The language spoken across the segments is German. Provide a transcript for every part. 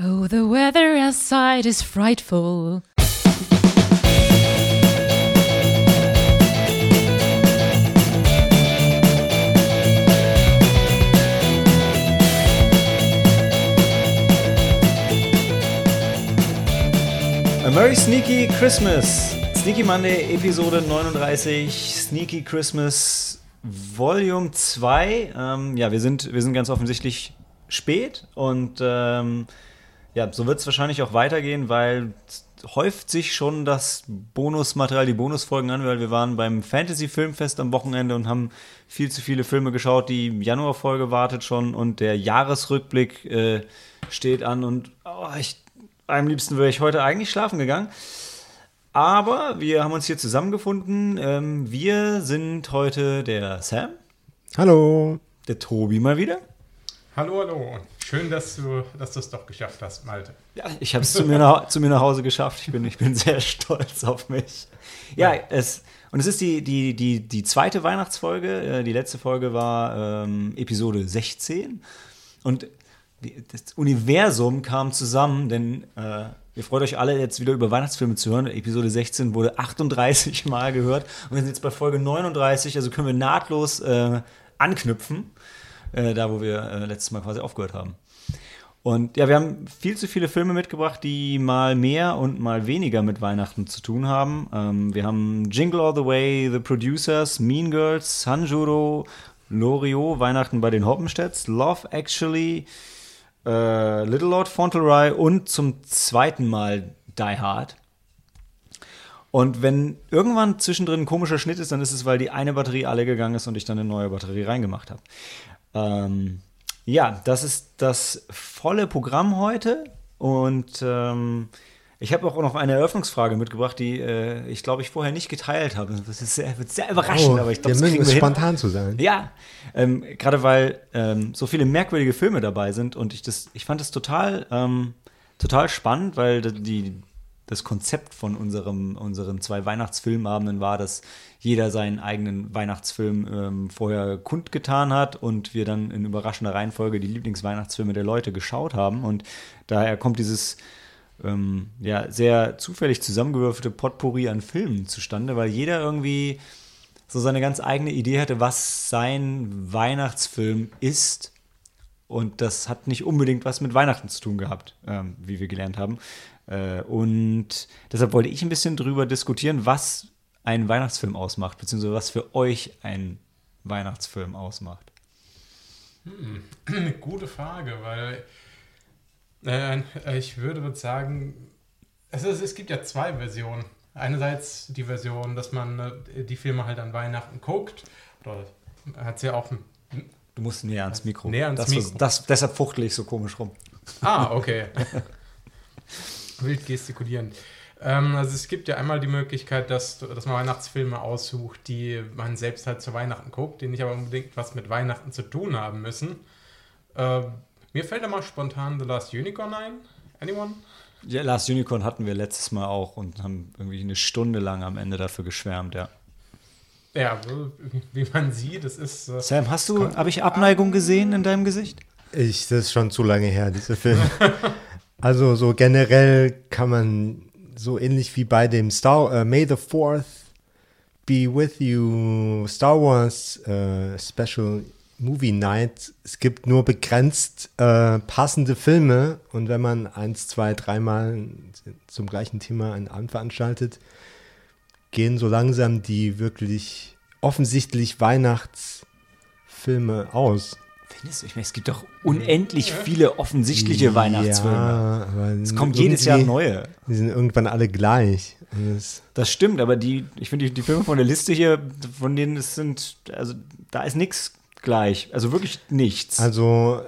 Oh, the weather outside is frightful. A Merry Sneaky Christmas. Sneaky Monday, Episode 39, Sneaky Christmas Volume 2. Ähm, ja, wir sind, wir sind ganz offensichtlich spät und ähm, ja, so wird es wahrscheinlich auch weitergehen, weil häuft sich schon das Bonusmaterial, die Bonusfolgen an, weil wir waren beim Fantasy Filmfest am Wochenende und haben viel zu viele Filme geschaut. Die Januarfolge wartet schon und der Jahresrückblick äh, steht an und oh, ich, am liebsten wäre ich heute eigentlich schlafen gegangen. Aber wir haben uns hier zusammengefunden. Ähm, wir sind heute der Sam, Hallo. der Tobi mal wieder. Hallo, hallo. Schön, dass du dass du es doch geschafft hast, Malte. Ja, ich habe es zu, mir nach- zu mir nach Hause geschafft. Ich bin, ich bin sehr stolz auf mich. Ja, es, und es ist die, die, die, die zweite Weihnachtsfolge. Äh, Die letzte Folge war ähm, Episode 16. Und das Universum kam zusammen, denn äh, ihr freut euch alle jetzt wieder über Weihnachtsfilme zu hören. Episode 16 wurde 38 Mal gehört. Und wir sind jetzt bei Folge 39, also können wir nahtlos äh, anknüpfen, äh, da wo wir äh, letztes Mal quasi aufgehört haben. Und ja, wir haben viel zu viele Filme mitgebracht, die mal mehr und mal weniger mit Weihnachten zu tun haben. Ähm, wir haben Jingle All the Way, The Producers, Mean Girls, Sanjuro, Loriot, Weihnachten bei den Hoppenstedts, Love Actually, äh, Little Lord Fauntleroy und zum zweiten Mal Die Hard. Und wenn irgendwann zwischendrin ein komischer Schnitt ist, dann ist es, weil die eine Batterie alle gegangen ist und ich dann eine neue Batterie reingemacht habe. Ähm, ja, das ist das volle Programm heute. Und ähm, ich habe auch noch eine Eröffnungsfrage mitgebracht, die äh, ich glaube ich vorher nicht geteilt habe. Das ist sehr, wird sehr überraschend, aber ich glaube, das es hin. spontan zu sein. Ja, ähm, gerade weil ähm, so viele merkwürdige Filme dabei sind und ich das, ich fand es total, ähm, total spannend, weil die, das Konzept von unserem, unseren zwei Weihnachtsfilmabenden war, dass jeder seinen eigenen Weihnachtsfilm ähm, vorher kundgetan hat und wir dann in überraschender Reihenfolge die Lieblingsweihnachtsfilme der Leute geschaut haben und daher kommt dieses ähm, ja, sehr zufällig zusammengewürfelte Potpourri an Filmen zustande, weil jeder irgendwie so seine ganz eigene Idee hatte, was sein Weihnachtsfilm ist. Und das hat nicht unbedingt was mit Weihnachten zu tun gehabt, ähm, wie wir gelernt haben. Äh, und deshalb wollte ich ein bisschen drüber diskutieren, was einen Weihnachtsfilm ausmacht, beziehungsweise was für euch ein Weihnachtsfilm ausmacht. Eine gute Frage, weil äh, ich würde sagen, es, ist, es gibt ja zwei Versionen. Einerseits die Version, dass man äh, die Filme halt an Weihnachten guckt. Oder hat es ja auch. Du musst näher ans Mikro. Näher ans das, Mikro. Das, deshalb fuchtel ich so komisch rum. Ah, okay. Wild gestikulieren. Ähm, also es gibt ja einmal die Möglichkeit, dass, dass man Weihnachtsfilme aussucht, die man selbst halt zu Weihnachten guckt, die nicht aber unbedingt was mit Weihnachten zu tun haben müssen. Ähm, mir fällt da mal spontan The Last Unicorn ein. Anyone? Ja, Last Unicorn hatten wir letztes Mal auch und haben irgendwie eine Stunde lang am Ende dafür geschwärmt, ja. Ja, wie man sieht, das ist. Äh, Sam, hast du, habe ich Abneigung gesehen in deinem Gesicht? Ich, das ist schon zu lange her, diese Filme. also so generell kann man so ähnlich wie bei dem Star äh, May the 4th be with you Star Wars äh, Special Movie Night. Es gibt nur begrenzt äh, passende Filme und wenn man eins, zwei, dreimal zum gleichen Thema einen Abend veranstaltet, gehen so langsam die wirklich offensichtlich Weihnachtsfilme aus. Findest du? Ich meine, es gibt doch unendlich viele offensichtliche Weihnachtsfilme. Ja, aber Es kommt jedes Jahr neue. Die sind irgendwann alle gleich. Das- Das stimmt, aber die, ich finde die, die Filme von der Liste hier, von denen es sind, also da ist nichts gleich. Also wirklich nichts. Also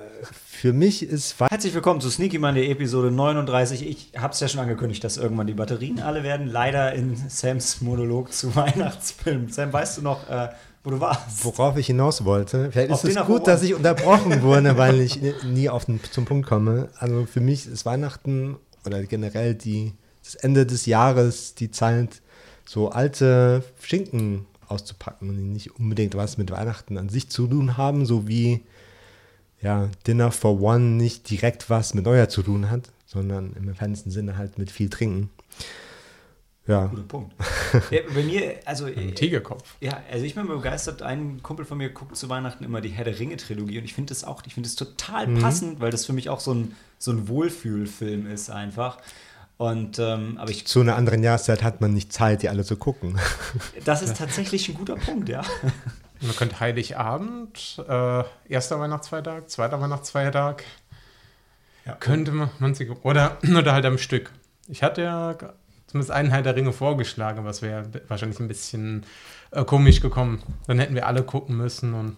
für mich ist Herzlich willkommen zu Sneaky Monday Episode 39. Ich habe es ja schon angekündigt, dass irgendwann die Batterien alle werden. Leider in Sams Monolog zu Weihnachtsfilmen. Sam, weißt du noch, äh, wo du warst? worauf ich hinaus wollte. Vielleicht Auf ist es gut, dass ich unterbrochen wurde, weil ich nie auf den, zum Punkt komme. Also für mich ist Weihnachten oder generell die, das Ende des Jahres die Zeit, so alte Schinken auszupacken, die nicht unbedingt was mit Weihnachten an sich zu tun haben, so wie ja, Dinner for One nicht direkt was mit Neujahr zu tun hat, sondern im entferntesten Sinne halt mit viel Trinken. Ja, Guter Punkt. ja, bei mir, also. Ein Tigerkopf. Ja, also ich bin begeistert. Ein Kumpel von mir guckt zu Weihnachten immer die Herr der Ringe-Trilogie und ich finde das auch, ich finde das total passend, weil das für mich auch so ein, so ein Wohlfühlfilm ist einfach. Und ähm, aber ich, zu einer anderen Jahreszeit hat man nicht Zeit, die alle zu gucken. das ist tatsächlich ein guter Punkt, ja. Man könnte Heiligabend, äh, erster Weihnachtsfeiertag, zweiter Weihnachtsfeiertag, Ja. könnte man, man sich, oder, oder halt am Stück. Ich hatte ja zumindest einen Herr der Ringe vorgeschlagen, es wäre wahrscheinlich ein bisschen äh, komisch gekommen. Dann hätten wir alle gucken müssen und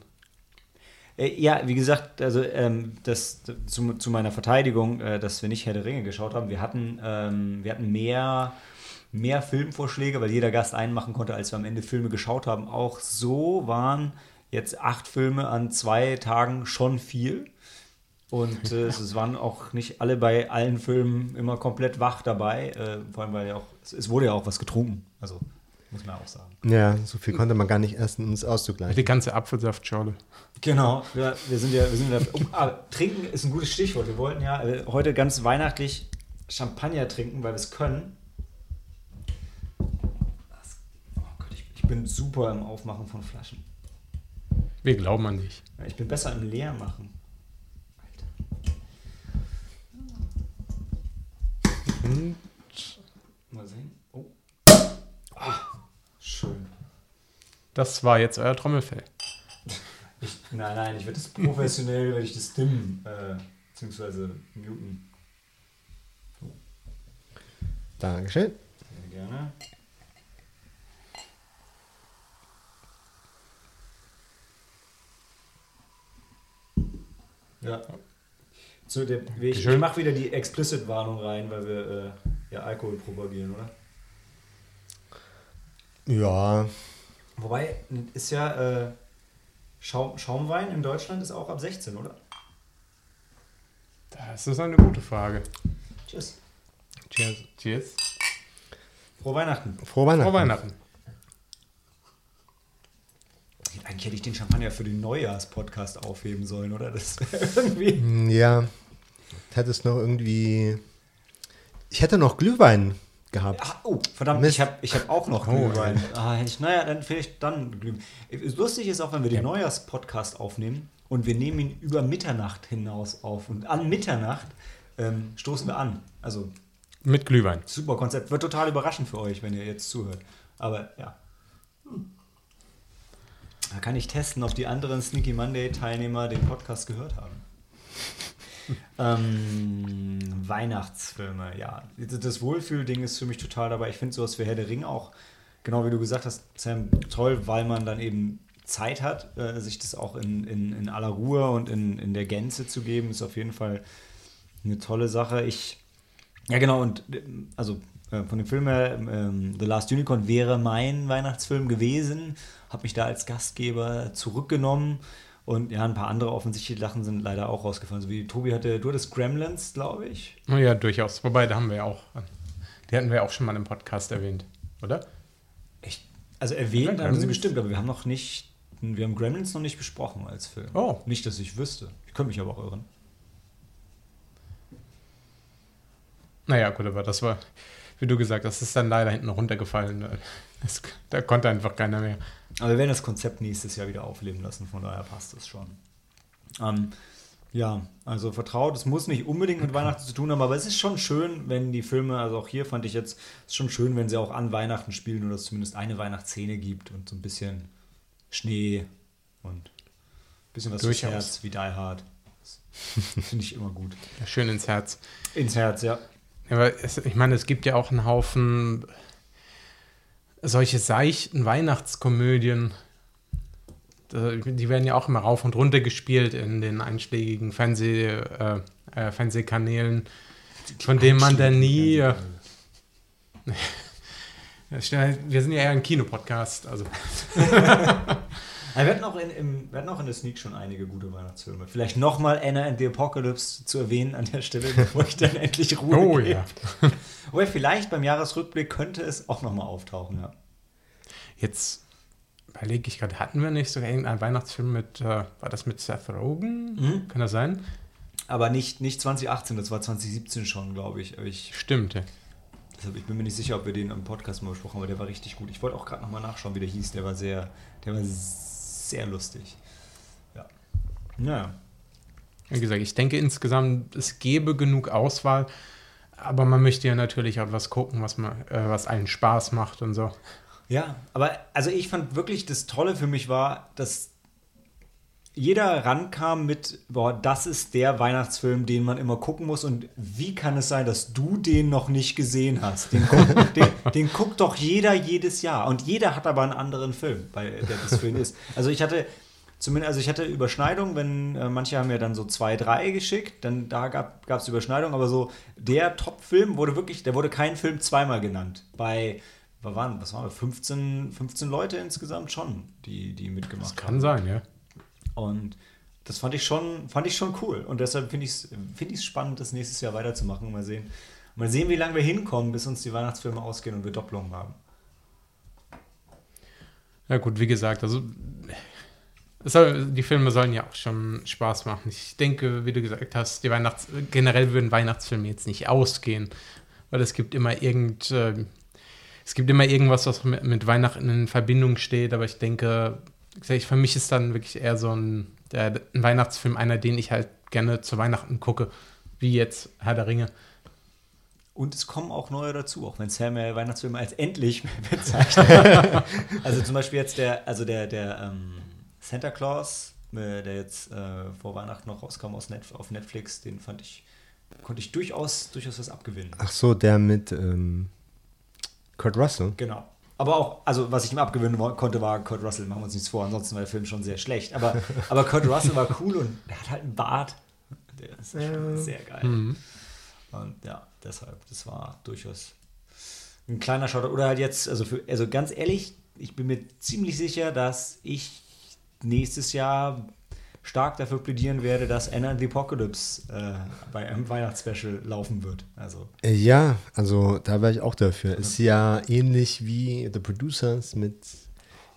Äh, Ja, wie gesagt, also ähm, das zu, zu meiner Verteidigung, äh, dass wir nicht Herr der Ringe geschaut haben. Wir hatten, ähm, wir hatten mehr, mehr Filmvorschläge, weil jeder Gast einen machen konnte, als wir am Ende Filme geschaut haben. Auch so waren jetzt acht Filme an zwei Tagen schon viel. Und äh, es waren auch nicht alle bei allen Filmen immer komplett wach dabei. Äh, vor allem, weil ja auch, es, es wurde ja auch was getrunken. Also, muss man auch sagen. Ja, so viel konnte man gar nicht essen, um es auszugleichen. die ganze Apfelsaftschorle. Genau, ja, wir sind ja, wir sind ja oh, ah, trinken ist ein gutes Stichwort. Wir wollten ja äh, heute ganz weihnachtlich Champagner trinken, weil wir es können. Das, oh Gott, ich, ich bin super im Aufmachen von Flaschen. Wir glauben an dich. Ich bin besser im Leermachen. Und Mal sehen. Oh. Ah, schön. das war jetzt euer Trommelfell. Ich, nein, nein, ich werde das professionell, werde ich das dimmen, äh, beziehungsweise muten. Dankeschön. Sehr gerne. Ja. So, der, ich ich mache wieder die Explicit-Warnung rein, weil wir äh, ja Alkohol propagieren, oder? Ja, Wobei, ist ja äh, Schaum, Schaumwein in Deutschland ist auch ab 16, oder? Das ist eine gute Frage. Tschüss. Cheers. Cheers. Frohe Weihnachten. frohe Weihnachten. Frohe Weihnachten. Eigentlich hätte ich den Champagner für den Neujahrs-Podcast aufheben sollen, oder? Das irgendwie. Ja, hättest noch irgendwie. Ich hätte noch Glühwein gehabt. Ah, oh, verdammt, Mist. ich habe ich hab auch noch Oh, Glühwein. Ah, hätte ich, naja, dann vielleicht dann Glühwein. Lustig ist auch, wenn wir den Neujahrs-Podcast aufnehmen und wir nehmen ihn über Mitternacht hinaus auf. Und an Mitternacht ähm, stoßen wir an. Also Mit Glühwein. super Konzept. Wird total überraschend für euch, wenn ihr jetzt zuhört. Aber ja. Hm. Da kann ich testen, ob die anderen Sneaky Monday-Teilnehmer den Podcast gehört haben. Ähm, Weihnachtsfilme, ja. Das Wohlfühlding ist für mich total dabei. Ich finde sowas wie Herr der Ringe auch, genau wie du gesagt hast, Sam, toll, weil man dann eben Zeit hat, äh, sich das auch in, in, in aller Ruhe und in, in der Gänze zu geben, ist auf jeden Fall eine tolle Sache. Ich, ja genau, und äh, also äh, von dem Film her, ähm, The Last Unicorn wäre mein Weihnachtsfilm gewesen, habe mich da als Gastgeber zurückgenommen und ja, ein paar andere offensichtliche Sachen sind leider auch rausgefallen. So wie Tobi hatte, du hattest Gremlins, glaube ich. Oh ja, durchaus. Wobei, da haben wir ja auch, die hatten wir ja auch schon mal im Podcast erwähnt, oder? Ich, also erwähnt Ja, haben sie bestimmt, aber wir haben noch nicht, wir haben Gremlins noch nicht besprochen als Film. Oh. Nicht, dass ich wüsste. Ich könnte mich aber auch irren. Naja, gut, aber das war, wie du gesagt hast, das ist dann leider hinten runtergefallen. Das, da konnte einfach keiner mehr. Aber wir werden das Konzept nächstes Jahr wieder aufleben lassen, von daher passt das schon. Ähm, ja, also vertraut, es muss nicht unbedingt mit Weihnachten zu tun haben, aber es ist schon schön, wenn die Filme, also auch hier fand ich jetzt, es ist schon schön, wenn sie auch an Weihnachten spielen oder es zumindest eine Weihnachtsszene gibt und so ein bisschen Schnee und ein bisschen was fürs Durchaus. Herz wie Die Hard. Finde ich immer gut. Ja, schön ins Herz. Ins Herz, ja. Ja, aber es, ich meine, es gibt ja auch einen Haufen solche seichten Weihnachtskomödien. Die werden ja auch immer rauf und runter gespielt in den einschlägigen Fernseh, äh, äh, Fernsehkanälen, von denen man dann nie. Äh, wir sind ja eher ein Kinopodcast. Also, wir, hatten auch in, im, wir hatten auch in der Sneak schon einige gute Weihnachtsfilme. Vielleicht nochmal Anna and the Apocalypse zu erwähnen an der Stelle, bevor ich dann endlich Ruhe oh gebe. ja. Wobei vielleicht beim Jahresrückblick könnte es auch nochmal auftauchen, ja. Jetzt überlege ich gerade, hatten wir nicht sogar irgendeinen Weihnachtsfilm mit, äh, war das mit Seth Rogen? Mhm. Kann das sein? Aber nicht, nicht 2018, das war 2017 schon, glaube ich. Ich, Stimmt, ja. deshalb, ich bin mir nicht sicher, ob wir den im Podcast mal besprochen haben, aber der war richtig gut. Ich wollte auch gerade nochmal nachschauen, wie der hieß. Der war sehr, der war sehr lustig. Ja. Naja. Wie gesagt, ich denke insgesamt, es gäbe genug Auswahl, aber man möchte ja natürlich auch was gucken, was, man, äh, was allen Spaß macht und so. Ja, aber also ich fand wirklich, das Tolle für mich war, dass jeder rankam mit, boah, das ist der Weihnachtsfilm, den man immer gucken muss und wie kann es sein, dass du den noch nicht gesehen hast? Den, guck, den, den guckt doch jeder jedes Jahr und jeder hat aber einen anderen Film, bei der das Film ist. Also ich hatte zumindest, also ich hatte Überschneidung, wenn äh, manche haben ja dann so zwei, drei geschickt, dann da gab es Überschneidung, aber so der Top-Film wurde wirklich, der wurde kein Film zweimal genannt. Bei was waren, was waren wir, 15, 15 Leute insgesamt schon, die, die mitgemacht Das kann sein, ja. und das fand ich schon, fand ich schon cool. Und deshalb finde ich es find ich's spannend, das nächstes Jahr weiterzumachen. Mal sehen, mal sehen, wie lange wir hinkommen, bis uns die Weihnachtsfilme ausgehen und wir Doppelungen haben. Ja gut, wie gesagt, also soll, die Filme sollen ja auch schon Spaß machen. Ich denke, wie du gesagt hast, die Weihnachts generell würden Weihnachtsfilme jetzt nicht ausgehen, weil es gibt immer irgend äh, es gibt immer irgendwas, was mit, mit Weihnachten in Verbindung steht, aber ich denke, ich- für mich ist dann wirklich eher so ein, der, ein Weihnachtsfilm einer, den ich halt gerne zu Weihnachten gucke, wie jetzt Herr der Ringe. Und es kommen auch neue dazu, auch wenn Sam ja Weihnachtsfilme als endlich bezeichnet. also zum Beispiel jetzt der, also der, der ähm, Santa Claus, äh, der jetzt äh, vor Weihnachten noch rauskam aus Net auf Netflix, den fand ich, konnte ich durchaus, durchaus was abgewinnen. Ach so, der mit ähm, Kurt Russell. Genau. Aber auch, also was ich ihm abgewinnen konnte, war Kurt Russell, machen wir uns nichts vor, ansonsten war der Film schon sehr schlecht. Aber, aber Kurt Russell war cool und er hat halt einen Bart. Der ist schon sehr geil. Und ja, deshalb, das war durchaus ein kleiner Shoutout. Oder halt jetzt, also, für, also ganz ehrlich, ich bin mir ziemlich sicher, dass ich nächstes Jahr stark dafür plädieren werde, dass Anna and the Apocalypse äh, bei einem Weihnachtsspecial laufen wird. Also Äh, Ja, also da wäre ich auch dafür. Ist ja ähnlich wie The Producers mit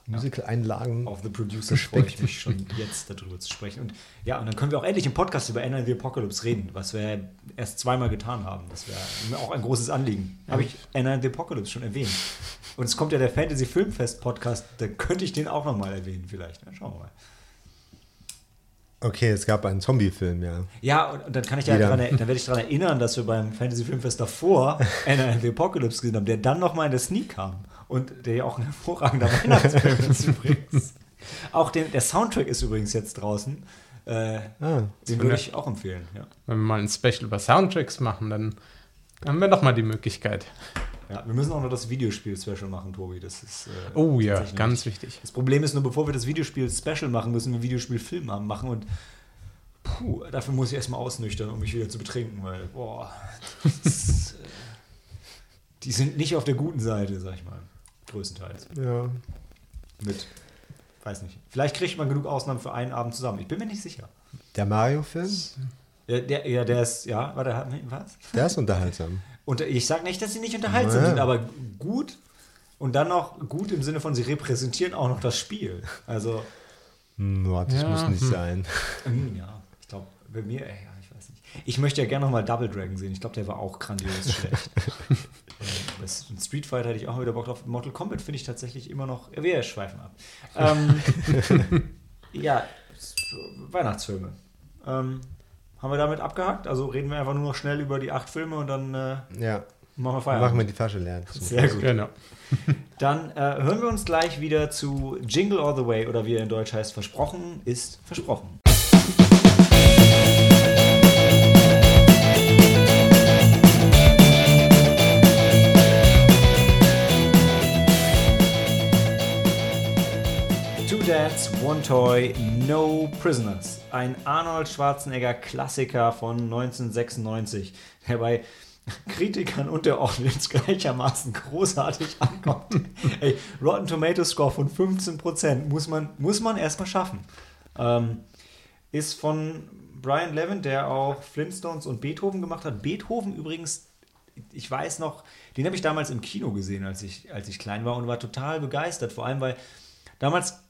Musical-Einlagen. Auf The Producers freue ich mich schon jetzt darüber zu sprechen. Und ja, und dann können wir auch endlich im Podcast über Anna and the Apocalypse reden, was wir erst zweimal getan haben. Das wäre mir auch ein großes Anliegen. Habe ich Anna and the Apocalypse schon erwähnt. Und es kommt ja der Fantasy Filmfest Podcast, da könnte ich den auch nochmal erwähnen vielleicht. Ja, schauen wir mal. Okay, es gab einen Zombie-Film, ja. Ja, und, und dann kann ich ja dran, dann werde ich daran erinnern, dass wir beim Fantasy Filmfest davor Anna and the Apocalypse gesehen haben, der dann nochmal in der Sneak kam. Und der ja auch ein hervorragender Weihnachtsfilm ist übrigens. Auch den, der Soundtrack ist übrigens jetzt draußen. Äh, Ah, den würde ich auch empfehlen, ja. Wenn wir mal ein Special über Soundtracks machen, dann haben wir noch mal die Möglichkeit. Ja. Wir müssen auch noch das Videospiel-Special machen, Tobi. Das ist. Äh, Oh ja, ganz wichtig. Das Problem ist nur, bevor wir das Videospiel-Special machen, müssen wir Videospiel-Film haben- machen und puh, dafür muss ich erstmal ausnüchtern, um mich wieder zu betrinken, weil, boah, das äh, die sind nicht auf der guten Seite, sag ich mal. Größtenteils. ja. Mit, weiß nicht. Vielleicht kriegt man genug Ausnahmen für einen Abend zusammen. Ich bin mir nicht sicher. Der Mario-Film, Ja, der, ja, der ist, ja, warte, was? der ist unterhaltsam. Und ich sage nicht, dass sie nicht unterhaltsam Ja. sind, aber gut und dann noch gut im Sinne von, sie repräsentieren auch noch das Spiel. Also, Hm, boah, das Ja, muss nicht hm. sein. mm, ja, ich glaube, bei mir, ey, ja, ich weiß nicht. Ich möchte ja gerne noch mal Double Dragon sehen. Ich glaube, der war auch grandios schlecht. Ähm, das- Street Fighter hätte ich auch wieder Bock drauf. Mortal Kombat finde ich tatsächlich immer noch. Wir schweifen ab. Ähm, ja, Weihnachtsfilme. Ähm, haben wir damit abgehakt? Also reden wir einfach nur noch schnell über die acht Filme und dann äh, Ja, machen wir Feierabend. machen wir die Flasche leer. Sehr gut. Genau. Dann äh, hören wir uns gleich wieder zu Jingle All the Way oder wie er in Deutsch heißt, versprochen ist versprochen. Dads, One Toy, No Prisoners. Ein Arnold Schwarzenegger Klassiker von 1996, der bei Kritikern und der Audience gleichermaßen großartig ankommt. Ey, Rotten Tomato Score von 15% muss man, muss man erstmal schaffen. Ähm, ist von Brian Levin, der auch Flintstones und Beethoven gemacht hat. Beethoven übrigens, ich weiß noch, den habe ich damals im Kino gesehen, als ich, als ich klein war und war total begeistert. Vor allem, weil damals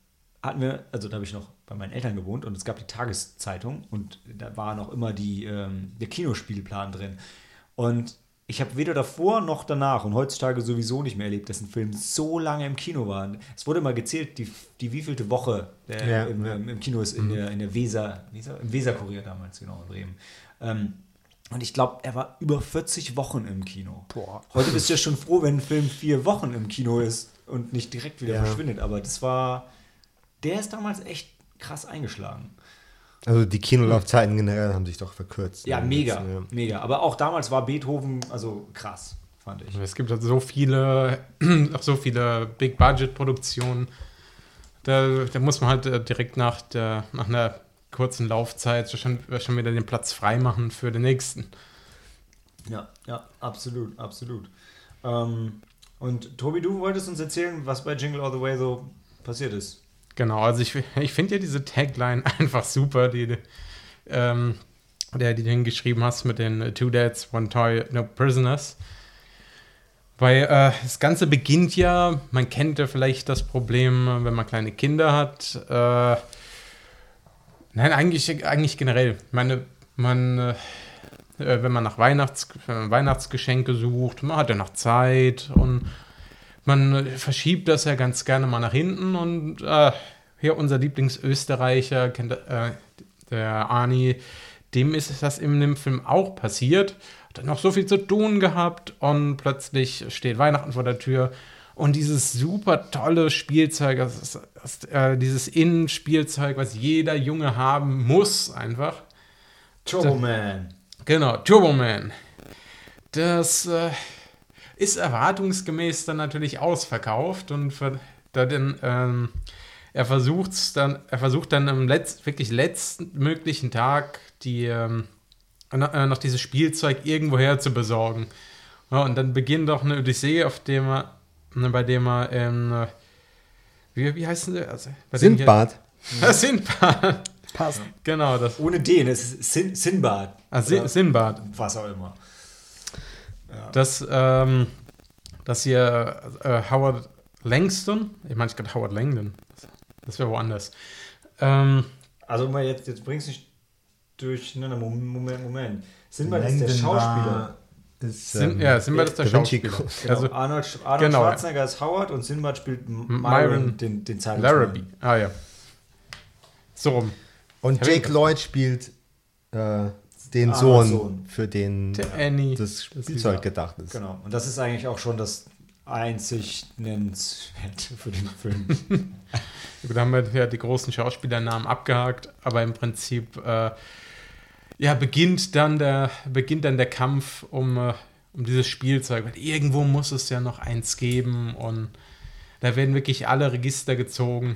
hatten wir, also da habe ich noch bei meinen Eltern gewohnt und es gab die Tageszeitung und da war noch immer die, ähm, der Kinospielplan drin. Und ich habe weder davor noch danach und heutzutage sowieso nicht mehr erlebt, dass ein Film so lange im Kino war. Es wurde mal gezählt, die, die wievielte Woche der Ja, im, ja. im, im Kino ist in der, in der Weser, Weser, im Weserkurier damals, genau, in Bremen. Ähm, und ich glaube, er war über 40 Wochen im Kino. Boah. Heute bist du ja schon froh, wenn ein Film vier Wochen im Kino ist und nicht direkt wieder Ja. verschwindet. Aber das war, der ist damals echt krass eingeschlagen. Also die Kinolaufzeiten generell haben sich doch verkürzt. Ja, ne? mega, Ja. mega. Aber auch damals war Beethoven, also krass, fand ich. Es gibt halt so viele, auch so viele Big-Budget-Produktionen. Da, da muss man halt äh, direkt nach, der, nach einer kurzen Laufzeit schon, schon wieder den Platz freimachen für den nächsten. Ja, ja, absolut, absolut. Ähm, und Tobi, du wolltest uns erzählen, was bei Jingle All the Way so passiert ist. Genau, also ich, ich finde ja diese Tagline einfach super, die, ähm, der, die du hingeschrieben hast mit den äh, Two Dads, One Toy, No Prisoners. Weil äh, das Ganze beginnt ja, man kennt ja vielleicht das Problem, äh, wenn man kleine Kinder hat. Äh, nein, eigentlich, eigentlich generell. Ich meine, man, äh, äh, wenn man nach Weihnachts, man Weihnachtsgeschenke sucht, man hat ja noch Zeit und man verschiebt das ja ganz gerne mal nach hinten und äh, hier unser Lieblingsösterreicher, kennt, äh, der Arni, dem ist das in dem Film auch passiert. Hat dann noch so viel zu tun gehabt und plötzlich steht Weihnachten vor der Tür und dieses super tolle Spielzeug, das ist, das, äh, dieses Innenspielzeug, was jeder Junge haben muss, einfach. Turbo Man. Genau, Turbo Man. Das äh, ist erwartungsgemäß dann natürlich ausverkauft und da den, ähm, er versucht's dann, er versucht dann am letzt, wirklich letzten möglichen Tag die ähm, noch, äh, noch dieses Spielzeug irgendwoher zu besorgen. Ja, und dann beginnt auch eine Odyssee, auf dem er, ne, bei dem er ähm, äh, wie, wie heißt denn der? Also, bei dem hier- Sindbad. Ja, Sindbad. Passt. Genau, das. Ohne den, es ist Sin Sinbad. Ah, Sin- Sinbad. Was auch immer. Dass, ähm, dass hier äh, Howard Langston, ich meine, ich gerade Howard Langdon, das, wäre woanders. Ähm, Also mal jetzt, jetzt bringst du nicht durcheinander. Moment, Moment, Moment. Sinbad ist der Schauspieler. Ist, Sin, ähm, ja, Sinbad ist der Schauspieler. Genau. Also Arnold, Arnold genau. Schwarzenegger ist Howard und Sinbad spielt Myron, Myron den, den Zeitungsmann. Larrabee. Ah ja. So rum. Und Jake Lloyd spielt äh, den Arnolds Sohn, Sohn. für den Der Annie. das Das Spielzeug dieser- gedacht ist. Genau. Und das ist eigentlich auch schon das einzig nennenswerte für den Film. Da haben wir ja die großen Schauspielernamen abgehakt, aber im Prinzip äh, ja, beginnt, dann der, beginnt dann der Kampf um, äh, um dieses Spielzeug. Weil irgendwo muss es ja noch eins geben und da werden wirklich alle Register gezogen.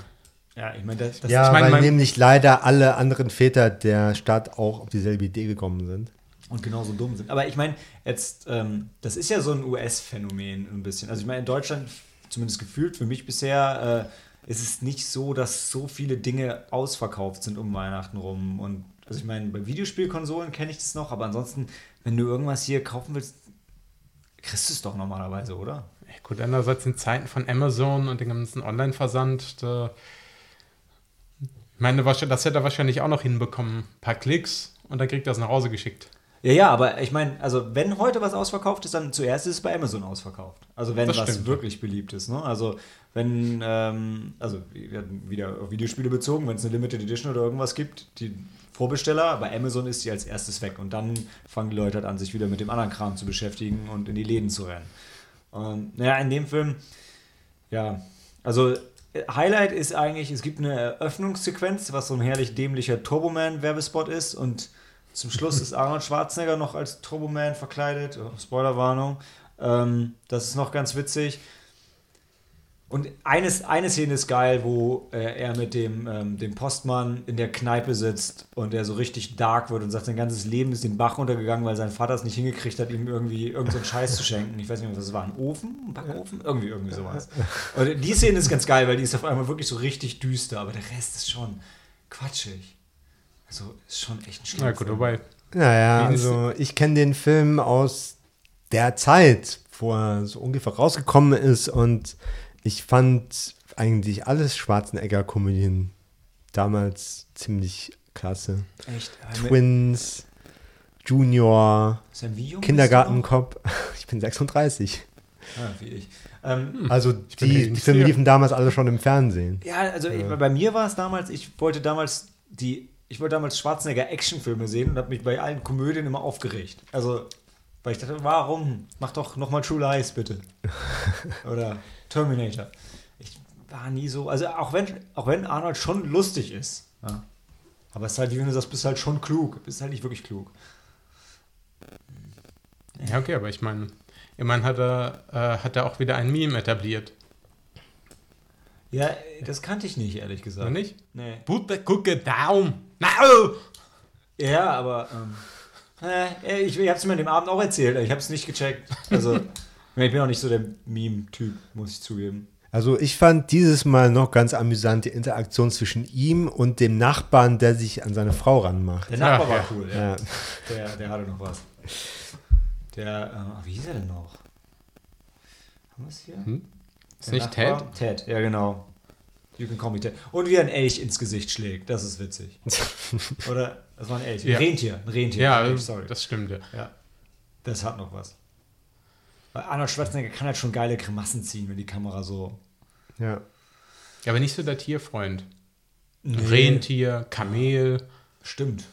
Ja, ich meine, das, das Ja, ich mein, weil mein- nämlich leider alle anderen Väter der Stadt auch auf dieselbe Idee gekommen sind. und genauso dumm sind. Aber ich meine, jetzt, ähm, das ist ja so ein US-Phänomen ein bisschen. Also ich meine, in Deutschland, zumindest gefühlt für mich bisher, äh, ist es nicht so, dass so viele Dinge ausverkauft sind um Weihnachten rum. Und also ich meine, bei Videospielkonsolen kenne ich das noch, aber ansonsten, wenn du irgendwas hier kaufen willst, kriegst du es doch normalerweise, oder? Ja, gut, einerseits in Zeiten von Amazon und dem ganzen Online-Versand, da, ich meine, das hätte er wahrscheinlich auch noch hinbekommen. Ein paar Klicks und dann kriegt er es nach Hause geschickt. Ja, ja, aber ich meine, also wenn heute was ausverkauft ist, dann zuerst ist es bei Amazon ausverkauft. Also wenn Das was stimmt. wirklich beliebt ist. Ne? Also wenn, ähm, also wir hatten wieder auf Videospiele bezogen, wenn es eine Limited Edition oder irgendwas gibt, die Vorbesteller, bei Amazon ist die als erstes weg und dann fangen die Leute halt an, sich wieder mit dem anderen Kram zu beschäftigen und in die Läden zu rennen. Und naja, in dem Film, ja, also Highlight ist eigentlich, es gibt eine Eröffnungssequenz, was so ein herrlich dämlicher Turboman-Werbespot ist und zum Schluss ist Arnold Schwarzenegger noch als Turboman verkleidet. Oh, Spoilerwarnung. Ähm, das ist noch ganz witzig. Und eines, eine Szene ist geil, wo äh, er mit dem, ähm, dem Postmann in der Kneipe sitzt und er so richtig dark wird und sagt, sein ganzes Leben ist den Bach runtergegangen, weil sein Vater es nicht hingekriegt hat, ihm irgendwie irgendeinen Scheiß zu schenken. Ich weiß nicht mehr, was es war. Ein Ofen? Ein Backofen? Irgendwie, irgendwie sowas. Und die Szene ist ganz geil, weil die ist auf einmal wirklich so richtig düster, aber der Rest ist schon quatschig. Also ist schon echt ein schlimmer Na gut, Film. wobei, Naja, also ich kenne den Film aus der Zeit, wo er so ungefähr rausgekommen ist und Ich fand eigentlich alles Schwarzenegger-Komödien damals ziemlich klasse. Echt? Twins, Junior, Kindergartenkopf. Ich bin 36. du noch? Ah, wie ich. Ähm, Also bin die, die Filme liefen damals alle schon im Fernsehen. Ja, also ich, bei mir war es damals, ich wollte damals die, ich wollte damals Schwarzenegger Actionfilme sehen und habe mich bei allen Komödien immer aufgeregt. Also, weil ich dachte, warum? Mach doch nochmal True Lies, bitte. Oder Terminator. Ich war nie so, also auch wenn, auch wenn Arnold schon lustig ist. Ja. Aber es ist halt, wie wenn du sagst, bist halt schon klug. Bist halt nicht wirklich klug. Ja, okay, aber ich meine, immerhin hat er, äh, hat er auch wieder ein Meme etabliert. Ja, das kannte ich nicht, ehrlich gesagt. Oder nicht? Nee. Put the cookie down. Now! Ja, aber ähm, äh, ich, ich habe es mir an dem Abend auch erzählt. Ich habe es nicht gecheckt. Also, ich bin auch nicht so der Meme-Typ, muss ich zugeben. Also ich fand dieses Mal noch ganz amüsant die Interaktion zwischen ihm und dem Nachbarn, der sich an seine Frau ranmacht. Der Nachbar Ach, war ja. cool, ja. Ja. Der, der hatte noch was. Der, äh, wie hieß er denn noch? Haben wir es hier? Hm? Ist Der nicht Nachbar? Ted, ja genau. You can call me Ted. Und wie ein Elch ins Gesicht schlägt, das ist witzig. Oder, das war ein Elch. Ein Ja. Rentier, ein Rentier. Ja, Elch, sorry. das stimmt, ja. Ja, das hat noch was. Weil Arnold Schwarzenegger kann halt schon geile Grimassen ziehen, wenn die Kamera so. Ja. Ja, aber nicht so der Tierfreund. Rentier, Kamel. Stimmt.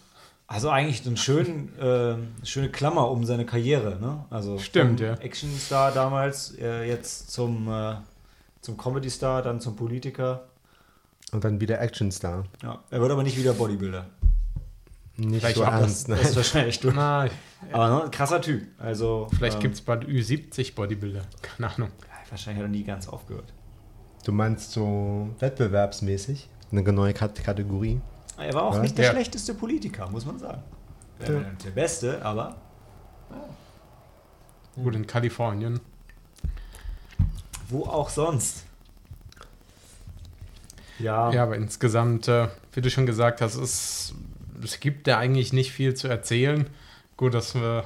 Also eigentlich so eine schön, äh, schöne Klammer um seine Karriere, ne? Also Stimmt, ja. Actionstar damals, äh, jetzt zum, äh, zum Comedy-Star, dann zum Politiker. Und dann wieder Actionstar. Ja, er wird aber nicht wieder Bodybuilder. Nicht Vielleicht so ernst. Das Ne? ist wahrscheinlich durch. Na, Aber ne, ein krasser Typ. Also vielleicht ähm, gibt es bald Ü70 Bodybuilder. Keine Ahnung. ja, wahrscheinlich hat er nie ganz aufgehört. Du meinst so wettbewerbsmäßig? Eine neue Kat Kategorie? Er war auch Ja. nicht der Ja. schlechteste Politiker, muss man sagen. Er war der Beste, aber Gut, in Kalifornien. wo auch sonst. Ja, Ja, aber insgesamt, äh, wie du schon gesagt hast, es, es gibt da eigentlich nicht viel zu erzählen. Gut, dass wir,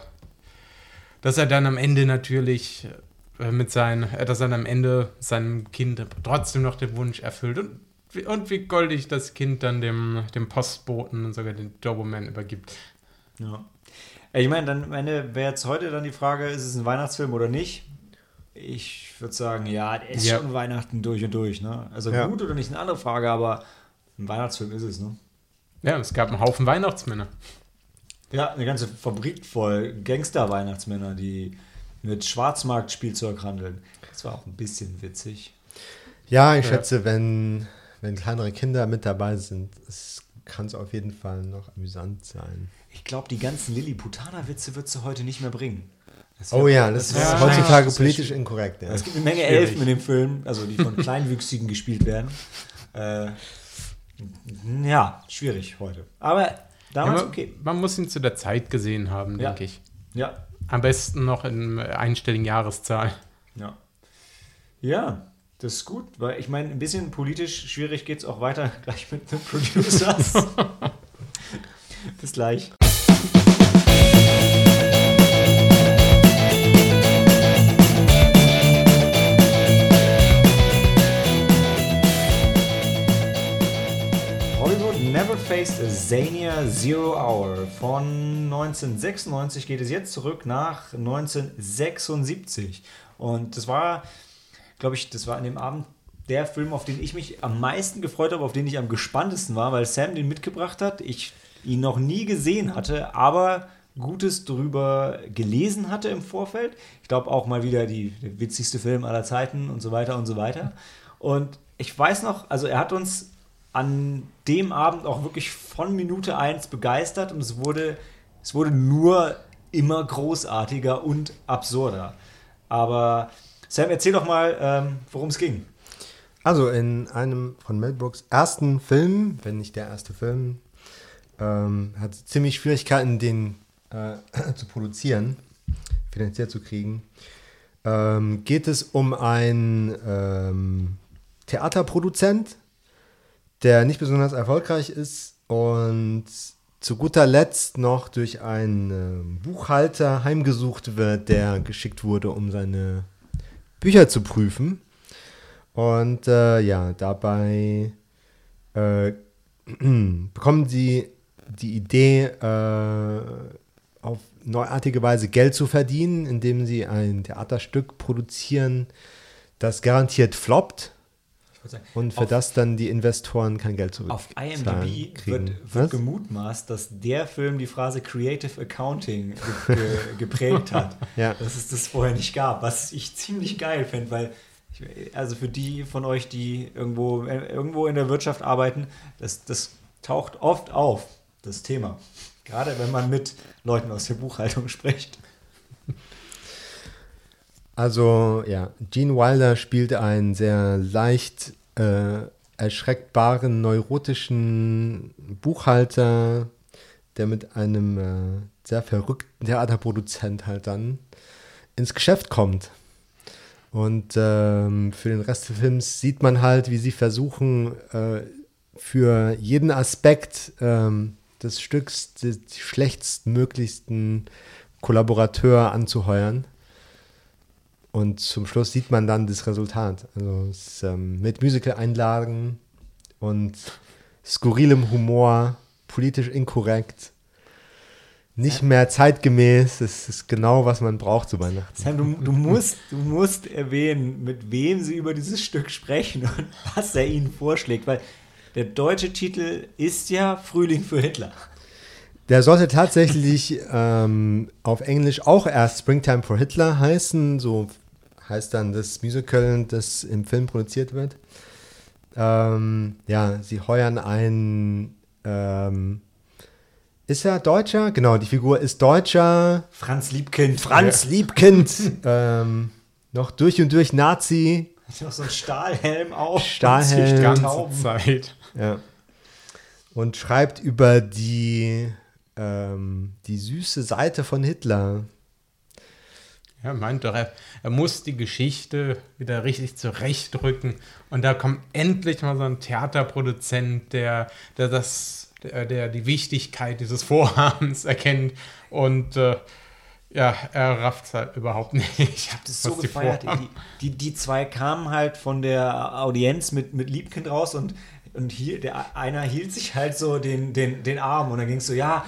dass er dann am Ende natürlich äh, mit seinen, äh, dass er dann am Ende seinem Kind trotzdem noch den Wunsch erfüllt und, wie- und wie goldig das Kind dann dem, dem Postboten und sogar den Doberman übergibt. Ja. Ich meine, dann am Ende wäre jetzt heute dann die Frage, ist es ein Weihnachtsfilm oder nicht? Ich würde sagen, ja, der ist Ja. schon Weihnachten durch und durch. Ne? Also Ja. gut oder nicht, eine andere Frage, aber ein Weihnachtsfilm ist es. Ne? Ja, es gab einen Haufen Weihnachtsmänner. Ja, eine ganze Fabrik voll Gangster-Weihnachtsmänner, die mit Schwarzmarkt-Spielzeug handeln. Das war auch ein bisschen witzig. Ja, ich Ja. schätze, wenn, wenn kleinere Kinder mit dabei sind, kann es auf jeden Fall noch amüsant sein. Ich glaube, die ganzen Lilliputaner-Witze wird sie heute nicht mehr bringen. Das Oh ja, das, wird ist wahrscheinlich- heutzutage das politisch inkorrekt. Ja. Es gibt eine Menge Schwierig. Elfen in dem Film, also die von Kleinwüchsigen gespielt werden. Äh, ja, schwierig heute. Aber Ja, damals man, okay. man muss ihn zu der Zeit gesehen haben, Ja. denke ich. Ja, Am besten noch in einstelligen Jahreszahl. ja. Ja, das ist gut, weil ich meine, ein bisschen politisch schwierig geht es auch weiter gleich mit den Producers. Bis gleich. A Zania Zero Hour. Von 1996 geht es jetzt zurück nach 1976. Und das war, glaube ich, das war an dem Abend der Film, auf den ich mich am meisten gefreut habe, auf den ich am gespanntesten war, weil Sam den mitgebracht hat. Ich ihn noch nie gesehen hatte, aber Gutes drüber gelesen hatte im Vorfeld. Ich glaube auch mal wieder die, der witzigste Film aller Zeiten und so weiter und so weiter. Und ich weiß noch, also er hat uns an dem Abend auch wirklich von Minute 1 begeistert und es wurde, es wurde nur immer großartiger und absurder. Aber Sam, erzähl doch mal, ähm, worum es ging. Also in einem von Mel Brooks ersten Film, wenn nicht der erste Film, ähm, hat ziemlich Schwierigkeiten, den äh, zu produzieren, finanziell zu kriegen. Ähm, geht es um einen ähm, Theaterproduzent, der nicht besonders erfolgreich ist und zu guter Letzt noch durch einen ähm, Buchhalter heimgesucht wird, der geschickt wurde, um seine Bücher zu prüfen. Und äh, ja, dabei äh, bekommen sie die Idee, äh, auf neuartige Weise Geld zu verdienen, indem sie ein Theaterstück produzieren, das garantiert floppt und für auf, das dann die Investoren kein Geld zurück auf IMDb wird, wird gemutmaßt, dass der Film die Phrase Creative Accounting ge ge geprägt hat. Ja. Dass es das vorher nicht gab, was ich ziemlich geil finde, weil ich, also für die von euch, die irgendwo, äh, irgendwo in der Wirtschaft arbeiten, das, das taucht oft auf, das Thema. Gerade wenn man mit Leuten aus der Buchhaltung spricht. Also ja, Gene Wilder spielt einen sehr leicht äh, erschreckbaren, neurotischen Buchhalter, der mit einem äh, sehr verrückten Theaterproduzent halt dann ins Geschäft kommt. Und ähm, für den Rest des Films sieht man halt, wie sie versuchen, äh, für jeden Aspekt ähm, des Stücks den schlechtstmöglichsten Kollaborateur anzuheuern. Und zum Schluss sieht man dann das Resultat. Also es, ähm, mit Musical-Einlagen und skurrilem Humor, politisch inkorrekt, nicht mehr zeitgemäß. Das ist genau, was man braucht zu Weihnachten. Sam, du, du, musst, du musst erwähnen, mit wem sie über dieses Stück sprechen und was er ihnen vorschlägt, weil der deutsche Titel ist ja Frühling für Hitler. Der sollte tatsächlich ähm, auf Englisch auch erst Springtime for Hitler heißen. So heißt dann das Musical, das im Film produziert wird. Ähm, ja, sie heuern einen. Ähm, ist er Deutscher? Genau, die Figur ist Deutscher. Franz Liebkind. Franz Liebkind. ähm, noch durch und durch Nazi. Hat noch so einen Stahlhelm auf. Stahlhelm. Die ganze. Zeit. Ja. Und schreibt über die, ähm, die süße Seite von Hitler. Er meint doch, er, er muss die Geschichte wieder richtig zurechtrücken. Und da kommt endlich mal so ein Theaterproduzent, der, der das, der, der die Wichtigkeit dieses Vorhabens erkennt. Und äh, ja, er rafft es halt überhaupt nicht. Ich Das ist so gefeiert. Die, die, die zwei kamen halt von der Audienz mit, mit Liebkind raus und, und hier, der einer hielt sich halt so den, den, den Arm und dann ging es so, ja,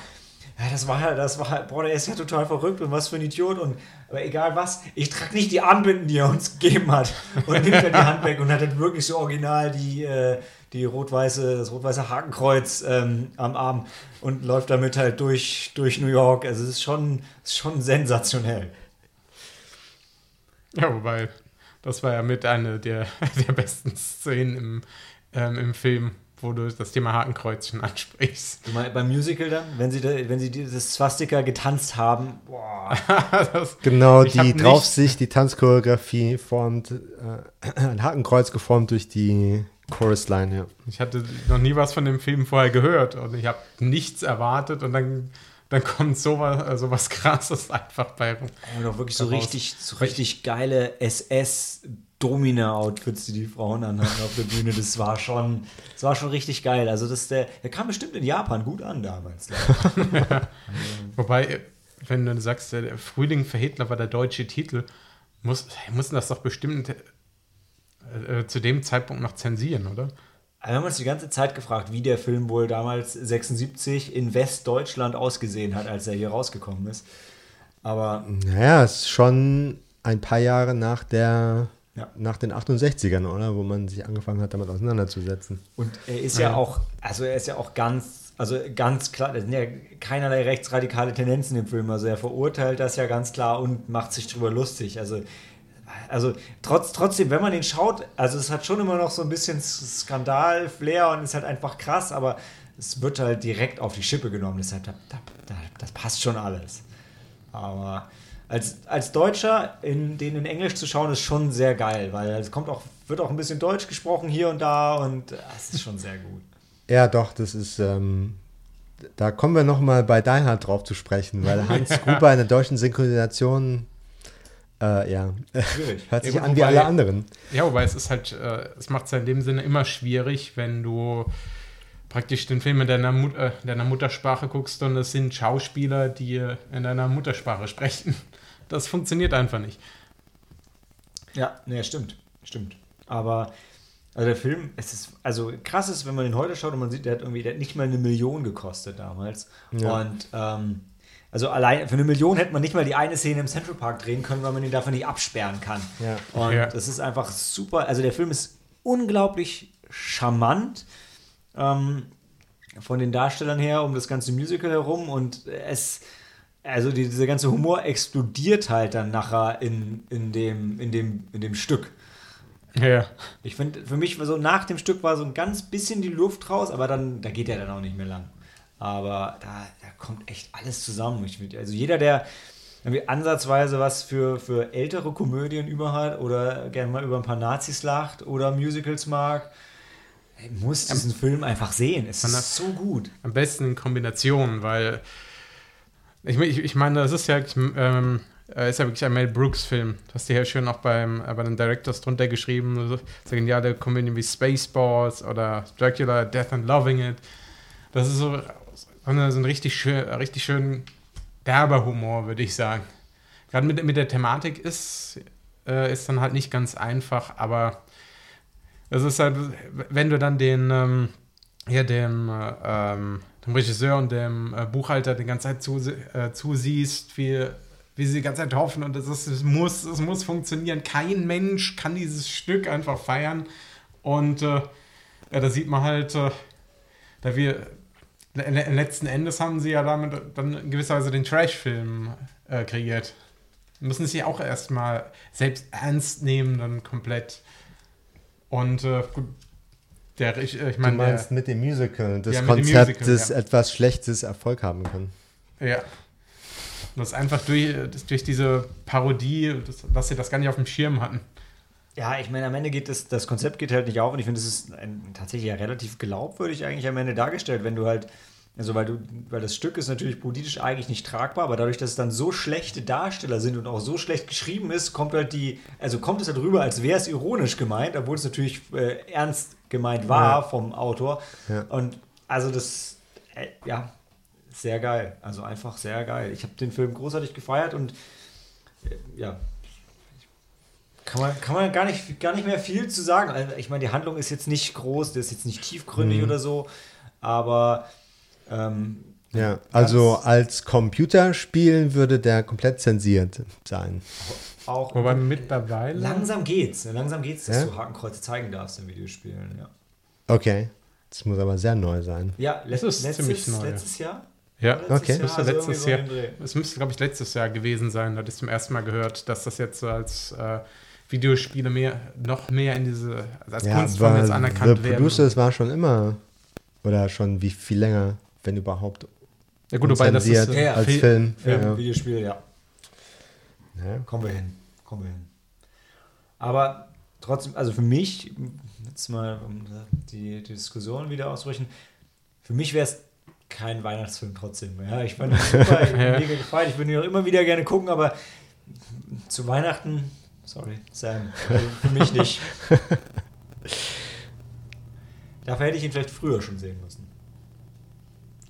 ja, das war halt, das war halt, boah, der ist ja total verrückt und was für ein Idiot und aber egal was, ich trage nicht die Armbinden, die er uns gegeben hat und nimmt dann die Hand weg und hat dann wirklich so original die, äh, die rot-weiße, das rot-weiße Hakenkreuz ähm, am Arm und läuft damit halt durch, durch New York. Also es ist schon, ist schon sensationell. Ja, wobei, das war ja mit einer der, der besten Szenen im, ähm, im Film, wo du das Thema Hakenkreuzchen ansprichst. Du meinst beim Musical dann, wenn sie, da, wenn sie das Swastika getanzt haben, boah. das, Genau, die Draufsicht, die Tanzchoreografie formt äh, ein Hakenkreuz geformt durch die Chorusline, ja. ich hatte noch nie was von dem Film vorher gehört und ich habe nichts erwartet und dann, dann kommt sowas, äh, sowas krasses einfach bei rum. Und auch wirklich so Daraus. richtig, so richtig geile SS-Domina-Outfits, die die Frauen anhatten auf der Bühne. Das war schon, das war schon richtig geil. Also das, der, der kam bestimmt in Japan gut an damals. ich. Wobei, wenn du sagst, der Frühling für Hitler war der deutsche Titel, muss, mussten das doch bestimmt äh, äh, zu dem Zeitpunkt noch zensieren, oder? Aber wir haben uns die ganze Zeit gefragt, wie der Film wohl damals 76 in Westdeutschland ausgesehen hat, als er hier rausgekommen ist. Aber Naja, es ist schon ein paar Jahre nach der Ja. nach den 68ern, oder? Wo man sich angefangen hat, damit auseinanderzusetzen. Und er ist ja, Ja. auch, also er ist ja auch ganz, also ganz klar, es sind ja keinerlei rechtsradikale Tendenzen im Film. Also er verurteilt das ja ganz klar und macht sich drüber lustig. Also, also trotz, trotzdem, wenn man den schaut, also es hat schon immer noch so ein bisschen Skandal, Flair und ist halt einfach krass, aber es wird halt direkt auf die Schippe genommen. Deshalb, da, da, da, das passt schon alles. Aber als, als Deutscher, in, den in Englisch zu schauen, ist schon sehr geil, weil es kommt auch, wird auch ein bisschen Deutsch gesprochen hier und da und es ist schon sehr gut. Ja, doch, das ist, ähm, da kommen wir nochmal bei Die Hard drauf zu sprechen, weil Hans Gruber in der deutschen Synchronisation, äh, ja, Schwierig. hört sich Ja, an wie wobei- alle anderen. Ja, wobei es ist halt, äh, es macht es in dem Sinne immer schwierig, wenn du praktisch den Film in deiner, Mut äh, deiner Muttersprache guckst und es sind Schauspieler, die in deiner Muttersprache sprechen. Das funktioniert einfach nicht. Ja, ne, stimmt. Stimmt. Aber also der Film, es ist, also krass ist, wenn man den heute schaut und man sieht, der hat irgendwie, der hat nicht mal eine Million gekostet damals. Ja. Und ähm, also allein für eine Million hätte man nicht mal die eine Szene im Central Park drehen können, weil man ihn dafür nicht absperren kann. Ja. Und Ja. das ist einfach super. Also der Film ist unglaublich charmant ähm, von den Darstellern her um das ganze Musical herum und es also die, dieser ganze Humor explodiert halt dann nachher in, in, dem, in, dem, in dem Stück. Ja. Ich finde, für mich war so nach dem Stück war so ein ganz bisschen die Luft raus, aber dann, da geht er dann auch nicht mehr lang. Aber da, da kommt echt alles zusammen. Ich find, also jeder, der irgendwie ansatzweise was für, für ältere Komödien über hat oder gerne mal über ein paar Nazis lacht oder Musicals mag, muss diesen Film einfach sehen. Es ist so gut. Am besten in Kombination, weil ich, ich, ich meine, das ist ja, ähm, äh, ist ja wirklich ein Mel Brooks-Film. Das hast du ja schön auch beim, äh, bei den Directors drunter geschrieben. So geniale Komödien wie Spaceballs oder Dracula, Death and Loving It. Das ist so, so, eine, so ein richtig schön, richtig schön derber Humor, würde ich sagen. Gerade mit, mit der Thematik ist, äh, ist dann halt nicht ganz einfach, aber es ist halt, wenn du dann den, ähm, ja, dem, äh, ähm, dem Regisseur und dem äh, Buchhalter die ganze Zeit zu, äh, zusiehst, wie, wie sie die ganze Zeit hoffen und es, ist, es, muss, es muss funktionieren. Kein Mensch kann dieses Stück einfach feiern. Und äh, ja, da sieht man halt, äh, da wir le- le- letzten Endes haben sie ja damit dann in gewisser Weise den Trash-Film äh, kreiert. Müssen sich auch erstmal selbst ernst nehmen, dann komplett. Und äh, gut, der, ich, ich Du meine, der- meinst mit dem Musical, das Ja, Konzept, Musical, das ja. etwas Schlechtes Erfolg haben kann. Ja. Das einfach durch, das, durch diese Parodie, das, dass sie das gar nicht auf dem Schirm hatten. Ja, ich meine, am Ende geht das, das Konzept geht halt nicht auf und ich finde, es ist ein, tatsächlich ja relativ glaubwürdig eigentlich am Ende dargestellt, wenn du halt, also weil du, weil das Stück ist natürlich politisch eigentlich nicht tragbar, aber dadurch, dass es dann so schlechte Darsteller sind und auch so schlecht geschrieben ist, kommt halt die, also kommt es halt rüber, als wäre es ironisch gemeint, obwohl es natürlich äh, ernst gemeint war Ja. vom Autor. Ja. Und also das, äh, ja, sehr geil. Also einfach sehr geil. Ich habe den Film großartig gefeiert und äh, ja, kann man, kann man gar, nicht, gar nicht mehr viel zu sagen. Also ich meine, die Handlung ist jetzt nicht groß, das ist jetzt nicht tiefgründig Mhm. oder so, aber ähm, Ja, also als Computerspiel würde der komplett zensiert sein. auch Wobei mittlerweile. langsam geht's. ne? Langsam geht's, dass Ja? du Hakenkreuze zeigen darfst in Videospielen. Ja, Okay, das muss aber sehr neu sein. ja Das ist letztes, ziemlich neu, ja. letztes Jahr? Ja, Letztes Okay. Jahr, Müsste also letztes Jahr. es müsste, glaube ich, letztes Jahr gewesen sein. Da hatte ich zum ersten Mal gehört, dass das jetzt so als äh, Videospiele mehr, noch mehr in diese, also als Ja, Kunstform jetzt anerkannt The werden. Producers war schon immer, oder schon wie viel länger, wenn überhaupt, Ja, gut, wobei das ist. zensiert Ja, als Film- Film. Film, Ja. Videospiel, ja. Ja. Kommen wir hin. Kommen wir hin. Aber trotzdem, also für mich, jetzt mal um die, die Diskussion wieder auszubrechen, für mich wäre es kein Weihnachtsfilm trotzdem. Ja, ich fand super, ich bin Ja. mega gefallen, ich würde ihn auch immer wieder gerne gucken, aber zu Weihnachten, sorry, Sam, also für mich nicht. Dafür hätte ich ihn vielleicht früher schon sehen müssen.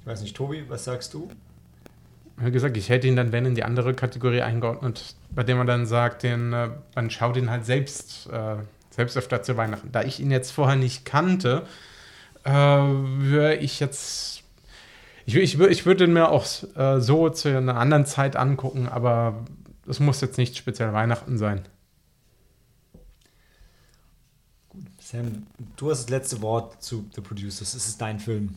Ich weiß nicht, Tobi, was sagst du? Wie gesagt, ich hätte ihn dann, wenn, in die andere Kategorie eingeordnet, bei dem man dann sagt, den, äh, man schaut ihn halt selbst, äh, selbst öfter zu Weihnachten. Da ich ihn jetzt vorher nicht kannte, äh, würde ich jetzt. Ich, ich, ich würde ihn mir auch äh, so zu einer anderen Zeit angucken, aber es muss jetzt nicht speziell Weihnachten sein. Sam, du hast das letzte Wort zu The Producers. Es ist dein Film.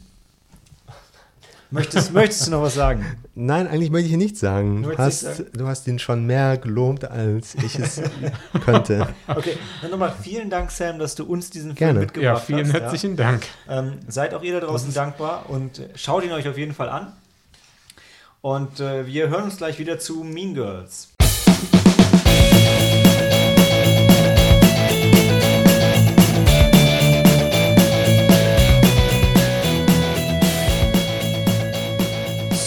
Möchtest, möchtest du noch was sagen? Nein, eigentlich möchte ich hier nichts sagen. Du hast, nicht du hast ihn schon mehr gelobt, als ich es könnte. Okay, dann nochmal vielen Dank, Sam, dass du uns diesen Film Gerne. mitgebracht Ja, hast. vielen herzlichen Dank. Ähm, seid auch ihr da draußen dankbar und äh, schaut ihn euch auf jeden Fall an. Und äh, wir hören uns gleich wieder zu Mean Girls.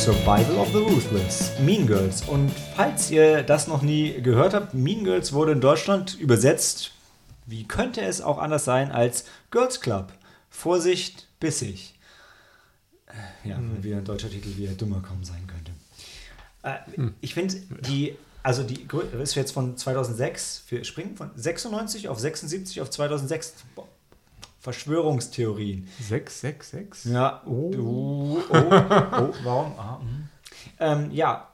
Survival of the Ruthless, Mean Girls. Und falls ihr das noch nie gehört habt, Mean Girls wurde in Deutschland übersetzt. Wie könnte es auch anders sein als Girls Club? Vorsicht, bissig. Äh, Ja, wieder ein deutscher Titel, wie er dummer kaum sein könnte. Äh, Ich finde, die, Also die ist jetzt von 2006, wir springen von 96 auf 76 auf 2006. Boah. Verschwörungstheorien. 666? Ja, oh, oh, oh, oh warum? Ah, ähm, ja,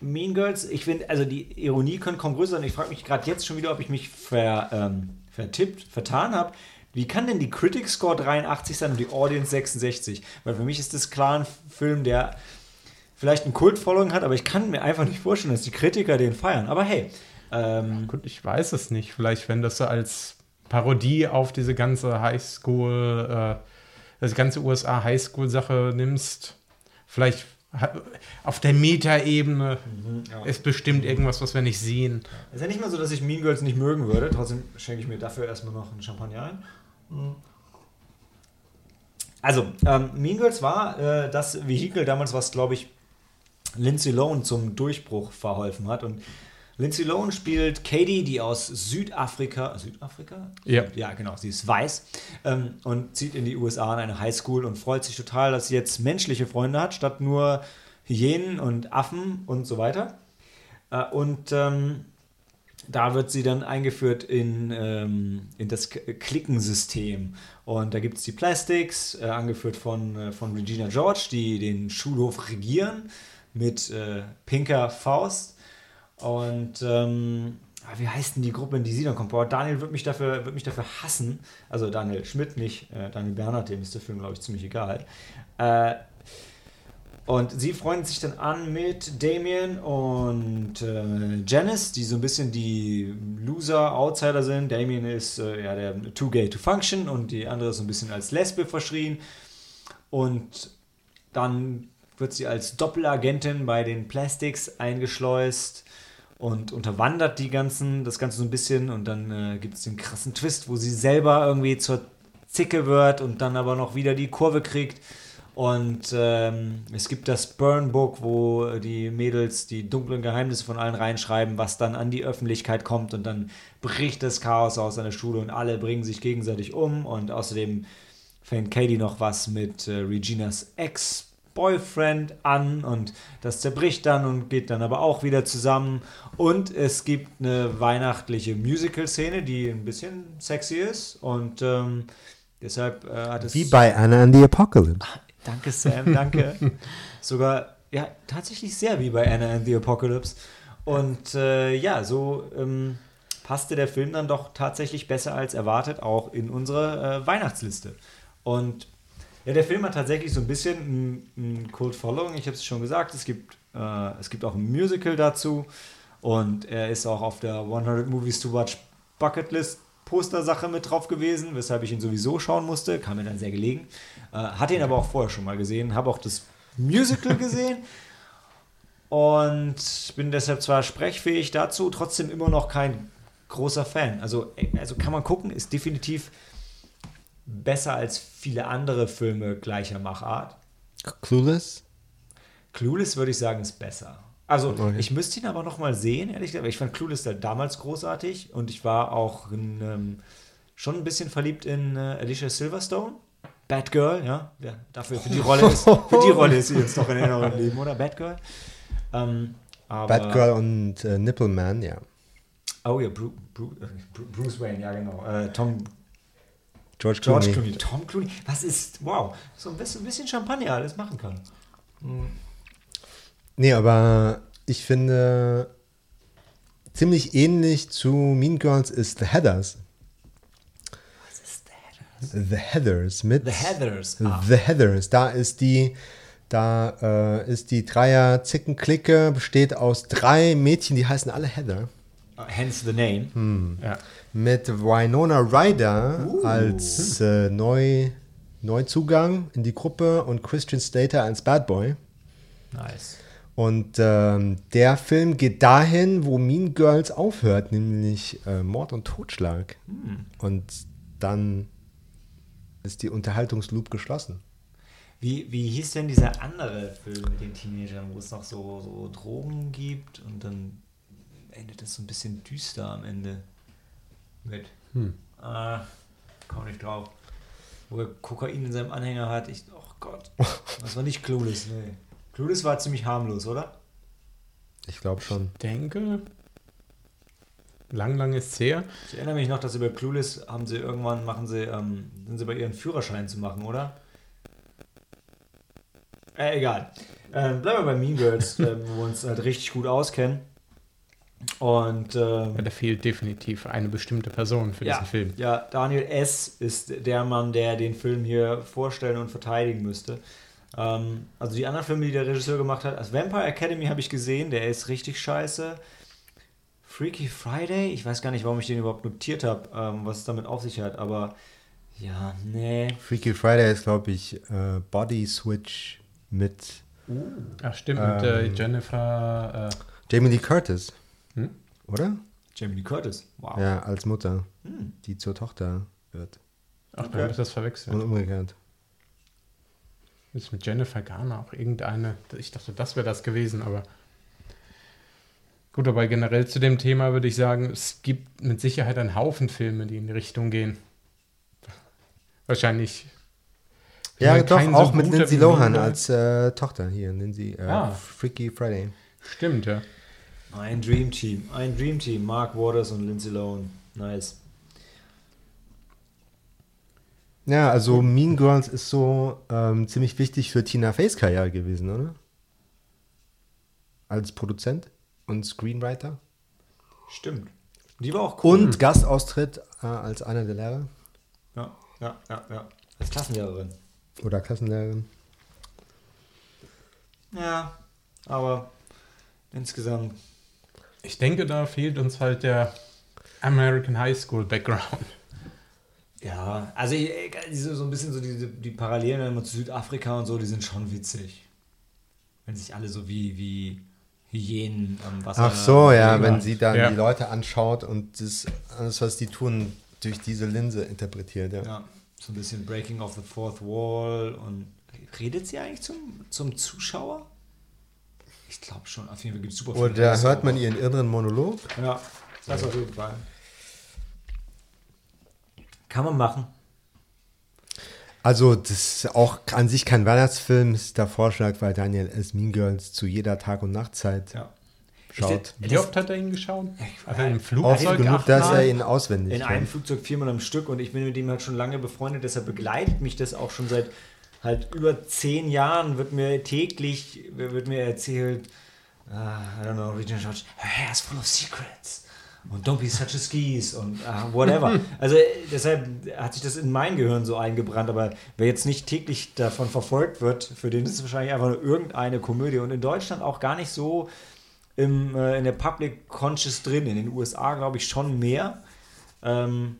Mean Girls, ich finde, also die Ironie könnte kaum größer sein. Ich frage mich gerade jetzt schon wieder, ob ich mich ver, ähm, vertippt, vertan habe. Wie kann denn die Critic Score 83 sein und die Audience 66? Weil für mich ist das klar ein Film, der vielleicht ein Kult-Following hat, aber ich kann mir einfach nicht vorstellen, dass die Kritiker den feiern. Aber hey, ähm, Gut, ich weiß es nicht. Vielleicht, wenn das so als Parodie auf diese ganze Highschool, äh, das ganze USA Highschool-Sache nimmst, vielleicht auf der Meta-Ebene ja. ist bestimmt irgendwas, was wir nicht sehen. ist ja nicht mal so, dass ich Mean Girls nicht mögen würde. Trotzdem schenke ich mir dafür erstmal noch einen Champagner ein. Also, ähm, Mean Girls war äh, das Vehikel damals, was, glaube ich, Lindsay Lohan zum Durchbruch verholfen hat. Und Lindsay Lohan spielt Katie, die aus Südafrika, Südafrika? Ja. Ja, genau, sie ist weiß ähm, und zieht in die USA in eine Highschool und freut sich total, dass sie jetzt menschliche Freunde hat, statt nur Hyänen und Affen und so weiter. Äh, und ähm, da wird sie dann eingeführt in, ähm, in das Klickensystem. Und da gibt es die Plastics, äh, angeführt von, äh, von Regina George, die den Schulhof regieren mit äh, pinker Faust. Und ähm, ah, wie heißt denn die Gruppe, in die sie dann kommt? Boah, Daniel wird mich dafür, wird mich dafür hassen. Also Daniel Schmidt, nicht äh, Daniel Bernhard, dem ist der Film, glaube ich, ziemlich egal. Äh, und sie freundet sich dann an mit Damien und äh, Janice, die so ein bisschen die Loser, Outsider sind. Damien ist äh, ja der Too Gay to Function und die andere ist so ein bisschen als Lesbe verschrien. Und dann wird sie als Doppelagentin bei den Plastics eingeschleust und unterwandert die ganzen, das Ganze so ein bisschen. Und dann äh, gibt es den krassen Twist, wo sie selber irgendwie zur Zicke wird und dann aber noch wieder die Kurve kriegt. Und ähm, es gibt das Burn Book, wo die Mädels die dunklen Geheimnisse von allen reinschreiben, was dann an die Öffentlichkeit kommt. Und dann bricht das Chaos aus an der Schule und alle bringen sich gegenseitig um. Und außerdem fängt Katie noch was mit äh, Reginas Ex-Boyfriend an und das zerbricht dann und geht dann aber auch wieder zusammen. Und es gibt eine weihnachtliche Musical-Szene, die ein bisschen sexy ist und ähm, deshalb äh, hat es. Wie bei Anna and the Apocalypse. Danke, Sam, danke. Sogar, ja, tatsächlich sehr wie bei Anna and the Apocalypse. Und äh, ja, so ähm, passte der Film dann doch tatsächlich besser als erwartet auch in unsere äh, Weihnachtsliste. Und ja, der Film hat tatsächlich so ein bisschen ein, Cult Following. Ich habe es schon gesagt, es gibt, äh, es gibt auch ein Musical dazu. Und er ist auch auf der 100 Movies to Watch Bucketlist Poster-Sache mit drauf gewesen, weshalb ich ihn sowieso schauen musste. Kam mir dann sehr gelegen. Äh, hatte ihn aber auch vorher schon mal gesehen. Habe auch das Musical gesehen. Und bin deshalb zwar sprechfähig dazu, trotzdem immer noch kein großer Fan. Also, also kann man gucken, ist definitiv besser als viele andere Filme gleicher Machart. Clueless? Clueless würde ich sagen, ist besser. Also, Okay. ich müsste ihn aber noch mal sehen, ehrlich gesagt. Ich fand Clueless halt damals großartig und ich war auch in, ähm, schon ein bisschen verliebt in äh, Alicia Silverstone. Batgirl, ja. ja dafür, für die Rolle ist, für die Rolle ist sie jetzt noch in Erinnerung geblieben, oder? Batgirl. Ähm, aber, Batgirl und äh, Nippleman, ja. Oh ja, Bru, Bru, äh, Bru- Bruce Wayne, ja genau. Äh, Tom George, George Clooney. Clooney. Tom Clooney. Was ist, wow, so ein bisschen, ein bisschen Champagner alles machen kann. Nee, aber ich finde, ziemlich ähnlich zu Mean Girls ist The Heathers. Was ist that? The Heathers mit The Heathers. Ah. The Heathers. Da ist die, da äh, ist die Dreier-Zicken-Clique, besteht aus drei Mädchen, die heißen alle Heather. Hence the name. Ja. Mit Winona Ryder als äh, Neu, Neuzugang in die Gruppe und Christian Slater als Bad Boy. Nice. Und ähm, der Film geht dahin, wo Mean Girls aufhört, nämlich äh, Mord und Totschlag. Und dann ist die Unterhaltungsloop geschlossen. Wie, wie hieß denn dieser andere Film mit den Teenagern, wo es noch so, so Drogen gibt und dann endet es so ein bisschen düster am Ende mit. Ah, komm nicht drauf. Wo er Kokain in seinem Anhänger hat. Ich, oh Gott. Das war nicht Clueless, nee. Clueless war ziemlich harmlos, oder? Ich glaube schon. denke, lang, lang ist es her. Ich erinnere mich noch, dass über Clueless haben sie irgendwann, machen sie, ähm, sind sie bei ihren Führerschein zu machen, oder? Äh, egal. Ähm, bleiben wir bei Mean Girls, ähm, wo wir uns halt richtig gut auskennen. Und ähm, Ja, da fehlt definitiv eine bestimmte Person für ja, diesen Film. ja, Daniel S. ist der Mann, der den Film hier vorstellen und verteidigen müsste. Ähm, also die anderen Filme, die der Regisseur gemacht hat, also Vampire Academy habe ich gesehen, der ist richtig scheiße. Freaky Friday, ich weiß gar nicht, warum ich den überhaupt notiert habe, ähm, was es damit auf sich hat, aber ja, nee. Freaky Friday ist, glaube ich, äh, Body Switch mit Ach, stimmt, mit äh, Ähm. Jennifer. Äh, Jamie Lee Curtis. Hm? Oder? Jamie Curtis, wow. Ja, als Mutter, Hm. die zur Tochter wird. ach, Okay. dann habe ich das verwechselt. Und umgekehrt. Ist mit Jennifer Garner auch irgendeine. Ich dachte, das wäre das gewesen, aber. Gut, aber generell zu dem Thema würde ich sagen, es gibt mit Sicherheit einen Haufen Filme, die in die Richtung gehen. Wahrscheinlich. Ja, doch, so auch mit guter Lindsay Lohan als äh, Tochter hier. Lindsay, äh, Ah. Freaky Friday. Stimmt, ja. Ein Dream Team, ein Dream Team, Mark Waters und Lindsay Lohan, nice. Ja, also Mean Girls ist so ähm, ziemlich wichtig für Tina Feys Karriere gewesen, oder? Als Produzent und Screenwriter. Stimmt. Die war auch cool. Und Gastaustritt äh, als einer der Lehrer Ja, ja, ja, ja. Als Klassenlehrerin. oder Klassenlehrerin. Ja, aber insgesamt. Ich denke, da fehlt uns halt der American High School Background. Ja, also ich- so ein bisschen so diese, die Parallelen immer zu Südafrika und so, die sind schon witzig. Wenn sich alle so wie, wie Hyänen am Wasser. Ach so, ja, wenn sie dann Ja. die Leute anschaut und das alles, was die tun, durch diese Linse interpretiert. Ja. Ja, so ein bisschen Breaking of the Fourth Wall und. Redet sie eigentlich zum, zum Zuschauer? Ich glaube schon, auf jeden Fall gibt es super viele Oder Texte hört man auch. ihren inneren Monolog? Ja, das auf jeden Fall. Kann man machen. Also, das ist auch an sich kein Weihnachtsfilm, ist der Vorschlag, weil Daniel S. Mean Girls zu jeder Tag- und Nachtzeit Ja. schaut. Wie oft hat er ihn geschaut? Er im Oft Flugzeug genug, dass er ihn auswendig In einem Flugzeug viermal am Stück und ich bin mit ihm halt schon lange befreundet, deshalb begleitet mich das auch schon seit halt über zehn Jahren, wird mir täglich, wird mir erzählt, ah, I don't know, Regina George, her hair is full of secrets und don't be such a skis und ah, whatever. also deshalb hat sich das in mein Gehirn so eingebrannt, aber wer jetzt nicht täglich davon verfolgt wird, für den ist es wahrscheinlich einfach nur irgendeine Komödie und in Deutschland auch gar nicht so im, äh, in der Public Conscious drin, in den USA glaube ich schon mehr. Ähm,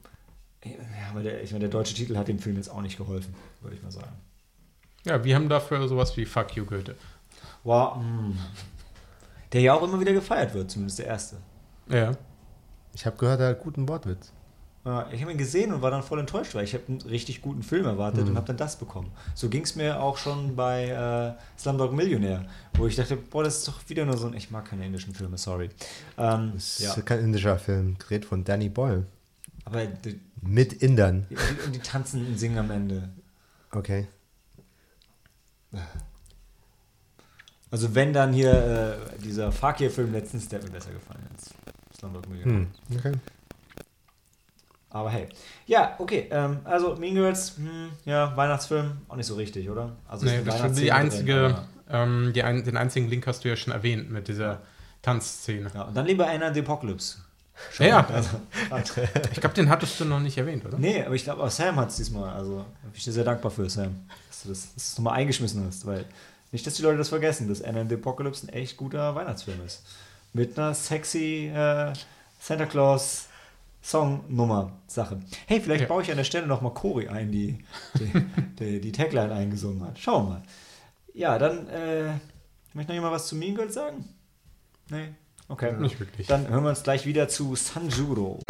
ja, aber der, ich meine, der deutsche Titel hat dem Film jetzt auch nicht geholfen, würde ich mal sagen. Ja, wir haben dafür sowas wie Fuck You Goethe. Wow, mm. Der ja auch immer wieder gefeiert wird, zumindest der erste. Ja. Ich habe gehört, er hat guten Wortwitz. Ja, Ich habe ihn gesehen und war dann voll enttäuscht, weil ich habe einen richtig guten Film erwartet und habe dann das bekommen. So ging es mir auch schon bei äh, Slumdog Millionär, wo ich dachte, boah, das ist doch wieder nur so ein, ich mag keine indischen Filme, sorry. Ähm, Das ja, ist kein indischer Film, gedreht von Danny Boyle. aber die, Mit Indern. die, und die tanzen und singen am Ende. Okay. Also wenn dann hier äh, dieser Fakir-Film letztens, der hat mir besser gefallen als Slumdog Millionär. Hm. okay. Aber hey. Ja, okay. Ähm, also Mean Girls, hm, ja, Weihnachtsfilm, auch nicht so richtig, oder? Also Nee, das ist schon die einzige, ähm, die ein, den einzigen Link hast du ja schon erwähnt mit dieser Tanzszene. ja, und dann lieber einer The Apocalypse. Ja, ja. Also, Ich glaube, den hattest du noch nicht erwähnt, oder? nee, aber ich glaube, auch Sam hat es diesmal. Also bin ich dir sehr dankbar für, Sam, du das, dass du eingeschmissen hast. Weil nicht, dass die Leute das vergessen, dass Anna and the Apocalypse ein echt guter Weihnachtsfilm ist. Mit einer sexy äh, Santa Claus Songnummer-Sache. Hey, vielleicht Ja. baue ich an der Stelle nochmal Cori ein, die die, die die Tagline eingesungen hat. Schauen wir mal. Ja, dann äh, möchte noch jemand was zu Mean Girls sagen? Nee? Okay. Nicht wirklich. Dann hören wir uns gleich wieder zu Sanjuro.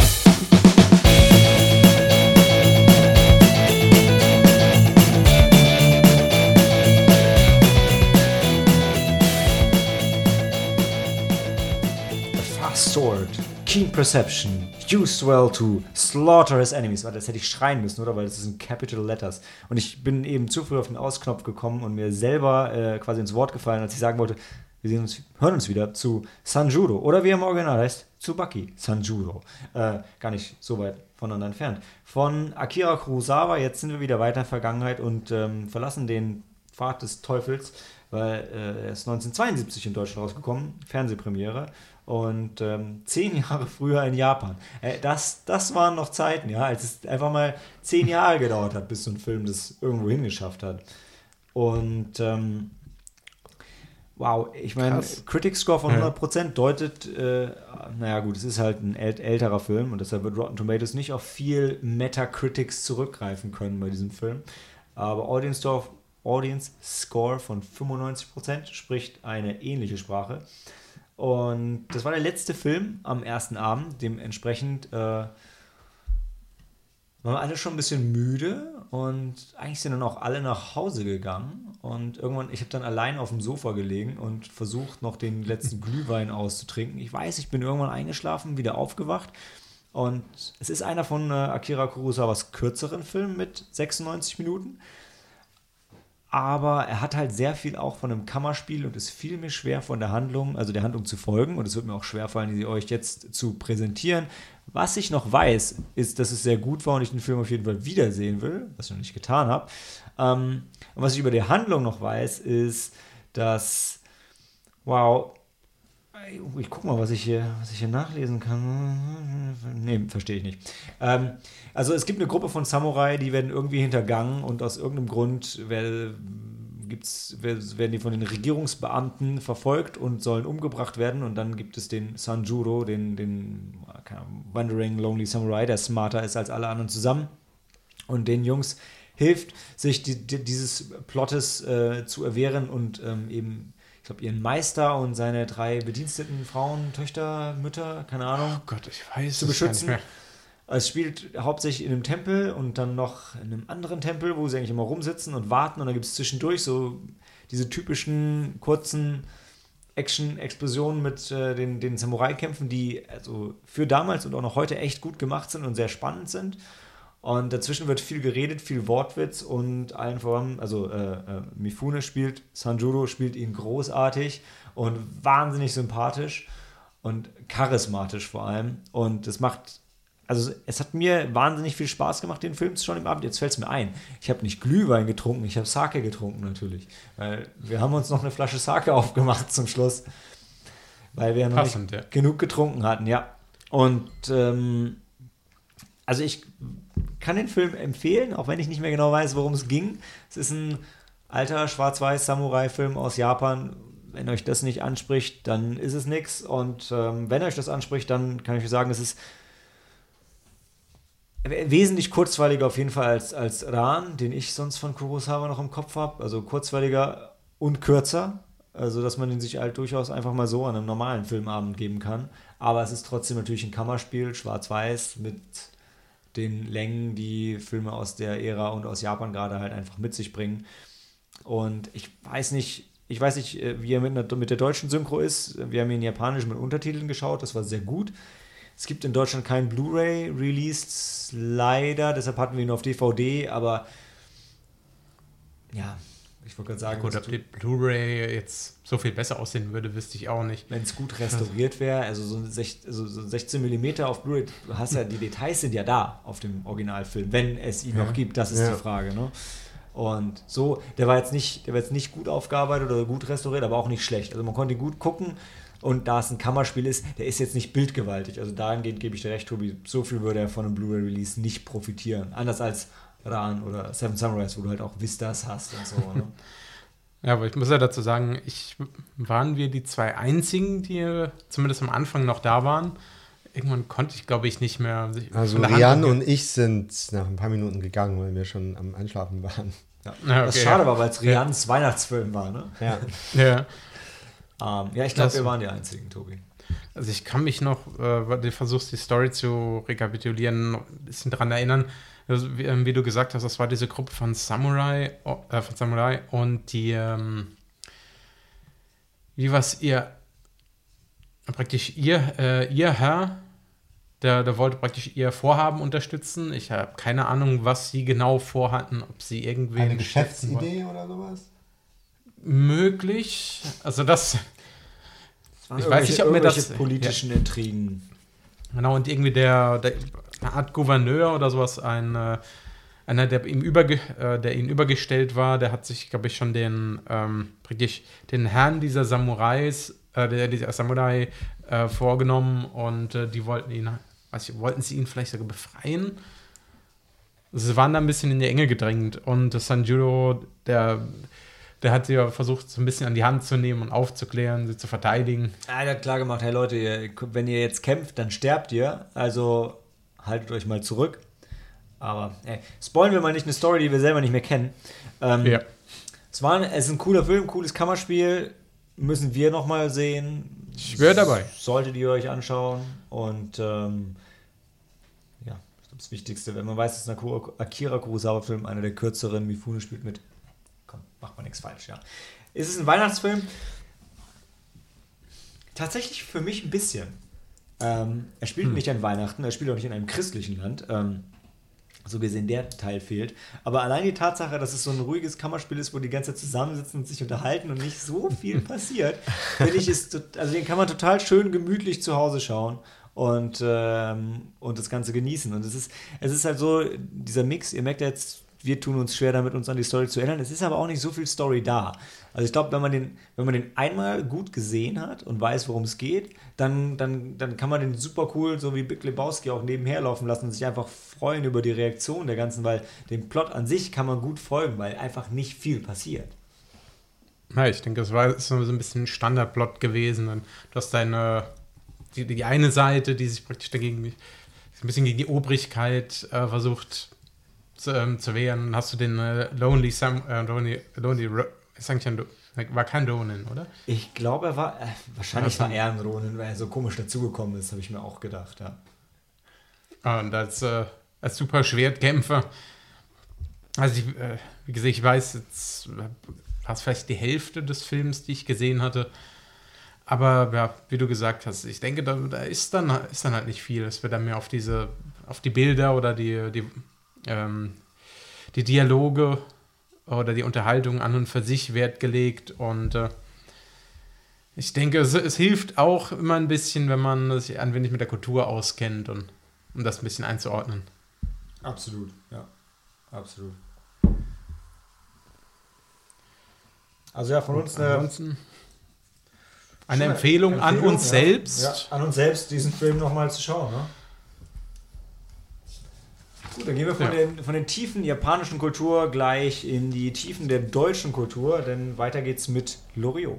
Sword, keen perception, used well to slaughter his enemies. Warte, das hätte ich schreien müssen, oder? Weil das sind Capital Letters. Und ich bin eben zu früh auf den Ausknopf gekommen und mir selber äh, quasi ins Wort gefallen, als ich sagen wollte, wir sehen uns, hören uns wieder zu Sanjuro oder wie er im Original heißt, Tsubaki Sanjuro. Äh, gar nicht so weit voneinander entfernt. Von Akira Kurosawa, jetzt sind wir wieder weiter in der Vergangenheit und ähm, verlassen den Pfad des Teufels, weil äh, er ist 1972 in Deutschland rausgekommen, Fernsehpremiere. Und ähm, zehn Jahre früher in Japan. Äh, das, das waren noch Zeiten, ja, als es einfach mal zehn Jahre gedauert hat, bis so ein Film das irgendwo hingeschafft hat. Und ähm, wow, ich meine, Krass. Critic Score von Ja. 100% deutet, äh, naja gut, es ist halt ein äl älterer Film und deshalb wird Rotten Tomatoes nicht auf viel Metacritics zurückgreifen können bei diesem Film. Aber Audience Score, Audience Score von 95% spricht eine ähnliche Sprache. Und das war der letzte Film am ersten Abend. Dementsprechend äh, waren wir alle schon ein bisschen müde und eigentlich sind dann auch alle nach Hause gegangen. Und irgendwann, ich habe dann allein auf dem Sofa gelegen und versucht, noch den letzten Glühwein auszutrinken. Ich weiß, ich bin irgendwann eingeschlafen, wieder aufgewacht. Und es ist einer von äh, Akira Kurosawas kürzeren Filmen mit 96 Minuten. Aber er hat halt sehr viel auch von einem Kammerspiel und es fiel mir schwer von der Handlung, also der Handlung zu folgen. Und es wird mir auch schwer fallen, sie euch jetzt zu präsentieren. Was ich noch weiß, ist, dass es sehr gut war und ich den Film auf jeden Fall wiedersehen will, was ich noch nicht getan habe. Ähm, und was ich über die Handlung noch weiß, ist, dass, wow, ich guck mal, was ich hier, was ich hier nachlesen kann. Nee, verstehe ich nicht. Ähm, also es gibt eine Gruppe von Samurai, die werden irgendwie hintergangen und aus irgendeinem Grund wer, gibt's, wer, werden die von den Regierungsbeamten verfolgt und sollen umgebracht werden. Und dann gibt es den Sanjuro, den, den Ahnung, Wandering Lonely Samurai, der smarter ist als alle anderen zusammen. Und den Jungs hilft, sich die, die, dieses Plottes äh, zu erwehren und ähm, eben, ich glaube, ihren Meister und seine drei bediensteten Frauen, Töchter, Mütter, keine Ahnung, Oh Gott, ich weiß zu es gar nicht beschützen. mehr. Es spielt hauptsächlich in einem Tempel und dann noch in einem anderen Tempel, wo sie eigentlich immer rumsitzen und warten. Und dann gibt es zwischendurch so diese typischen kurzen Action-Explosionen mit äh, den, den Samurai-Kämpfen, die also für damals und auch noch heute echt gut gemacht sind und sehr spannend sind. Und dazwischen wird viel geredet, viel Wortwitz und allen voran, also äh, äh, Mifune spielt, Sanjuro spielt ihn großartig und wahnsinnig sympathisch und charismatisch vor allem. Und das macht, also es hat mir wahnsinnig viel Spaß gemacht, den Film zu schauen im Abend. Jetzt fällt es mir ein, ich habe nicht Glühwein getrunken, ich habe Sake getrunken natürlich. Weil wir haben uns noch eine Flasche Sake aufgemacht zum Schluss. Weil wir noch Passend, nicht ja. genug getrunken hatten, ja. Und ähm, also ich kann den Film empfehlen, auch wenn ich nicht mehr genau weiß, worum es ging. Es ist ein alter Schwarz-Weiß-Samurai-Film aus Japan. Wenn euch das nicht anspricht, dann ist es nichts. Und ähm, wenn euch das anspricht, dann kann ich euch sagen, es ist wesentlich kurzweiliger auf jeden Fall als, als Ran, den ich sonst von Kurosawa noch im Kopf habe. Also kurzweiliger und kürzer. Also, dass man den sich halt durchaus einfach mal so an einem normalen Filmabend geben kann. Aber es ist trotzdem natürlich ein Kammerspiel, schwarz-weiß, mit den Längen, die Filme aus der Ära und aus Japan gerade halt einfach mit sich bringen. Und ich weiß nicht, ich weiß nicht, äh, wie er mit, einer, mit der deutschen Synchro ist. Wir haben ihn japanisch mit Untertiteln geschaut, das war sehr gut. Es gibt in Deutschland kein Blu-ray-Release, leider, deshalb hatten wir ihn auf DVD, aber ja, ich wollte gerade sagen, Gut, ob die Blu-ray jetzt so viel besser aussehen würde, wüsste ich auch nicht. wenn es gut restauriert wäre, also so, ein sech- also so 16 mm auf Blu-ray, du hast ja, die Details sind ja da auf dem Originalfilm, wenn es ihn Ja. noch gibt, das ist Ja. die Frage, ne? Und so, der war jetzt nicht, der war jetzt nicht gut aufgearbeitet oder gut restauriert, aber auch nicht schlecht. Also man konnte ihn gut gucken und da es ein Kammerspiel ist, der ist jetzt nicht bildgewaltig. Also dahingehend gebe ich dir recht, Tobi, so viel würde er von einem Blu-ray-Release nicht profitieren. Anders als Ran oder Seven Samurais, wo du halt auch Vistas hast und so, ne? Ja, aber ich muss ja dazu sagen, ich, waren wir die zwei einzigen, die zumindest am Anfang noch da waren. Irgendwann konnte ich, glaube ich, nicht mehr. sich Also Rian und ich sind nach ein paar Minuten gegangen, weil wir schon am Einschlafen waren. Ja. Ja, Was okay, schade ja. war, weil es Rians Weihnachtsfilm war, ne? Ja. Ja. Ähm, ja, ich glaube, wir waren die Einzigen, Tobi. Also ich kann mich noch, äh, weil du versuchst, die Story zu rekapitulieren, noch ein bisschen dran erinnern. Also, wie, ähm, wie du gesagt hast, das war diese Gruppe von Samurai, äh, von Samurai und die, ähm, wie was ihr, praktisch ihr, äh, ihr Herr, der, der wollte praktisch ihr Vorhaben unterstützen. Ich habe keine Ahnung, was sie genau vorhatten, ob sie irgendwie Eine Geschäftsidee oder sowas? möglich. Also das, Ich weiß nicht, ob mir das- politischen Intrigen. Genau, und irgendwie der, der eine Art Gouverneur oder sowas, ein äh, einer, der ihm, überge äh, der ihm übergestellt war, der hat sich, glaube ich, schon den ähm, den Herrn dieser Samurais, äh, der, dieser Samurai äh, vorgenommen und äh, die wollten ihn, weiß ich, wollten sie ihn vielleicht sogar befreien. Sie waren da ein bisschen in die Enge gedrängt und Sanjuro, der, der hat sie ja versucht, so ein bisschen an die Hand zu nehmen und aufzuklären, sie zu verteidigen. Ah, der hat klar gemacht, hey Leute, ihr, wenn ihr jetzt kämpft, dann sterbt ihr. Also haltet euch mal zurück. Aber ey, spoilen wir mal nicht eine Story, die wir selber nicht mehr kennen. Ähm, Ja. es, war, ein- es ist ein cooler Film, cooles Kammerspiel. Müssen wir noch mal sehen. Ich wäre dabei. Solltet ihr euch anschauen. Und ähm, ja, ich glaub, das Wichtigste, wenn man weiß, es ist ein Akira- Akira Kurosawa-Film, einer der kürzeren. Mifune spielt mit. Komm, macht man nichts falsch, ja. Ist es ein Weihnachtsfilm? Tatsächlich für mich ein bisschen. Ähm, er spielt nicht an Weihnachten, er spielt auch nicht in einem christlichen Land. Ähm, so gesehen, der Teil fehlt. Aber allein die Tatsache, dass es so ein ruhiges Kammerspiel ist, wo die ganze Zeit zusammensitzen und sich unterhalten und nicht so viel passiert, finde ich, ist, also den kann man total schön gemütlich zu Hause schauen und, ähm, und das Ganze genießen. Und es ist, es ist halt so, dieser Mix, ihr merkt jetzt, wir tun uns schwer damit, uns an die Story zu erinnern. Es ist aber auch nicht so viel Story da. Also ich glaube, wenn man den, wenn man den einmal gut gesehen hat und weiß, worum es geht, dann, dann, dann kann man den super cool, so wie Big Lebowski, auch nebenher laufen lassen und sich einfach freuen über die Reaktion der ganzen, weil dem Plot an sich kann man gut folgen, weil einfach nicht viel passiert. Ja, ich denke, das war so ein bisschen ein Standardplot gewesen. Und du hast deine, die, die eine Seite, die sich praktisch dagegen, ein bisschen gegen die Obrigkeit äh, versucht zu, ähm, zu wehren. Dann hast du den äh, Lonely Sam, äh, Lonely, Lonely, Do- war kein Ronin, oder? Ich glaube, er war, äh, wahrscheinlich war er ein Ronin, weil er so komisch dazugekommen ist, habe ich mir auch gedacht, ja. Und als, äh, als super Schwertkämpfer. Also, ich, äh, wie gesagt, ich weiß jetzt, war es vielleicht die Hälfte des Films, die ich gesehen hatte. Aber ja, wie du gesagt hast, ich denke, da, da ist, dann, ist dann halt nicht viel. Es wird dann mehr auf diese, auf die Bilder oder die, die, ähm, die Dialoge oder die Unterhaltung an und für sich Wert gelegt. Und äh, ich denke, es, es hilft auch immer ein bisschen, wenn man sich ein wenig mit der Kultur auskennt und um das ein bisschen einzuordnen. Absolut, ja. Absolut. Also ja, von uns eine eine Schöne Empfehlung, an Empfehlung, uns ja. selbst. Ja, an uns selbst, diesen Film nochmal zu schauen. Ne? Gut, dann gehen wir von, Ja. den, von den Tiefen japanischen Kultur gleich in die Tiefen der deutschen Kultur, denn weiter geht's mit Loriot.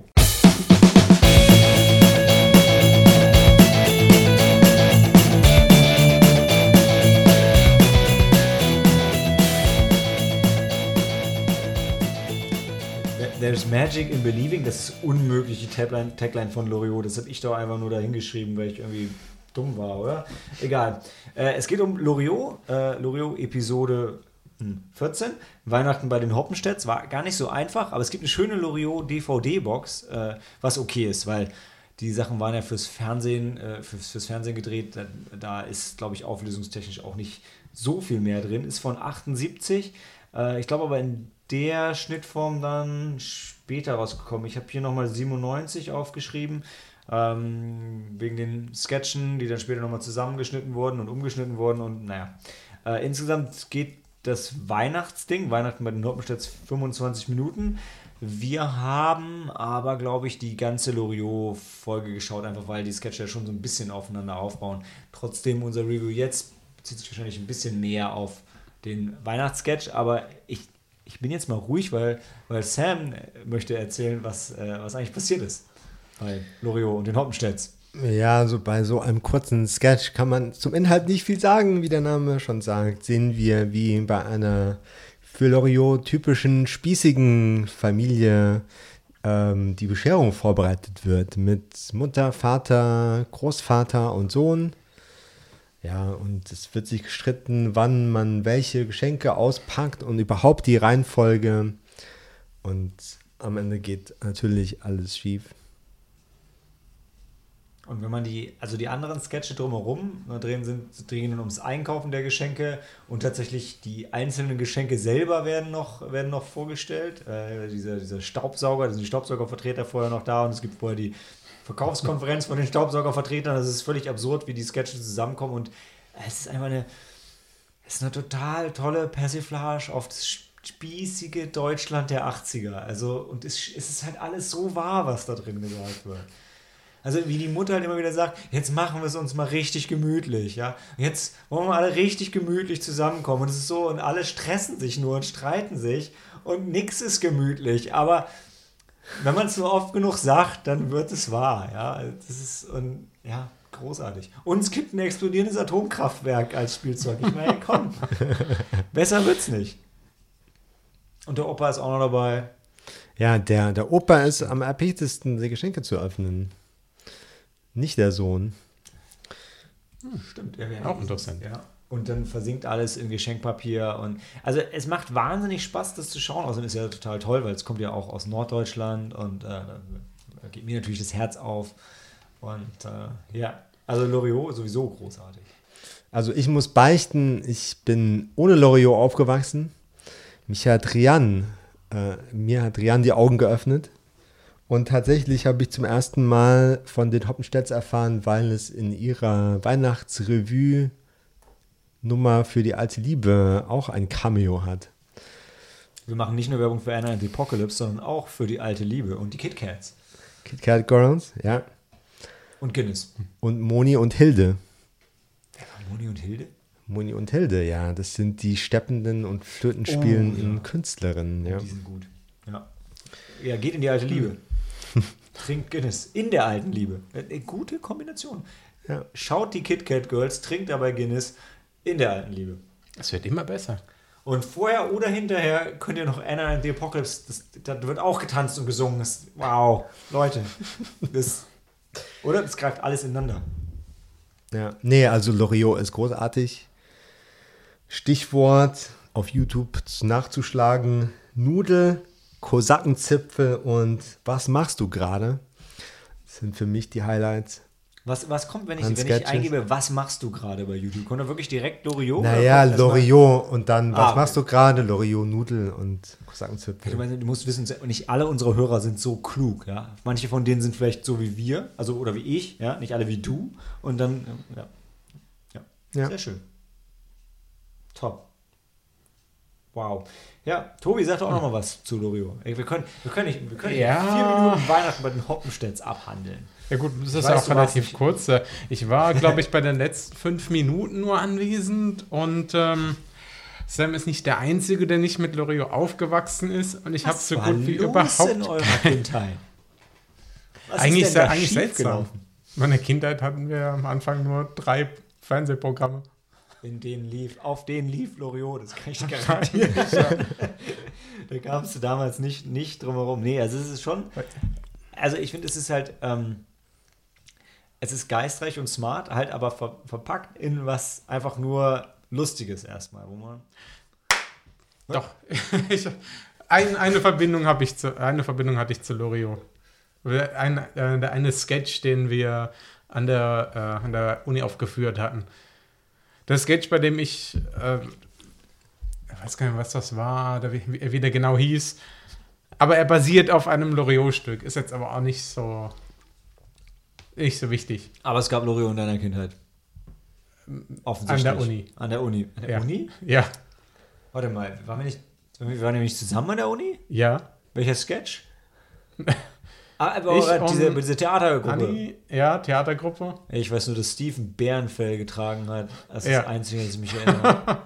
There's magic in believing, das ist unmöglich, die Tagline, Tagline von Loriot. Das habe ich doch einfach nur da hingeschrieben, weil ich irgendwie dumm war, oder? Egal. Äh, es geht um Loriot, äh, Loriot Episode hm, 14, Weihnachten bei den Hoppenstedts. War gar nicht so einfach, aber es gibt eine schöne Loriot DVD-Box, äh, was okay ist, weil die Sachen waren ja fürs Fernsehen, äh, fürs, fürs Fernsehen gedreht. Da, da ist, glaube ich, auflösungstechnisch auch nicht so viel mehr drin. Ist von 78. Äh, ich glaube aber in der Schnittform dann später rausgekommen. Ich habe hier nochmal 97 aufgeschrieben. Ähm, wegen den Sketchen, die dann später nochmal zusammengeschnitten wurden und umgeschnitten wurden. Und naja, äh, insgesamt geht das Weihnachtsding, Weihnachten bei den Hoppenstedts, 25 Minuten. Wir haben aber, glaube ich, die ganze Loriot-Folge geschaut, einfach weil die Sketche ja schon so ein bisschen aufeinander aufbauen. Trotzdem, unser Review jetzt bezieht sich wahrscheinlich ein bisschen mehr auf den Weihnachtssketch, aber ich, ich bin jetzt mal ruhig, weil, weil Sam möchte erzählen, was, äh, was eigentlich passiert ist bei Loriot und den Hoppenstedts. Ja, also bei so einem kurzen Sketch kann man zum Inhalt nicht viel sagen, wie der Name schon sagt. Sehen wir, wie bei einer für Loriot typischen spießigen Familie ähm, die Bescherung vorbereitet wird mit Mutter, Vater, Großvater und Sohn. Ja, und es wird sich gestritten, wann man welche Geschenke auspackt und überhaupt die Reihenfolge. Und am Ende geht natürlich alles schief. Und wenn man die, also die anderen Sketche drumherum ne, drehen, sind, drehen ums Einkaufen der Geschenke und tatsächlich die einzelnen Geschenke selber werden noch, werden noch vorgestellt. Äh, dieser, dieser Staubsauger, da sind die Staubsaugervertreter vorher noch da und es gibt vorher die Verkaufskonferenz von den Staubsaugervertretern. Das ist völlig absurd, wie die Sketche zusammenkommen. Und es ist einfach eine, es ist eine total tolle Persiflage auf das spießige Deutschland der 80er. Also, und es, es ist halt alles so wahr, was da drin gesagt wird. Also wie die Mutter halt immer wieder sagt, jetzt machen wir es uns mal richtig gemütlich, ja. Jetzt wollen wir alle richtig gemütlich zusammenkommen. Und es ist so, und alle stressen sich nur und streiten sich und nichts ist gemütlich. Aber wenn man es nur oft genug sagt, dann wird es wahr, ja. Das ist, und ja, großartig. Und es gibt ein explodierendes Atomkraftwerk als Spielzeug. Ich meine, komm, besser wird's nicht. Und der Opa ist auch noch dabei. Ja, der, der Opa ist am erbichtesten, die Geschenke zu öffnen. Nicht der Sohn. Hm, stimmt, ja, Auch interessant. Ja. Und dann versinkt alles in Geschenkpapier. Und also es macht wahnsinnig Spaß, das zu schauen. Außerdem ist ja total toll, weil es kommt ja auch aus Norddeutschland und äh, da geht mir natürlich das Herz auf. Und äh, ja, also Loriot sowieso großartig. Also ich muss beichten, ich bin ohne Loriot aufgewachsen. Mich hat Rian, äh, mir hat Rian die Augen geöffnet. Und tatsächlich habe ich zum ersten Mal von den Hoppenstedts erfahren, weil es in ihrer Weihnachtsrevue Nummer für die alte Liebe auch ein Cameo hat. Wir machen nicht nur Werbung für Anna and the Apocalypse, sondern auch für die alte Liebe und die Kit Kats. Kit Kat Girls, ja. Und Guinness. Und Moni und Hilde. Wer war Moni und Hilde? Moni und Hilde, ja. Das sind die steppenden und flötenspielenden Oh, ja. Künstlerinnen, ja. Die sind gut. Ja. Ja, geht in die alte Liebe. Trinkt Guinness in der alten Liebe. Eine gute Kombination. Ja. Schaut die Kit Kat Girls, trinkt dabei Guinness in der alten Liebe. Es wird immer besser. Und vorher oder hinterher könnt ihr noch Anna and the Apocalypse, das, da wird auch getanzt und gesungen. Das, wow, Leute. Das, oder? Das greift alles ineinander. Ja, nee, also Loriot ist großartig. Stichwort auf YouTube nachzuschlagen: Nudel, Kosakenzipfel und was machst du gerade? Das sind für mich die Highlights. Was, was kommt, wenn ich, wenn ich eingebe, was machst du gerade bei YouTube? Kommt da wirklich direkt Loriot? Naja, Loriot und dann, was Ah, machst du gerade? Loriot, Nudel und Kosakenzipfel. meinst, du musst wissen, nicht alle unsere Hörer sind so klug, ja. Manche von denen sind vielleicht so wie wir, also oder wie ich, ja, nicht alle wie du. Und dann, ja. Ja, Ja. sehr schön. Top. Wow. Ja, Tobi, sag doch auch noch mal was zu Loriot. Ey, Wir können, wir können nicht, wir können nicht Ja. vier Minuten Weihnachten bei den Hoppenstedts abhandeln. Ja gut, das ist weiß, auch relativ kurz. Äh, Ich war, glaube ich, bei den letzten fünf Minuten nur anwesend und ähm, Sam ist nicht der Einzige, der nicht mit Loriot aufgewachsen ist und ich habe so gut wie überhaupt in eurer Kindheit. Was Eigentlich ist eigentlich seltsam. schiefgelaufen? In meiner Kindheit hatten wir am Anfang nur drei Fernsehprogramme. In denen lief, auf denen lief Loriot, das kann ich garantieren. da kamst du damals nicht, nicht drum herum. Nee, also es ist schon, also ich finde, es ist halt, ähm, es ist geistreich und smart, halt aber ver verpackt in was einfach nur Lustiges erstmal, wo man, Doch, ich, ein, eine Verbindung habe ich zu, eine Verbindung hatte ich zu Loriot. Ein, äh, der eine Sketch, den wir an der, äh, an der Uni aufgeführt hatten. Der Sketch, bei dem ich, äh, ich weiß gar nicht, was das war, oder wie, wie der genau hieß. Aber er basiert auf einem Loriot-Stück. Ist jetzt aber auch nicht so, nicht so wichtig. aber es gab Loriot in deiner Kindheit. Offensichtlich. An der Uni. An der Uni. An der Ja. Uni? Ja, Warte mal, waren wir nicht, wir waren nämlich zusammen an der Uni? ja. Welcher Sketch? ah, aber Ich diese, und diese Theatergruppe. Anni, ja, Theatergruppe. Ich weiß nur, dass Steven Bärenfell getragen hat. Das ist Ja. das Einzige, das ich mich erinnere.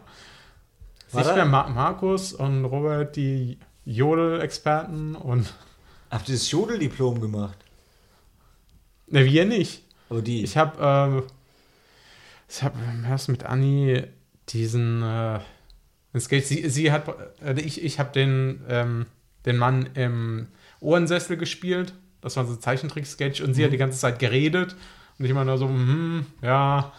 Nicht mehr Ma Markus und Robert, die Jodel-Experten und Habt ihr das Jodeldiplom gemacht? ne, wir nicht. Aber die. Ich habe äh, ich habe erst mit Anni diesen äh, sie, sie hat äh, ich, ich habe den ähm, den Mann im Ohrensessel gespielt. Das war so ein Zeichentrick-Sketch und sie hat die ganze Zeit geredet und ich immer nur so, hm, ja,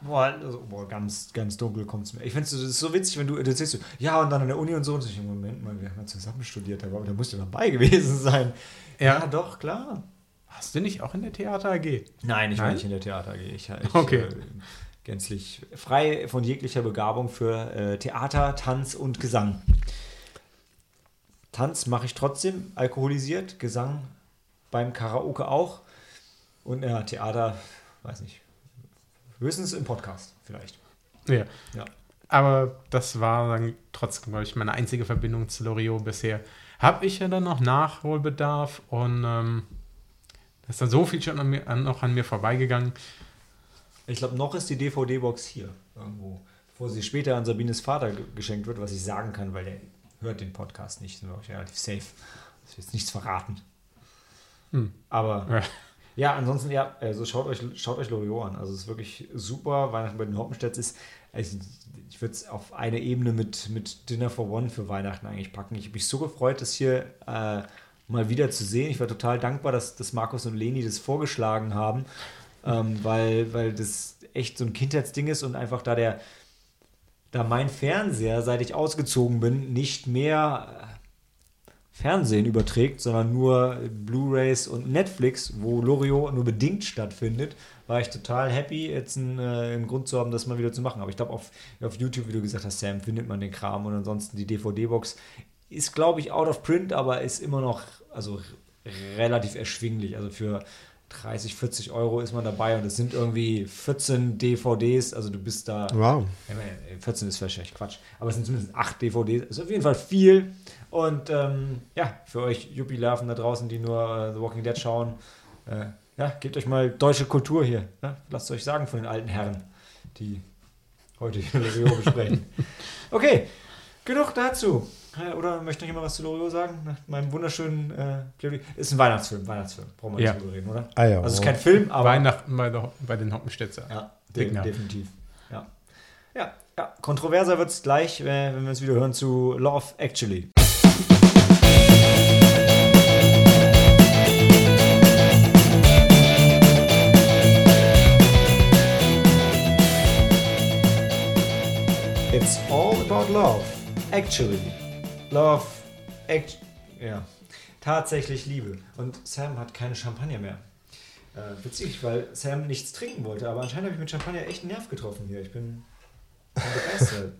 boah, also, boah, ganz, ganz dunkel kommt es mir. Ich finde es ist so witzig, wenn du du erzählst, so, ja, und dann an der Uni und so. Und so, ich, Moment mal, wir haben ja zusammen studiert, aber da musst du dabei gewesen sein. Ja. ja doch, klar. Hast du nicht auch in der Theater AG? Nein, ich war Nein? nicht in der Theater AG. Ich, ich Okay. äh, gänzlich frei von jeglicher Begabung für äh, Theater, Tanz und Gesang. Tanz mache ich trotzdem alkoholisiert, Gesang beim Karaoke auch. Und ja, Theater, weiß nicht. Höchstens im Podcast vielleicht. Ja. Ja. Aber das war dann trotzdem, glaube ich, meine einzige Verbindung zu Loriot bisher. Habe ich ja dann noch Nachholbedarf und ähm, da ist dann so viel schon an mir, an, noch an mir vorbeigegangen. Ich glaube, noch ist die DVD-Box hier irgendwo, bevor sie später an Sabines Vater ge- geschenkt wird, was ich sagen kann, weil der hört den Podcast nicht. Sind wir auch relativ safe. Das ist jetzt nichts verraten. Hm. Aber Ja. ja, ansonsten, ja, also schaut euch, schaut euch Loriot an. Also es ist wirklich super. Weihnachten bei den Hoppenstädts ist, also ich würde es auf eine Ebene mit, mit Dinner for One für Weihnachten eigentlich packen. Ich habe mich so gefreut, das hier äh, mal wieder zu sehen. Ich war total dankbar, dass, dass Markus und Leni das vorgeschlagen haben, ähm, weil, weil das echt so ein Kindheitsding ist und einfach da der, da mein Fernseher, seit ich ausgezogen bin, nicht mehr Fernsehen überträgt, sondern nur Blu-rays und Netflix, wo Loriot nur bedingt stattfindet, war ich total happy, jetzt einen, äh, einen Grund zu haben, das mal wieder zu machen. Aber ich glaube, auf, auf YouTube, wie du gesagt hast, Sam, findet man den Kram und ansonsten die DVD-Box ist, glaube ich, out of print, aber ist immer noch also relativ erschwinglich. Also für 30, 40 Euro ist man dabei und es sind irgendwie 14 DVDs, also du bist da Wow. ja, meine, 14 ist wahrscheinlich Quatsch. Aber es sind zumindest 8 DVDs. Ist auf jeden Fall viel. Und ähm, ja, für euch Yuppie-Larven da draußen, die nur äh, The Walking Dead schauen, äh, ja, gebt euch mal deutsche Kultur hier. Ne? Lasst euch sagen von den alten Herren, die heute hier Loriot besprechen. Okay, genug dazu. Äh, Oder möchte noch jemand was zu Loriot sagen? Nach meinem wunderschönen äh? Ist ein Weihnachtsfilm, Weihnachtsfilm. Brauchen wir Ja. nicht drüber reden, oder? Ah ja. Also es ist kein Film, aber Weihnachten bei, der, bei den Hoppenstädter. ja, de Digna. definitiv. Ja. Ja, ja. kontroverser wird es gleich, äh, wenn wir uns wieder hören zu Love Actually. It's all about love. Actually. Love. Act ja. Tatsächlich Liebe. Und Sam hat keine Champagner mehr. Äh, witzig, weil Sam nichts trinken wollte, aber anscheinend habe ich mit Champagner echt einen Nerv getroffen hier. Ich bin, bin begeistert.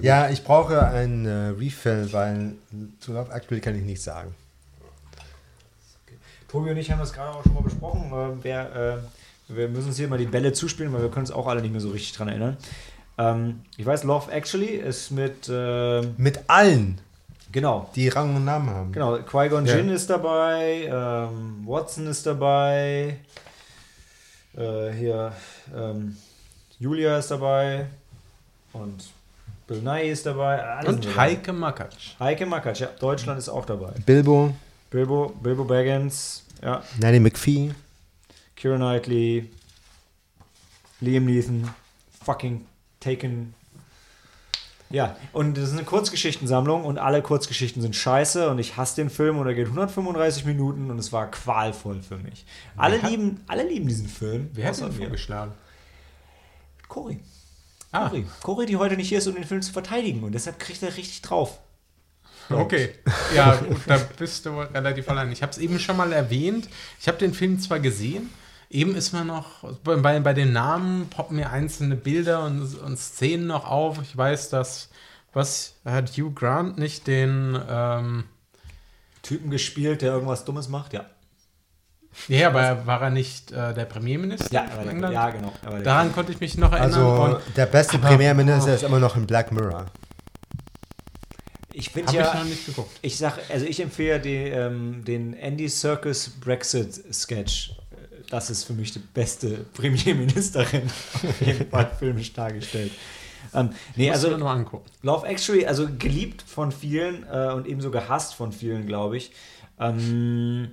Ja, ich brauche ein äh, Refill, weil zu Love Actually kann ich nichts sagen. Tobi und ich haben das gerade auch schon mal besprochen. Äh, wer, wir müssen uns hier mal die Bälle zuspielen, weil wir können uns auch alle nicht mehr so richtig dran erinnern. Ähm, ich weiß, Love Actually ist mit, äh, Mit allen, genau, die Rang und Namen haben. genau, Qui-Gon Ja. Jinn ist dabei, ähm, Watson ist dabei, äh, hier, ähm, Julia ist dabei und Bill Nye ist dabei. alle Und. Heike Makatsch. Heike Makatsch, ja, Deutschland ist auch dabei. Bilbo, Bilbo, Bilbo Baggins, ja, Nanny McPhee. Keira Knightley, Liam Neeson, fucking Taken. Ja, und das ist eine Kurzgeschichtensammlung und alle Kurzgeschichten sind scheiße und ich hasse den Film und er geht 135 Minuten und es war qualvoll für mich. Alle hat- lieben, alle lieben diesen Film. Wer hat ihn vorgeschlagen? Cory. Ah, Cory. Cory, die heute nicht hier ist, um den Film zu verteidigen und deshalb kriegt er richtig drauf. okay. Ja, gut, da bist du relativ allein. Ich habe es eben schon mal erwähnt. Ich habe den Film zwar gesehen, eben ist mir noch, bei, bei den Namen poppen mir einzelne Bilder und, und Szenen noch auf. Ich weiß, dass, was hat Hugh Grant nicht den, ähm, Typen gespielt, der irgendwas Dummes macht, ja. ja, aber war er nicht äh, der Premierminister Ja, der, England? ja genau. Daran konnte ich mich noch erinnern. Also und der beste Aber- Premierminister ist immer noch in Black Mirror. ich finde ja. ich noch nicht geguckt. Ich sag, also ich empfehle die, ähm, den Andy Circus Brexit Sketch. Das ist für mich die beste Premierministerin auf jeden Fall filmisch dargestellt. Ähm, nee, also noch angucken. Love Actually, also geliebt von vielen äh, und ebenso gehasst von vielen, glaube ich. Ähm,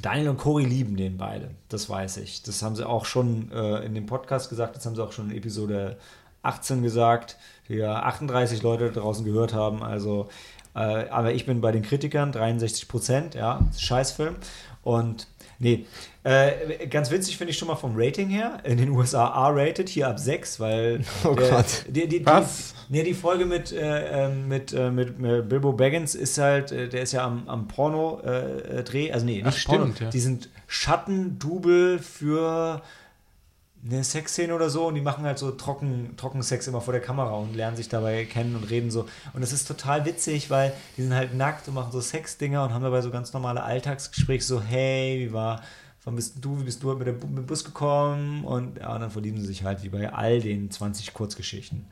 Daniel und Cory lieben den beide, das weiß ich. Das haben sie auch schon äh, in dem Podcast gesagt, das haben sie auch schon in Episode 18 gesagt, die ja 38 Leute draußen gehört haben. Also, äh, aber ich bin bei den Kritikern, 63 Prozent, ja, Scheißfilm. Und nee, äh, ganz witzig finde ich schon mal vom Rating her. In den USA R-rated, hier ab 6, weil. Oh der- Gott. Die, die, die, Was? Nee, die Folge mit, äh, ähm, mit, äh, mit, mit Bilbo Baggins ist halt, äh, der ist ja am, am Porno-Dreh, also nee, Ach, nicht Porno, stimmt, ja. die sind Schattendouble für eine Sexszene oder so und die machen halt so trocken, Trockensex immer vor der Kamera und lernen sich dabei kennen und reden so. Und das ist total witzig, weil die sind halt nackt und machen so Sexdinger und haben dabei so ganz normale Alltagsgespräche, so hey, wie war, wann bist du, wie bist du mit, der, mit dem Bus gekommen? Und, ja, und dann verlieben sie sich halt wie bei all den 20 Kurzgeschichten.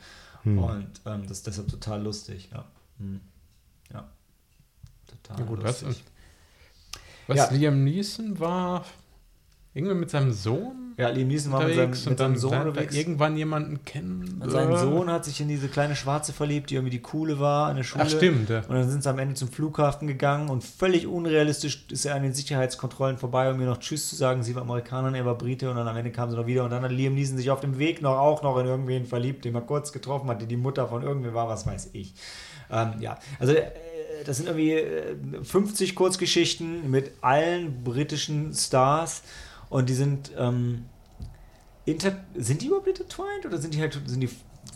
Und ähm, das ist deshalb total lustig, ja. Hm. Ja. Total Ja, gut, was, lustig. was Ja. Liam Neeson war irgendwie mit seinem Sohn Ja, Liam Neeson war mit seinem, mit seinem Sohn er unterwegs. irgendwann jemanden kennen. Und sein Äh. Sohn hat sich in diese kleine Schwarze verliebt, die irgendwie die Coole war in der Schule. Ach, stimmt. Ja. Und dann sind sie am Ende zum Flughafen gegangen und völlig unrealistisch ist er an den Sicherheitskontrollen vorbei, um mir noch Tschüss zu sagen. Sie war Amerikanerin, er war Brite und dann am Ende kamen sie noch wieder und dann hat Liam Neeson sich auf dem Weg noch auch noch in irgendwen verliebt, den man kurz getroffen hat, die die Mutter von irgendwem war, was weiß ich. Ähm, ja, also äh, das sind irgendwie äh, 50 Kurzgeschichten mit allen britischen Stars und die sind ähm, inter sind die überhaupt intertwined oder sind die halt sind die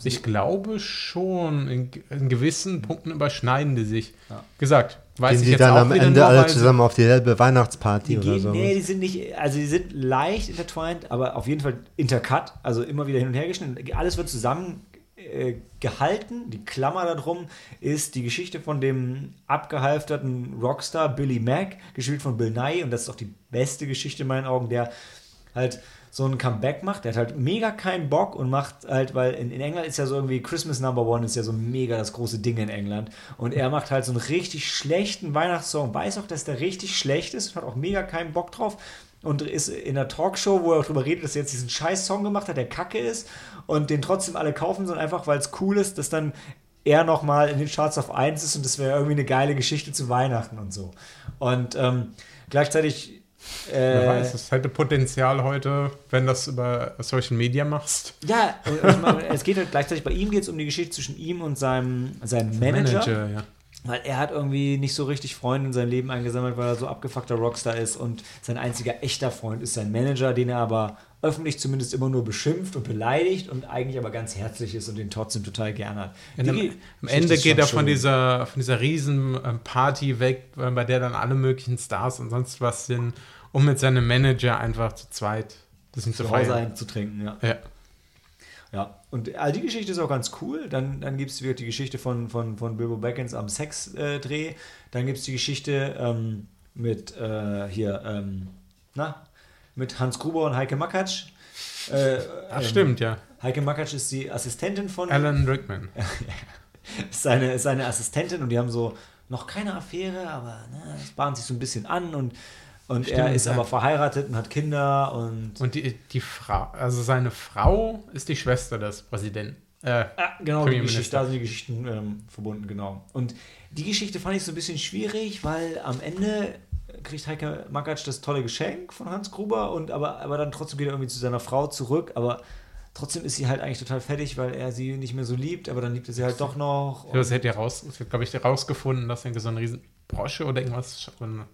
Ich glaube schon, in, in gewissen Punkten überschneiden die sich. Ja. Gesagt, weiß Gehen ich die jetzt dann am Ende nur, alle zusammen auf dieselbe Weihnachtsparty Die oder gehen, so? nee, die sind nicht, also die sind leicht intertwined, aber auf jeden Fall intercut, also immer wieder hin und her geschnitten. Alles wird zusammen äh, gehalten. Die Klammer darum ist die Geschichte von dem abgehalfterten Rockstar Billy Mack, gespielt von Bill Nye, und das ist auch die beste Geschichte in meinen Augen, der halt so ein Comeback macht. Der hat halt mega keinen Bock und macht halt, weil in, in England ist ja so irgendwie Christmas Number One ist ja so mega das große Ding in England. Und er macht halt so einen richtig schlechten Weihnachtssong, weiß auch, dass der richtig schlecht ist und hat auch mega keinen Bock drauf. Und ist in einer Talkshow, wo er darüber redet, dass er jetzt diesen scheiß Song gemacht hat, der kacke ist und den trotzdem alle kaufen, sondern einfach, weil es cool ist, dass dann er nochmal in den Charts auf 1 ist und das wäre irgendwie eine geile Geschichte zu Weihnachten und so. Und ähm, gleichzeitig Wer äh, weiß, es hätte Potenzial heute, wenn das über Social Media machst. Ja, meine, es geht halt gleichzeitig, bei ihm geht es um die Geschichte zwischen ihm und seinem, seinem Manager, ja. Weil er hat irgendwie nicht so richtig Freunde in sein Leben eingesammelt, weil er so abgefuckter Rockstar ist und sein einziger echter Freund ist sein Manager, den er aber öffentlich zumindest immer nur beschimpft und beleidigt und eigentlich aber ganz herzlich ist und den trotzdem total gerne hat. Die am, am Ende geht er von dieser, von dieser riesen ähm, Party weg, äh, bei der dann alle möglichen Stars und sonst was sind, um mit seinem Manager einfach zu zweit das sind zu zu Hause feiern. einzutrinken, ja. Ja. Ja, und all die Geschichte ist auch ganz cool. Dann, dann gibt es wieder die Geschichte von, von, von Bilbo Baggins am Sex-Dreh. Dann gibt es die Geschichte ähm, mit äh, hier, ähm, na, mit Hans Gruber und Heike Makatsch. Äh, Ach, ähm, stimmt, ja. Heike Makatsch ist die Assistentin von Alan Rickman. ist seine, ist seine Assistentin und die haben so noch keine Affäre, aber ne, es bahnt sich so ein bisschen an und, und er Stimmt, ist ja. aber verheiratet und hat Kinder und Und die, die Frau, also seine Frau ist die Schwester des Präsidenten. Äh, Ah, genau, die. Geschichte, da sind die Geschichten ähm, verbunden, genau. Und die Geschichte fand ich so ein bisschen schwierig, weil am Ende kriegt Heike Makatsch das tolle Geschenk von Hans Gruber und aber, aber dann trotzdem geht er irgendwie zu seiner Frau zurück, aber trotzdem ist sie halt eigentlich total fertig, weil er sie nicht mehr so liebt, aber dann liebt er sie halt doch noch. ja, sie hat ja raus, glaube ich, rausgefunden, dass er so eine riesen Brosche oder irgendwas, eine,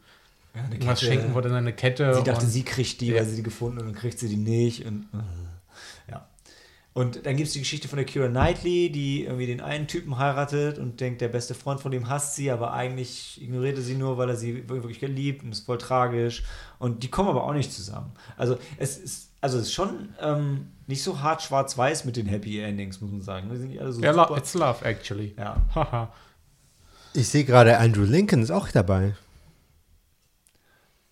Ja, eine irgendwas Kette. schenken wollte, eine Kette. Sie dachte, und- sie kriegt die, Ja. weil sie die gefunden hat und dann kriegt sie die nicht. Und, äh, ja. Und dann gibt es die Geschichte von der Kira Knightley, die irgendwie den einen Typen heiratet und denkt, der beste Freund von dem hasst sie, aber eigentlich ignoriert er sie nur, weil er sie wirklich geliebt und ist voll tragisch. Und die kommen aber auch nicht zusammen. Also es ist, also es ist schon ähm, nicht so hart schwarz-weiß mit den Happy Endings, muss man sagen. Die sind nicht alle so ja, lo- super. it's love, actually. Ja. Ich sehe gerade, Andrew Lincoln ist auch dabei.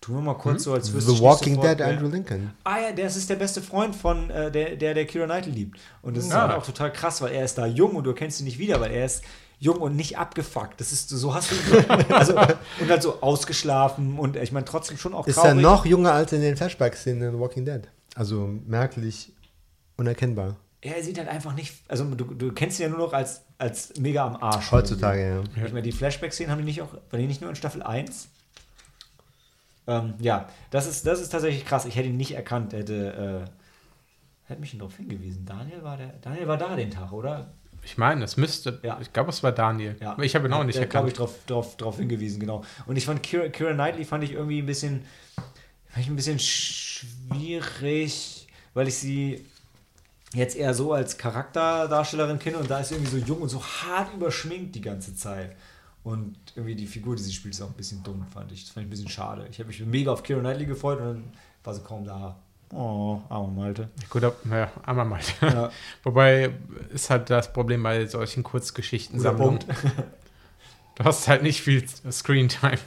Tun wir mal kurz so, als wüsste The Walking sofort, Dead, Andrew Lincoln. Ah ja, der ist der beste Freund von äh, der, der, der Kira Knightley liebt. Und das ist Ja. halt auch total krass, weil er ist da jung und du erkennst ihn nicht wieder, weil er ist jung und nicht abgefuckt. Das ist so hast du ihn. also und halt so ausgeschlafen und ich meine trotzdem schon auch Ist traurig. er noch jünger als in den Flashbacks in The Walking Dead? Also merklich unerkennbar. Ja, er sieht halt einfach nicht, also du, du kennst ihn ja nur noch als, als mega am Arsch. Heutzutage, ja. Ich meine, die Flashback-Szenen haben die nicht auch, waren die nicht nur in Staffel 1? Ähm, ja, das ist, das ist tatsächlich krass. Ich hätte ihn nicht erkannt, er hätte, äh, hätte mich darauf hingewiesen. Daniel war der, Daniel war da den Tag, oder? Ich meine, es müsste, Ja. ich glaube, es war Daniel. Ja. Ich habe ihn auch nicht Der glaube ich, erkannt. darauf drauf, drauf hingewiesen, genau. Und ich fand Kira, Kira Knightley fand ich irgendwie ein bisschen, fand ich ein bisschen schwierig, weil ich sie jetzt eher so als Charakterdarstellerin kenne und da ist sie irgendwie so jung und so hart überschminkt die ganze Zeit. Und irgendwie die Figur, die sie spielt, ist auch ein bisschen dumm, fand ich. Das fand ich ein bisschen schade. Ich habe mich mega auf Kira Knightley gefreut und dann war sie kaum da. Oh, arme Malte. Gut, ab- ja, einmal mal. Ja. Wobei ist halt das Problem bei solchen Kurzgeschichten Guter Sammlungen. Punkt. Du hast halt nicht viel Screentime.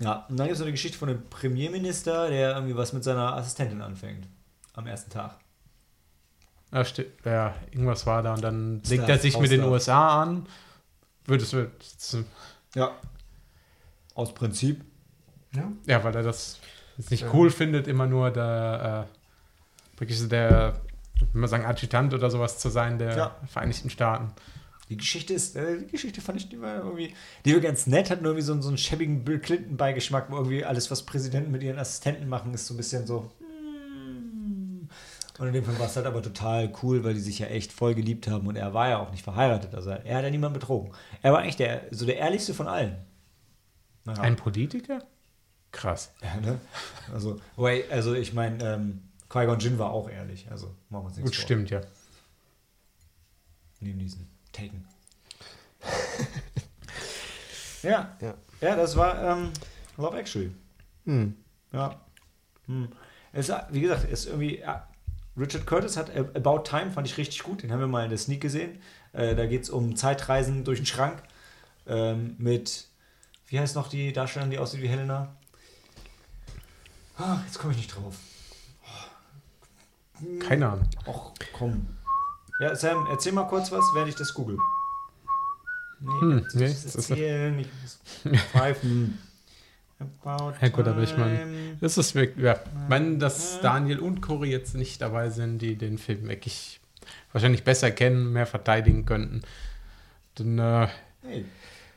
Ja, und dann gibt es noch eine Geschichte von einem Premierminister, der irgendwie was mit seiner Assistentin anfängt. Am ersten Tag. Ja, ja, irgendwas war da und dann Star- legt er sich mit den Haustar. USA an. Wird es wird, Ja. Aus Prinzip. Ja. ja, weil er das jetzt nicht cool findet, immer nur der äh, wirklich so der, wenn man sagen, Adjutant oder sowas zu sein der Ja. Vereinigten Staaten. Die Geschichte ist, äh, die Geschichte fand ich, die war irgendwie, die war ganz nett, hat nur irgendwie so, einen- so einen schäbigen Bill Clinton-Beigeschmack, wo irgendwie alles, was Präsidenten mit ihren Assistenten machen, ist so ein bisschen so. Und in dem Fall war es halt aber total cool, weil die sich ja echt voll geliebt haben und er war ja auch nicht verheiratet. Also er hat ja niemanden betrogen. Er war eigentlich der, so der ehrlichste von allen. Naja. Ein Politiker? Krass. Ja, ne? Also, also ich meine, ähm, Qui-Gon Jinn war auch ehrlich. Also machen wir uns nichts Gut, vor. stimmt, ja. Neben diesen Taken. ja. Ja. Ja, das war ähm, Love Actually. Hm. Ja. Hm. Es, wie gesagt, ist irgendwie. Richard Curtis hat About Time, fand ich richtig gut. Den haben wir mal in der Sneak gesehen. Äh, da geht es um Zeitreisen durch den Schrank. Ähm, mit. Wie heißt noch die Darstellerin, die aussieht wie Helena? Ah, jetzt komme ich nicht drauf. Keine Ahnung. Och, komm. Ja, Sam, erzähl mal kurz was, während ich das google. Nee, Hm, das nee, das erzählen, ich muss pfeifen. About Ja, gut, aber ich meine. Das ist wirklich, ja, wenn das Daniel und Cory jetzt nicht dabei sind, die den Film wirklich wahrscheinlich besser kennen, mehr verteidigen könnten, dann äh, Hey,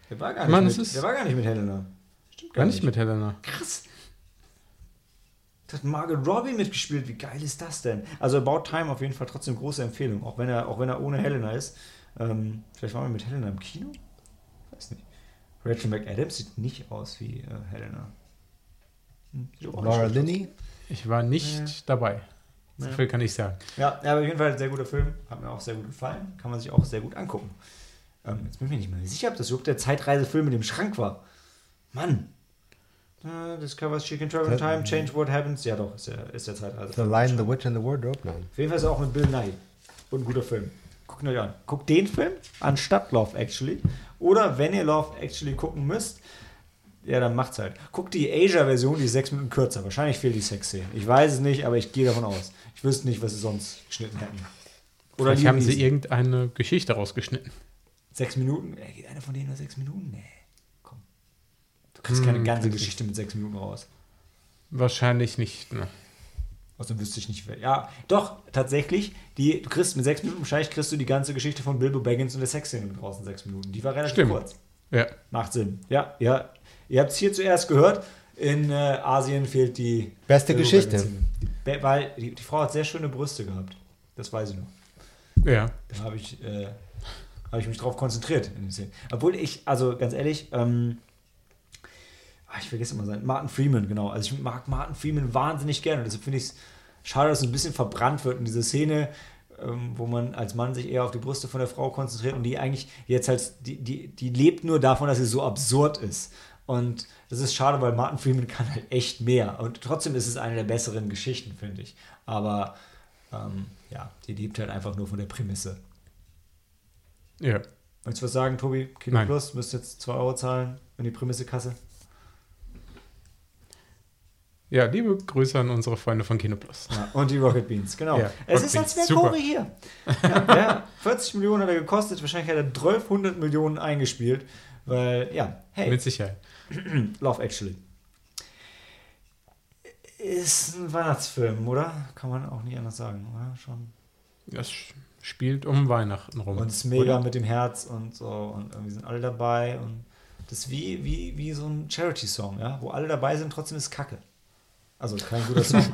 der war gar nicht, Mann, mit, ist- der war gar nicht mit Helena. Stimmt gar gar nicht mit Helena. Krass. Da hat Margot Robbie mitgespielt. Wie geil ist das denn? Also About Time auf jeden Fall trotzdem große Empfehlung, auch wenn er, auch wenn er ohne Helena ist. Ähm, vielleicht waren wir mit Helena im Kino? Rachel McAdams sieht nicht aus wie äh, Helena. Hm, Laura. Linney? Ich war nicht dabei. So Ja. viel kann ich sagen. Ja, ja, aber auf jeden Fall ein sehr guter Film. Hat mir auch sehr gut gefallen. Kann man sich auch sehr gut angucken. Ähm, jetzt bin ich mir nicht mehr sicher, ob das überhaupt der Zeitreisefilm mit dem Schrank war. Mann. Uh, discovers she can travel in time, change what happens. Ja, doch, ist der, ist der The Zeitreisefilm. Lion, the Witch and the Wardrobe? Nein. Auf jeden Fall ist er auch mit Bill Nye. Und ein guter Film. Guckt ihn euch an. Guckt den Film anstatt Love Actually. Oder wenn ihr Love Actually gucken müsst, ja, dann macht's halt. Guckt die Asia-Version, die ist sechs Minuten kürzer. Wahrscheinlich fehlt die Sexszene. Ich weiß es nicht, aber ich gehe davon aus. Ich wüsste nicht, was sie sonst geschnitten hätten. Oder Vielleicht haben sie irgendeine Geschichte rausgeschnitten. Sechs Minuten? Äh, geht eine von denen nur sechs Minuten? Nee. Komm. Du kriegst keine Hm, ganze könnte ich. Geschichte mit sechs Minuten raus. Wahrscheinlich nicht. Ne? Außerdem wüsste ich nicht, wer. Ja, doch, tatsächlich. Die, du kriegst mit sechs Minuten, wahrscheinlich kriegst du die ganze Geschichte von Bilbo Baggins und der Sexszene in sechs Minuten. Die war relativ Stimmt. kurz. Ja. Macht Sinn. Ja, ja. Ihr habt es hier zuerst gehört. In äh, Asien fehlt die Beste Bilbo Geschichte. Be- Weil die, die Frau hat sehr schöne Brüste gehabt. Das weiß ich noch. Ja. Da habe ich, äh, hab ich mich drauf konzentriert in den Szenen. Obwohl ich, also ganz ehrlich, ähm, ich vergesse immer sein, Martin Freeman, genau. Also ich mag Martin Freeman wahnsinnig gerne. Und deshalb finde ich es schade, dass es ein bisschen verbrannt wird in dieser Szene, ähm, wo man als Mann sich eher auf die Brüste von der Frau konzentriert und die eigentlich jetzt halt, die, die, die lebt nur davon, dass sie so absurd ist. Und das ist schade, weil Martin Freeman kann halt echt mehr. Und trotzdem ist es eine der besseren Geschichten, finde ich. Aber ähm, ja, die lebt halt einfach nur von der Prämisse. Ja. Willst du was sagen, Tobi? Kino Nein. Plus, müsst jetzt 2 Euro zahlen in die Prämisse-Kasse. Ja, liebe Grüße an unsere Freunde von Kino Plus. Ja, und die Rocket Beans, genau. Ja, es Rocket ist, als wäre. Corey hier. Ja, ja, 40 Millionen hat er gekostet, wahrscheinlich hat er 1200 Millionen eingespielt, weil, ja, hey, Mit Sicherheit. Love Actually. Ist ein Weihnachtsfilm, oder? Kann man auch nicht anders sagen, oder? Schon. Das spielt um Weihnachten rum. Und es ist mega oder? mit dem Herz und so und irgendwie sind alle dabei und das ist wie, wie, wie so ein Charity-Song, ja, wo alle dabei sind, trotzdem ist Kacke. Also kein guter Song.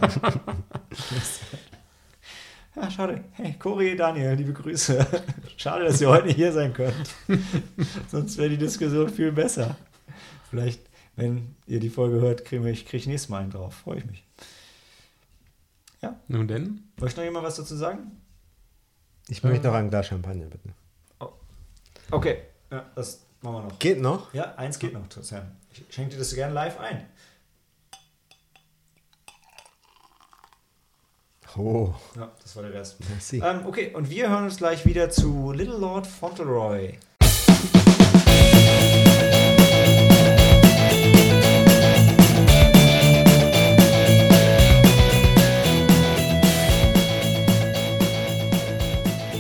ja, schade. Hey, Cory, Daniel, liebe Grüße. Schade, dass ihr heute nicht hier sein könnt. Sonst wäre die Diskussion viel besser. Vielleicht, wenn ihr die Folge hört, kriege ich, krieg ich nächstes Mal einen drauf. Freue ich mich. Nun denn? Möchte noch jemand was dazu sagen? Ich möchte noch ein Glas Champagner, bitte. Okay, ja, das machen wir noch. Geht noch? Ja, eins geht noch, Sam. Ich schenke dir das gerne live ein. Oh. Ja, das war der Rest. Ähm, okay, und wir hören uns gleich wieder zu Little Lord Fauntleroy.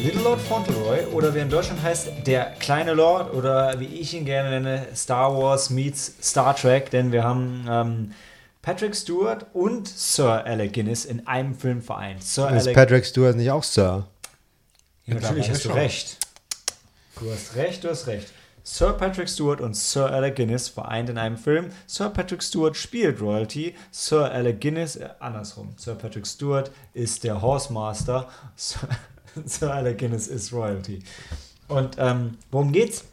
Little Lord Fauntleroy oder wie in Deutschland heißt, der kleine Lord oder wie ich ihn gerne nenne, Star Wars meets Star Trek, denn wir haben ähm, Patrick Stewart und Sir Alec Guinness in einem Film vereint. Sir Ist Alec Patrick Stewart nicht auch Sir? Ja, natürlich hast du recht. Du hast recht, du hast recht. Sir Patrick Stewart und Sir Alec Guinness vereint in einem Film. Sir Patrick Stewart spielt Royalty. Sir Alec Guinness, äh, andersrum. Sir Patrick Stewart ist der Horsemaster. Sir, Sir Alec Guinness ist Royalty. Und ähm, worum geht's?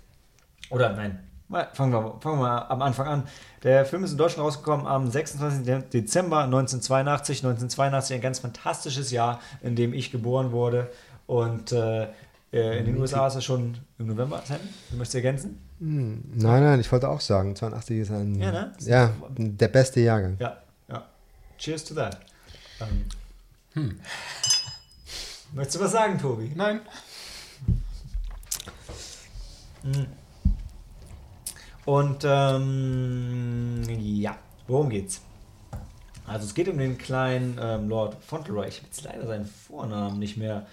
Oder nein, mal- fangen wir, fangen wir mal am Anfang an. Der Film ist in Deutschland rausgekommen am 26. De- Dezember 1982. 1982 ein ganz fantastisches Jahr, in dem ich geboren wurde. Und äh, äh, in den USA ist er schon im November. Sam, du möchtest ergänzen? Hm, nein, nein, ich wollte auch sagen, 82 ist ein. Ja, ne? Ja, der beste Jahrgang. Ja, ja. Cheers to that. Ähm, Hm. Möchtest du was sagen, Tobi? Nein. Und ähm, ja, worum geht's? Also es geht um den kleinen ähm, Lord Fauntleroy. Ich habe jetzt leider seinen Vornamen nicht mehr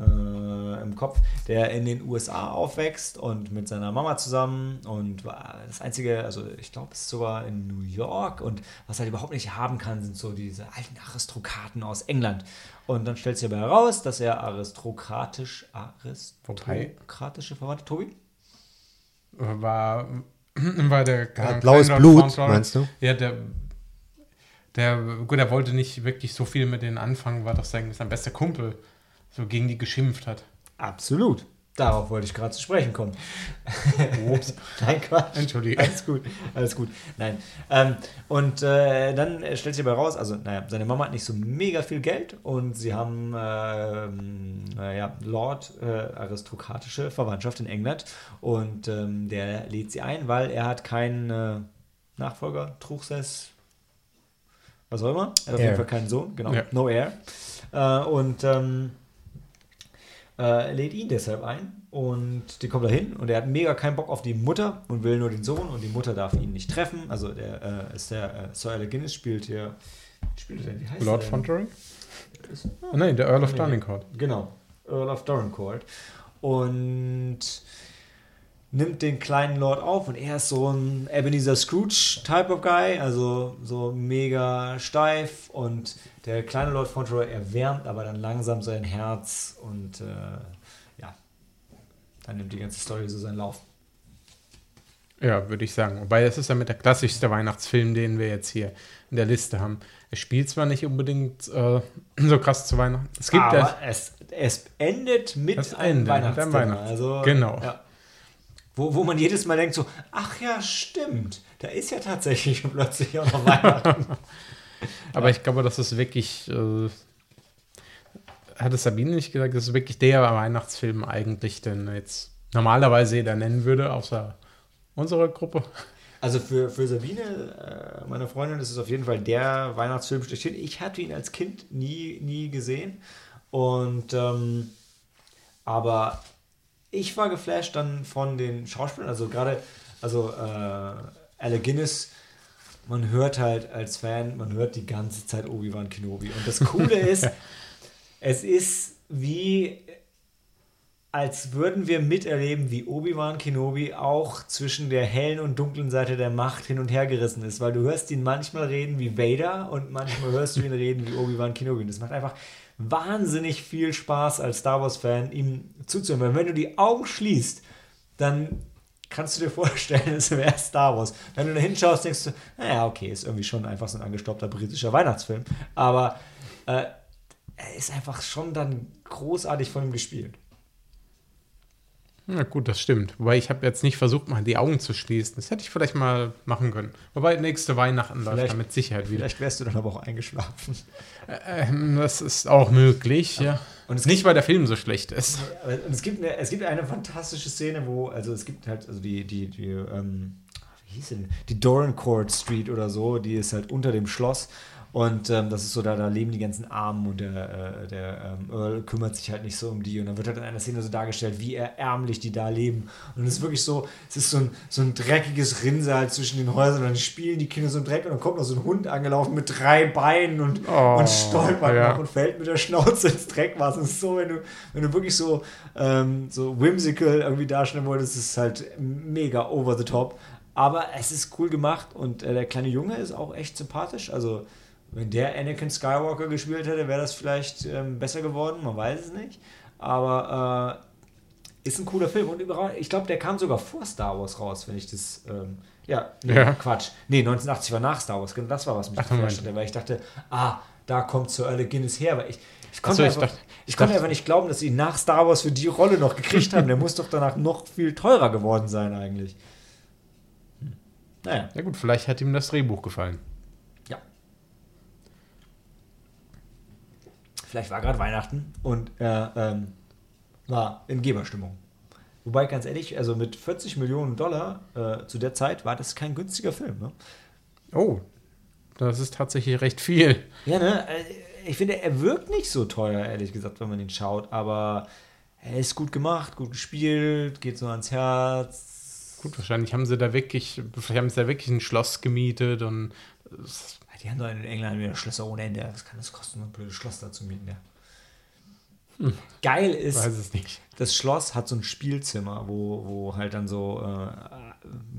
äh, im Kopf, der in den USA aufwächst und mit seiner Mama zusammen und war das einzige, also ich glaube, es ist sogar in New York und was er halt überhaupt nicht haben kann, sind so diese alten Aristokraten aus England. Und dann stellt sich aber heraus, dass er aristokratisch, aristokratische Verwandte, Tobi? War, war der. Er äh, blaues Blut, meinst du? Ja, der. Der, gut, er wollte nicht wirklich so viel mit denen anfangen, war doch sein, sein bester Kumpel so gegen die geschimpft hat. Absolut. Darauf wollte ich gerade zu sprechen kommen. Ups. Nein, Quatsch. Entschuldige. Alles gut, alles gut. Nein. Ähm, und äh, dann äh, stellt sich aber raus, also, naja, seine Mama hat nicht so mega viel Geld und sie haben, ähm, naja, Lord, äh, aristokratische Verwandtschaft in England und ähm, der lädt sie ein, weil er hat keinen äh, Nachfolger, Truchsess, was auch immer. Er hat auf jeden Fall keinen Sohn, genau, Ja. no heir. Äh, und ähm, äh, lädt ihn deshalb ein und die kommt da hin und er hat mega keinen Bock auf die Mutter und will nur den Sohn und die Mutter darf ihn nicht treffen. Also der äh, ist der äh, Sir Alec Guinness spielt hier spielt er denn? Wie heißt Lord er? Fauntleroy? Oh, nein, der Earl of Nee. Genau, Earl of Dorincourt. Und nimmt den kleinen Lord auf und er ist so ein Ebenezer Scrooge Type of Guy, also so mega steif und der kleine Lord Fauntleroy erwärmt aber dann langsam sein Herz und äh, ja, dann nimmt die ganze Story so seinen Lauf. Ja, würde ich sagen. Wobei, das ist ja mit der klassischste Weihnachtsfilm, den wir jetzt hier in der Liste haben. Er spielt zwar nicht unbedingt äh, so krass zu Weihnachten. Es gibt aber es, es endet mit Es einem Weihnachtsthema. Weihnachts- Also, Genau. Ja. Wo, wo man jedes Mal denkt so, ach ja, stimmt, da ist ja tatsächlich plötzlich auch noch Weihnachten. Aber ich glaube, das ist wirklich. Äh, hat es Sabine nicht gesagt, das ist wirklich der Weihnachtsfilm eigentlich, den jetzt normalerweise jeder nennen würde, außer unserer Gruppe. Also für, für Sabine, äh, meine Freundin, ist es auf jeden Fall der Weihnachtsfilm schlechthin. Ich hatte ihn als Kind nie, nie gesehen. Und ähm, aber ich war geflasht dann von den Schauspielern. Also gerade, also äh, Alec Guinness, man hört halt als Fan, man hört die ganze Zeit Obi-Wan Kenobi. Und das Coole ist, es ist wie als würden wir miterleben, wie Obi-Wan Kenobi auch zwischen der hellen und dunklen Seite der Macht hin und her gerissen ist, weil du hörst ihn manchmal reden wie Vader und manchmal hörst du ihn reden wie Obi-Wan Kenobi. Und das macht einfach wahnsinnig viel Spaß als Star Wars-Fan, ihm zuzuhören. Weil wenn du die Augen schließt, dann kannst du dir vorstellen, es wäre Star Wars. Wenn du da hinschaust, denkst du, naja, okay, ist irgendwie schon einfach so ein angestaubter britischer Weihnachtsfilm. Aber äh, er ist einfach schon dann großartig von ihm gespielt. Na gut, das stimmt. Wobei ich habe jetzt nicht versucht, mal die Augen zu schließen. Das hätte ich vielleicht mal machen können. Wobei nächste Weihnachten läuft Vielleicht- da mit Sicherheit wieder. Vielleicht wärst du dann aber auch eingeschlafen. Ähm, das ist auch möglich, ja. Und es Nicht, weil der Film so schlecht ist. Und es gibt eine, es gibt eine fantastische Szene, wo, also es gibt halt, also die, die, die, ähm, wie hieß sie denn? Die Dorincourt Street oder so, die ist halt unter dem Schloss. Und ähm, das ist so, da, da leben die ganzen Armen und der, äh, der ähm, Earl kümmert sich halt nicht so um die. Und dann wird halt in einer Szene so dargestellt, wie ärmlich die da leben. Und es ist wirklich so, es ist so ein, so ein dreckiges Rinnsal zwischen den Häusern. Und dann spielen die Kinder so im Dreck und dann kommt noch so ein Hund angelaufen mit drei Beinen und, Oh, und stolpert ja. noch und fällt mit der Schnauze ins Dreckwas. Es ist so, wenn du, wenn du wirklich so, ähm, so whimsical irgendwie darstellen wolltest, ist es halt mega over the top. Aber es ist cool gemacht und äh, der kleine Junge ist auch echt sympathisch. Also, wenn der Anakin Skywalker gespielt hätte, wäre das vielleicht ähm, besser geworden. Man weiß es nicht. Aber äh, ist ein cooler Film. Und ich glaube, der kam sogar vor Star Wars raus, wenn ich das. Ähm, ja, nee, Ja. Quatsch. Nee, 1980 war nach Star Wars. Genau, Das war, was mich geflasht hatte, weil ich dachte, ah, da kommt Sir Alec Guinness her. Weil ich, ich konnte, so, ich einfach, dachte- ich konnte dachte- einfach nicht glauben, dass sie ihn nach Star Wars für die Rolle noch gekriegt haben. Der muss doch danach noch viel teurer geworden sein, eigentlich. Hm. Naja. Ja gut, vielleicht hat ihm das Drehbuch gefallen. Vielleicht war gerade Weihnachten und er ähm, war in Geberstimmung. Wobei, ganz ehrlich, also mit 40 Millionen Dollar äh, zu der Zeit war das kein günstiger Film. Ne? Oh, das ist tatsächlich recht viel. Ja, ne? äh, Ich finde, er wirkt nicht so teuer, ehrlich gesagt, wenn man ihn schaut, aber er ist gut gemacht, gut gespielt, geht so ans Herz. Gut, wahrscheinlich haben sie da wirklich, vielleicht haben sie da wirklich ein Schloss gemietet und Die haben doch in England wieder Schlösser ohne Ende. Was kann das kosten, ein blödes Schloss da zu mieten? Ja. Geil ist, weiß es nicht. das Schloss hat so ein Spielzimmer, wo, wo halt dann so äh,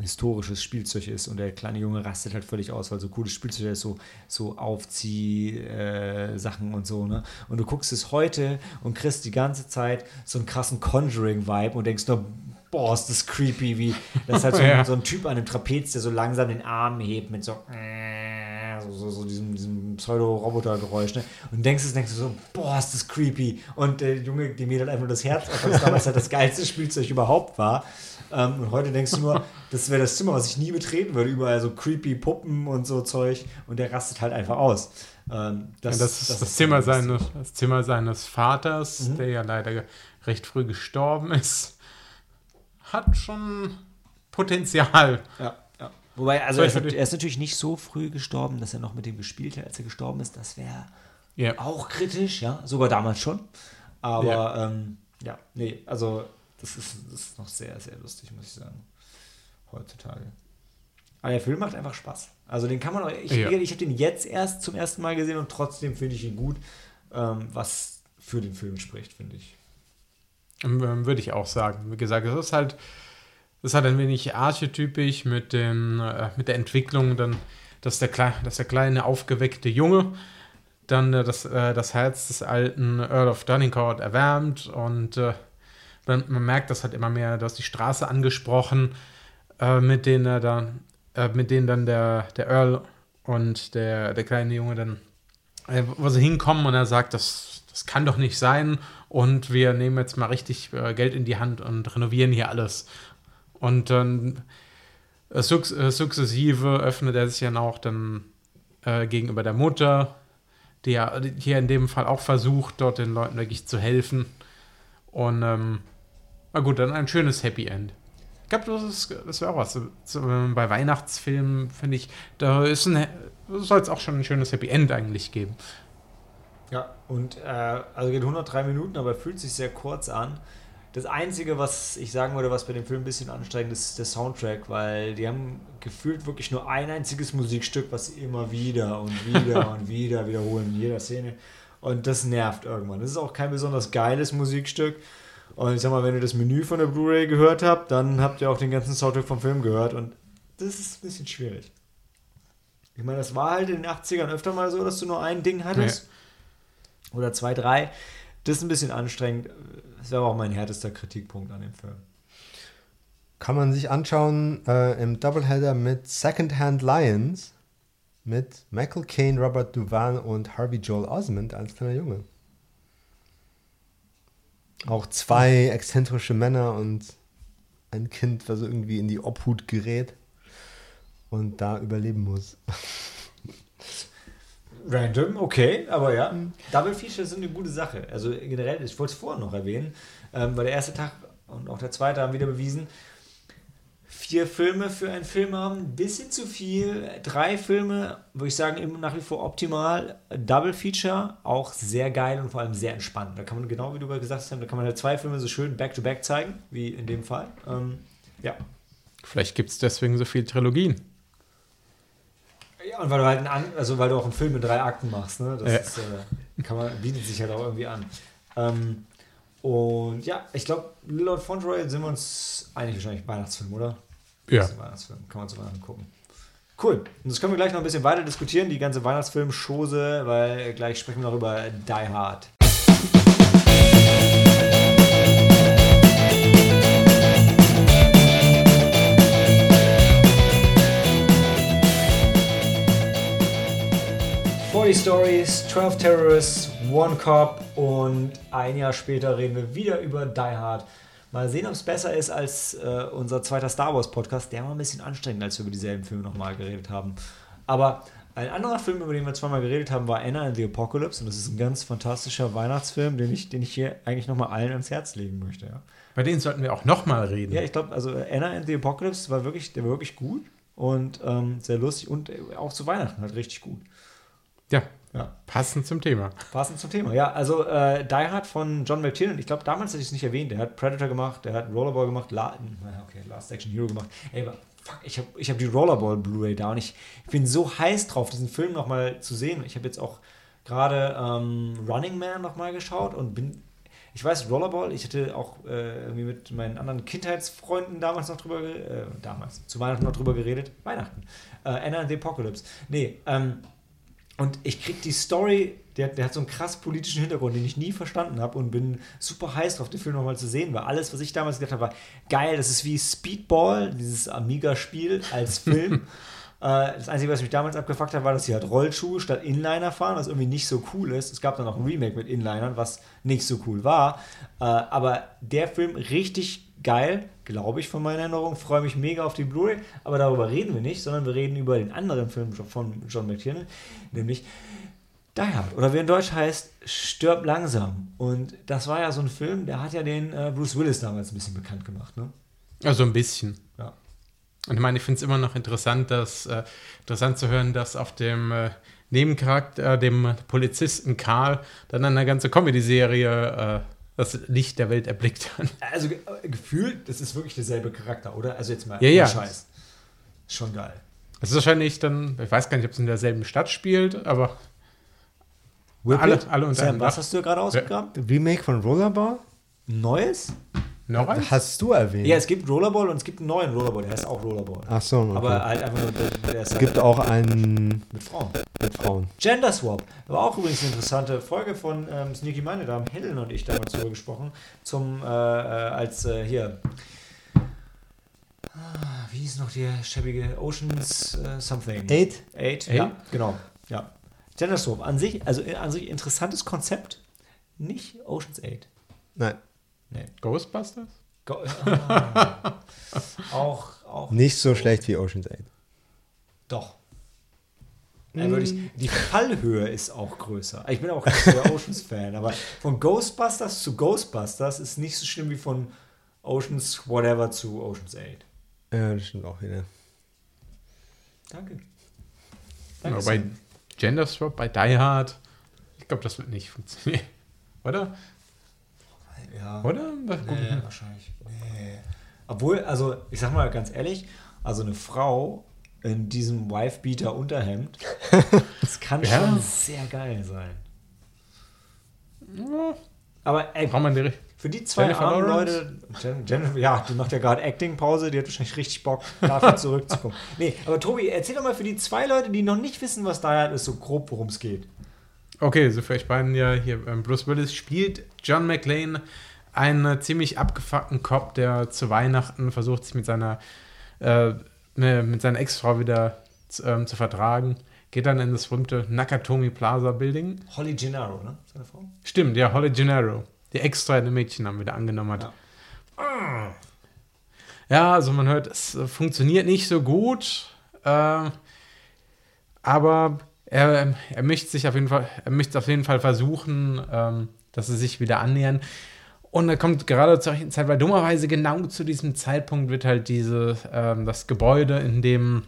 historisches Spielzeug ist und der kleine Junge rastet halt völlig aus, weil so cooles Spielzeug ist, so, so Aufzieh-Sachen und so, ne? Und du guckst es heute und kriegst die ganze Zeit so einen krassen Conjuring-Vibe und denkst nur, boah, ist das creepy, wie das ist halt so, Ja. ein, so ein Typ an einem Trapez, der so langsam den Arm hebt mit so so, so, so diesem, diesem Pseudo-Roboter-Geräusch, ne? Und denkst es, denkst du so, boah, ist das creepy. Und der Junge, dem geht halt einfach nur das Herz auf, weil es damals halt das geilste Spielzeug überhaupt war. Ähm, und heute denkst du nur, das wäre das Zimmer, was ich nie betreten würde. Überall so creepy Puppen und so Zeug. Und der rastet halt einfach aus. Ähm, Das, ja, das, ist das, Zimmer das- seines, das Zimmer seines Vaters, Mhm. der ja leider recht früh gestorben ist. Hat schon Potenzial. Ja, ja. Wobei, also So, er ist, er ist natürlich nicht so früh gestorben, dass er noch mit dem gespielt hat, als er gestorben ist. Das wäre Ja. auch kritisch, ja. Sogar damals schon. Aber Ja. ja, ähm, ja nee, also das ist, das ist noch sehr, sehr lustig, muss ich sagen. Heutzutage. Aber der Film macht einfach Spaß. Also den kann man auch. Ich, Ja. ich habe den jetzt erst zum ersten Mal gesehen und trotzdem finde ich ihn gut, ähm, was für den Film spricht, finde ich. Ähm, Würde ich auch sagen. Wie gesagt, es ist halt, es ist halt ein wenig archetypisch mit, dem, äh, mit der Entwicklung, dann, dass der, dass der kleine aufgeweckte Junge dann äh, das, äh, das Herz des alten Earl of Donincourt erwärmt und äh, man, man merkt das halt immer mehr. Du hast die Straße angesprochen, äh, mit denen er dann, äh, mit denen dann der, der Earl und der, der kleine Junge dann, wo sie hinkommen und er sagt, das, das kann doch nicht sein und wir nehmen jetzt mal richtig äh, Geld in die Hand und renovieren hier alles. Und dann äh, suk äh, sukzessive öffnet er sich dann auch dann äh, gegenüber der Mutter, die ja hier in dem Fall auch versucht, dort den Leuten wirklich zu helfen. Und ähm, na gut, dann ein schönes Happy End. Ich glaube, das, das wäre auch was. Ähm, bei Weihnachtsfilmen, finde ich, da soll es auch schon ein schönes Happy End eigentlich geben. Ja, und äh, also geht 103 Minuten, aber fühlt sich sehr kurz an. Das Einzige, was ich sagen würde, was bei dem Film ein bisschen anstrengend ist, ist der Soundtrack, weil die haben gefühlt wirklich nur ein einziges Musikstück, was sie immer wieder und wieder und wieder wiederholen in jeder Szene. Und das nervt irgendwann. Das ist auch kein besonders geiles Musikstück. Und ich sag mal, wenn ihr das Menü von der Blu-ray gehört habt, dann habt ihr auch den ganzen Soundtrack vom Film gehört. Und das ist ein bisschen schwierig. Ich meine, das war halt in den 80ern öfter mal so, dass du nur ein Ding hattest oder zwei, drei. Das ist ein bisschen anstrengend. Das wäre auch mein härtester Kritikpunkt an dem Film. Kann man sich anschauen äh, im Doubleheader mit Secondhand Lions mit Michael Caine, Robert Duval und Harvey Joel Osment als kleiner Junge. Auch zwei exzentrische Männer und ein Kind, was irgendwie in die Obhut gerät und da überleben muss. Random, okay, aber ja. Double Features sind eine gute Sache. Also generell, ich wollte es vorher noch erwähnen, ähm, weil der erste Tag und auch der zweite haben wieder bewiesen, Vier Filme für einen Film haben, ein bisschen zu viel. Drei Filme, würde ich sagen, immer nach wie vor optimal. Double Feature, auch sehr geil und vor allem sehr entspannt. Da kann man, genau wie du gesagt hast, da kann man halt zwei Filme so schön back-to-back zeigen, wie in dem Fall. Ähm, ja. Vielleicht gibt es deswegen so viele Trilogien. Ja, und weil du halt einen, also weil du auch einen Film mit drei Akten machst, ne? Das Ja. ist, äh, kann man, bietet sich halt auch irgendwie an. Ähm, und ja, ich glaube, Lord Fauntleroy sind wir uns einig wahrscheinlich Weihnachtsfilm, oder? Ja. Das ist ein Weihnachtsfilm, kann man sich mal angucken. Cool. Und das können wir gleich noch ein bisschen weiter diskutieren, die ganze Weihnachtsfilm-Chose, weil gleich sprechen wir noch über Die Hard. Forty Stories, 12 Terrorists, One Cop und ein Jahr später reden wir wieder über Die Hard. Mal sehen, ob es besser ist als äh, unser zweiter Star Wars Podcast. Der war ein bisschen anstrengend, als wir über dieselben Filme nochmal geredet haben. Aber ein anderer Film, über den wir zweimal geredet haben, war Anna and the Apocalypse. Und das ist ein ganz fantastischer Weihnachtsfilm, den ich, den ich hier eigentlich nochmal allen ans Herz legen möchte. Ja, Bei denen sollten wir auch nochmal reden. ja ich glaube, also Anna and the Apocalypse war wirklich, der war wirklich gut und ähm, sehr lustig und äh, auch zu Weihnachten halt richtig gut. Ja. Ja. Passend zum Thema. Passend zum Thema. Ja, also äh, Die Hard von John McTiernan. Ich glaube, damals hätte ich es nicht erwähnt. Der hat Predator gemacht, der hat Rollerball gemacht, La okay, Last Action Hero gemacht. Ey, aber fuck, ich habe ich hab die Rollerball Blu-ray da und ich, ich bin so heiß drauf, diesen Film nochmal zu sehen. Ich habe jetzt auch gerade ähm, Running Man nochmal geschaut und bin. Ich weiß, Rollerball, ich hatte auch äh, irgendwie mit meinen anderen Kindheitsfreunden damals noch drüber, äh, damals, zu Weihnachten noch drüber geredet. Weihnachten. Äh, Anna and the Apocalypse. Nee, ähm, und ich krieg die Story, der, der hat so einen krass politischen Hintergrund, den ich nie verstanden habe und bin super heiß drauf, den Film nochmal zu sehen, weil alles, was ich damals gedacht habe, war geil. Das ist wie Speedball, dieses Amiga-Spiel als Film. Äh, das Einzige, was mich damals abgefuckt hat, war, dass sie halt Rollschuhe statt Inliner fahren, was irgendwie nicht so cool ist. Es gab dann auch ein Remake mit Inlinern, was nicht so cool war. Äh, aber der Film richtig geil, glaube ich, von meiner Erinnerung. Freue mich mega auf die Blu-ray, aber darüber reden wir nicht, sondern wir reden über den anderen Film von John McTiernan, nämlich Die Hard. Oder wie in Deutsch heißt, Stirb langsam. Und das war ja so ein Film, der hat ja den äh, Bruce Willis damals ein bisschen bekannt gemacht. Ne? Also ein bisschen. Ja. Und ich meine, ich finde es immer noch interessant, dass, äh, interessant zu hören, dass auf dem äh, Nebencharakter, dem Polizisten Karl, dann eine ganze Comedy-Serie äh, das Licht der Welt erblickt hat. Also ge äh, gefühlt, das ist wirklich derselbe Charakter, oder? Also jetzt mal Ja, ja. Scheiß. Schon geil. Es ist wahrscheinlich dann, ich weiß gar nicht, ob es in derselben Stadt spielt, aber Whip Alle- alle unter Sam, was hast du gerade ausgegraben? Remake von Rollerball? Neues? Noch eins? Hast du erwähnt? Ja, es gibt Rollerball und es gibt einen neuen Rollerball, der heißt auch Rollerball. Ach so, okay. Aber halt einfach nur, der, der ist es halt gibt auch einen mit Frauen. mit Frauen. Gender Swap. War auch übrigens eine interessante Folge von ähm, Sneaky Meine, da haben Helen und ich damals drüber gesprochen. Zum, äh, äh, als äh, hier. Ah, wie hieß noch die schäbige Oceans äh, Something? Eight? Eight, Eight? ja, genau. Ja. Gender Swap. An sich, also äh, an sich interessantes Konzept. Nicht Oceans 8. Nein, Nee. Ghostbusters? Go ah. auch, auch. nicht so schlecht wie Ocean's 8. Doch. Ja, würde ich, die Fallhöhe ist auch größer. Ich bin auch der Oceans-Fan, aber von Ghostbusters zu Ghostbusters ist nicht so schlimm wie von Oceans Whatever zu Oceans 8. Ja, das stimmt auch wieder. Danke. Aber Danke bei Sam. Gender Swap, bei Die Hard, ich glaube, das wird nicht funktionieren. Oder? Ja. Oder? Nee, wahrscheinlich. Nee. Obwohl, also ich sag mal ganz ehrlich, also eine Frau in diesem Wife-Beater-Unterhemd, das kann Ja. schon sehr geil sein. Aber ey, die, Für die zwei Jennifer armen? Leute, Jen, Jennifer, ja, die macht ja gerade Acting-Pause, die hat wahrscheinlich richtig Bock, dafür zurückzukommen. Nee, aber Tobi, erzähl doch mal für die zwei Leute, die noch nicht wissen, was da ist, so grob, worum es geht. Okay, so für euch beiden ja hier, ähm, Bruce Willis spielt John McClane einen ziemlich abgefuckten Cop, der zu Weihnachten versucht, sich mit seiner, äh, ne, mit seiner Ex-Frau wieder zu, ähm, zu vertragen. Geht dann in das berühmte Nakatomi Plaza Building. Holly Gennaro, ne? Seine Frau? Stimmt, ja, Holly Gennaro, die extra eine Mädchennamen wieder angenommen hat. Ja. Ja, also man hört, es äh, funktioniert nicht so gut, äh, aber er, er möchte sich auf jeden Fall, er möchte auf jeden Fall versuchen, ähm, dass sie sich wieder annähern. Und er kommt gerade zur rechten Zeit, weil dummerweise genau zu diesem Zeitpunkt wird halt diese, ähm, das Gebäude, in dem,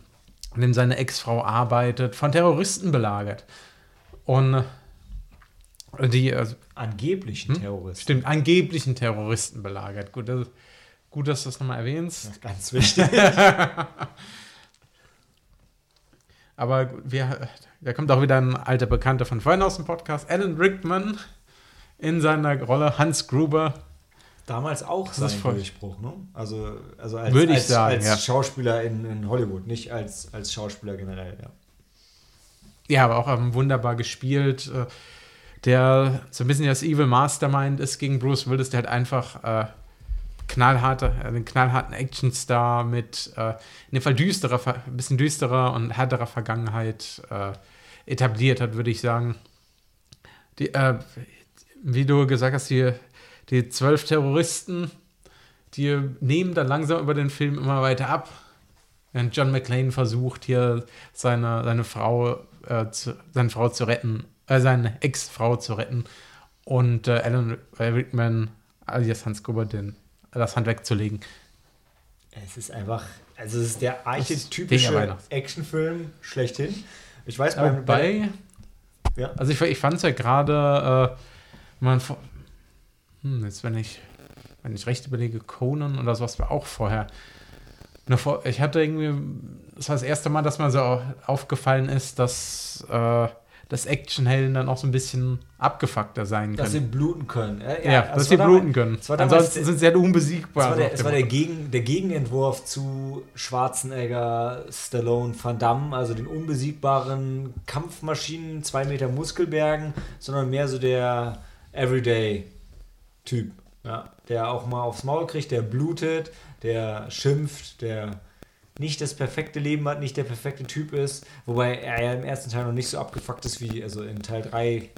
in dem seine Ex-Frau arbeitet, von Terroristen belagert. Und äh, die, also, Angeblichen Terroristen. stimmt, angeblichen Terroristen belagert. Gut, das, gut dass du das nochmal erwähnst. Ganz wichtig. Aber wir, da kommt auch wieder ein alter Bekannter von vorhin aus dem Podcast, Alan Rickman, in seiner Rolle Hans Gruber. Damals auch ist sein voll- Durchbruch, ne? Also, also als, Würde ich als, sagen, als ja. Schauspieler in, in Hollywood, nicht als, als Schauspieler generell, ja. Ja, aber auch ähm, wunderbar gespielt. Äh, der so ein bisschen das Evil Mastermind ist gegen Bruce Willis, der halt einfach äh, knallharte, äh, einen knallharten Actionstar mit äh, in dem Fall düsterer, ein bisschen düsterer und härterer Vergangenheit äh, etabliert hat, würde ich sagen. Die, äh, wie du gesagt hast, die, die zwölf Terroristen, die nehmen dann langsam über den Film immer weiter ab. Während John McClane versucht, hier seine, seine Frau, äh, zu, seine Frau zu retten, seine Ex-Frau zu retten und Alan Rickman alias Hans Gruber den, das Handwerk zu legen. Es ist einfach, also es ist der archetypische Actionfilm schlechthin. Ich weiß, beim, bei, Ja. also ich, ich fand es ja gerade, äh, man, hm, jetzt wenn ich, wenn ich recht überlege, Conan oder sowas war auch vorher. Ich hatte irgendwie, das war das erste Mal, dass mir so au- aufgefallen ist, dass äh, das Actionhelden dann auch so ein bisschen abgefuckter sein dass sie können. bluten können. Äh, Ja, also dass sie bluten können. war damals Ansonsten der- sind sie halt unbesiegbar. Es war, der, so es war der. Gegen, der Gegenentwurf zu Schwarzenegger, Stallone, Van Damme, also den unbesiegbaren Kampfmaschinen, zwei Meter Muskelbergen, sondern mehr so der Everyday-Typ. Ja, der auch mal aufs Maul kriegt, der blutet, der schimpft, der nicht das perfekte Leben hat, nicht der perfekte Typ ist, wobei er ja im ersten Teil noch nicht so abgefuckt ist wie, also in Teil 3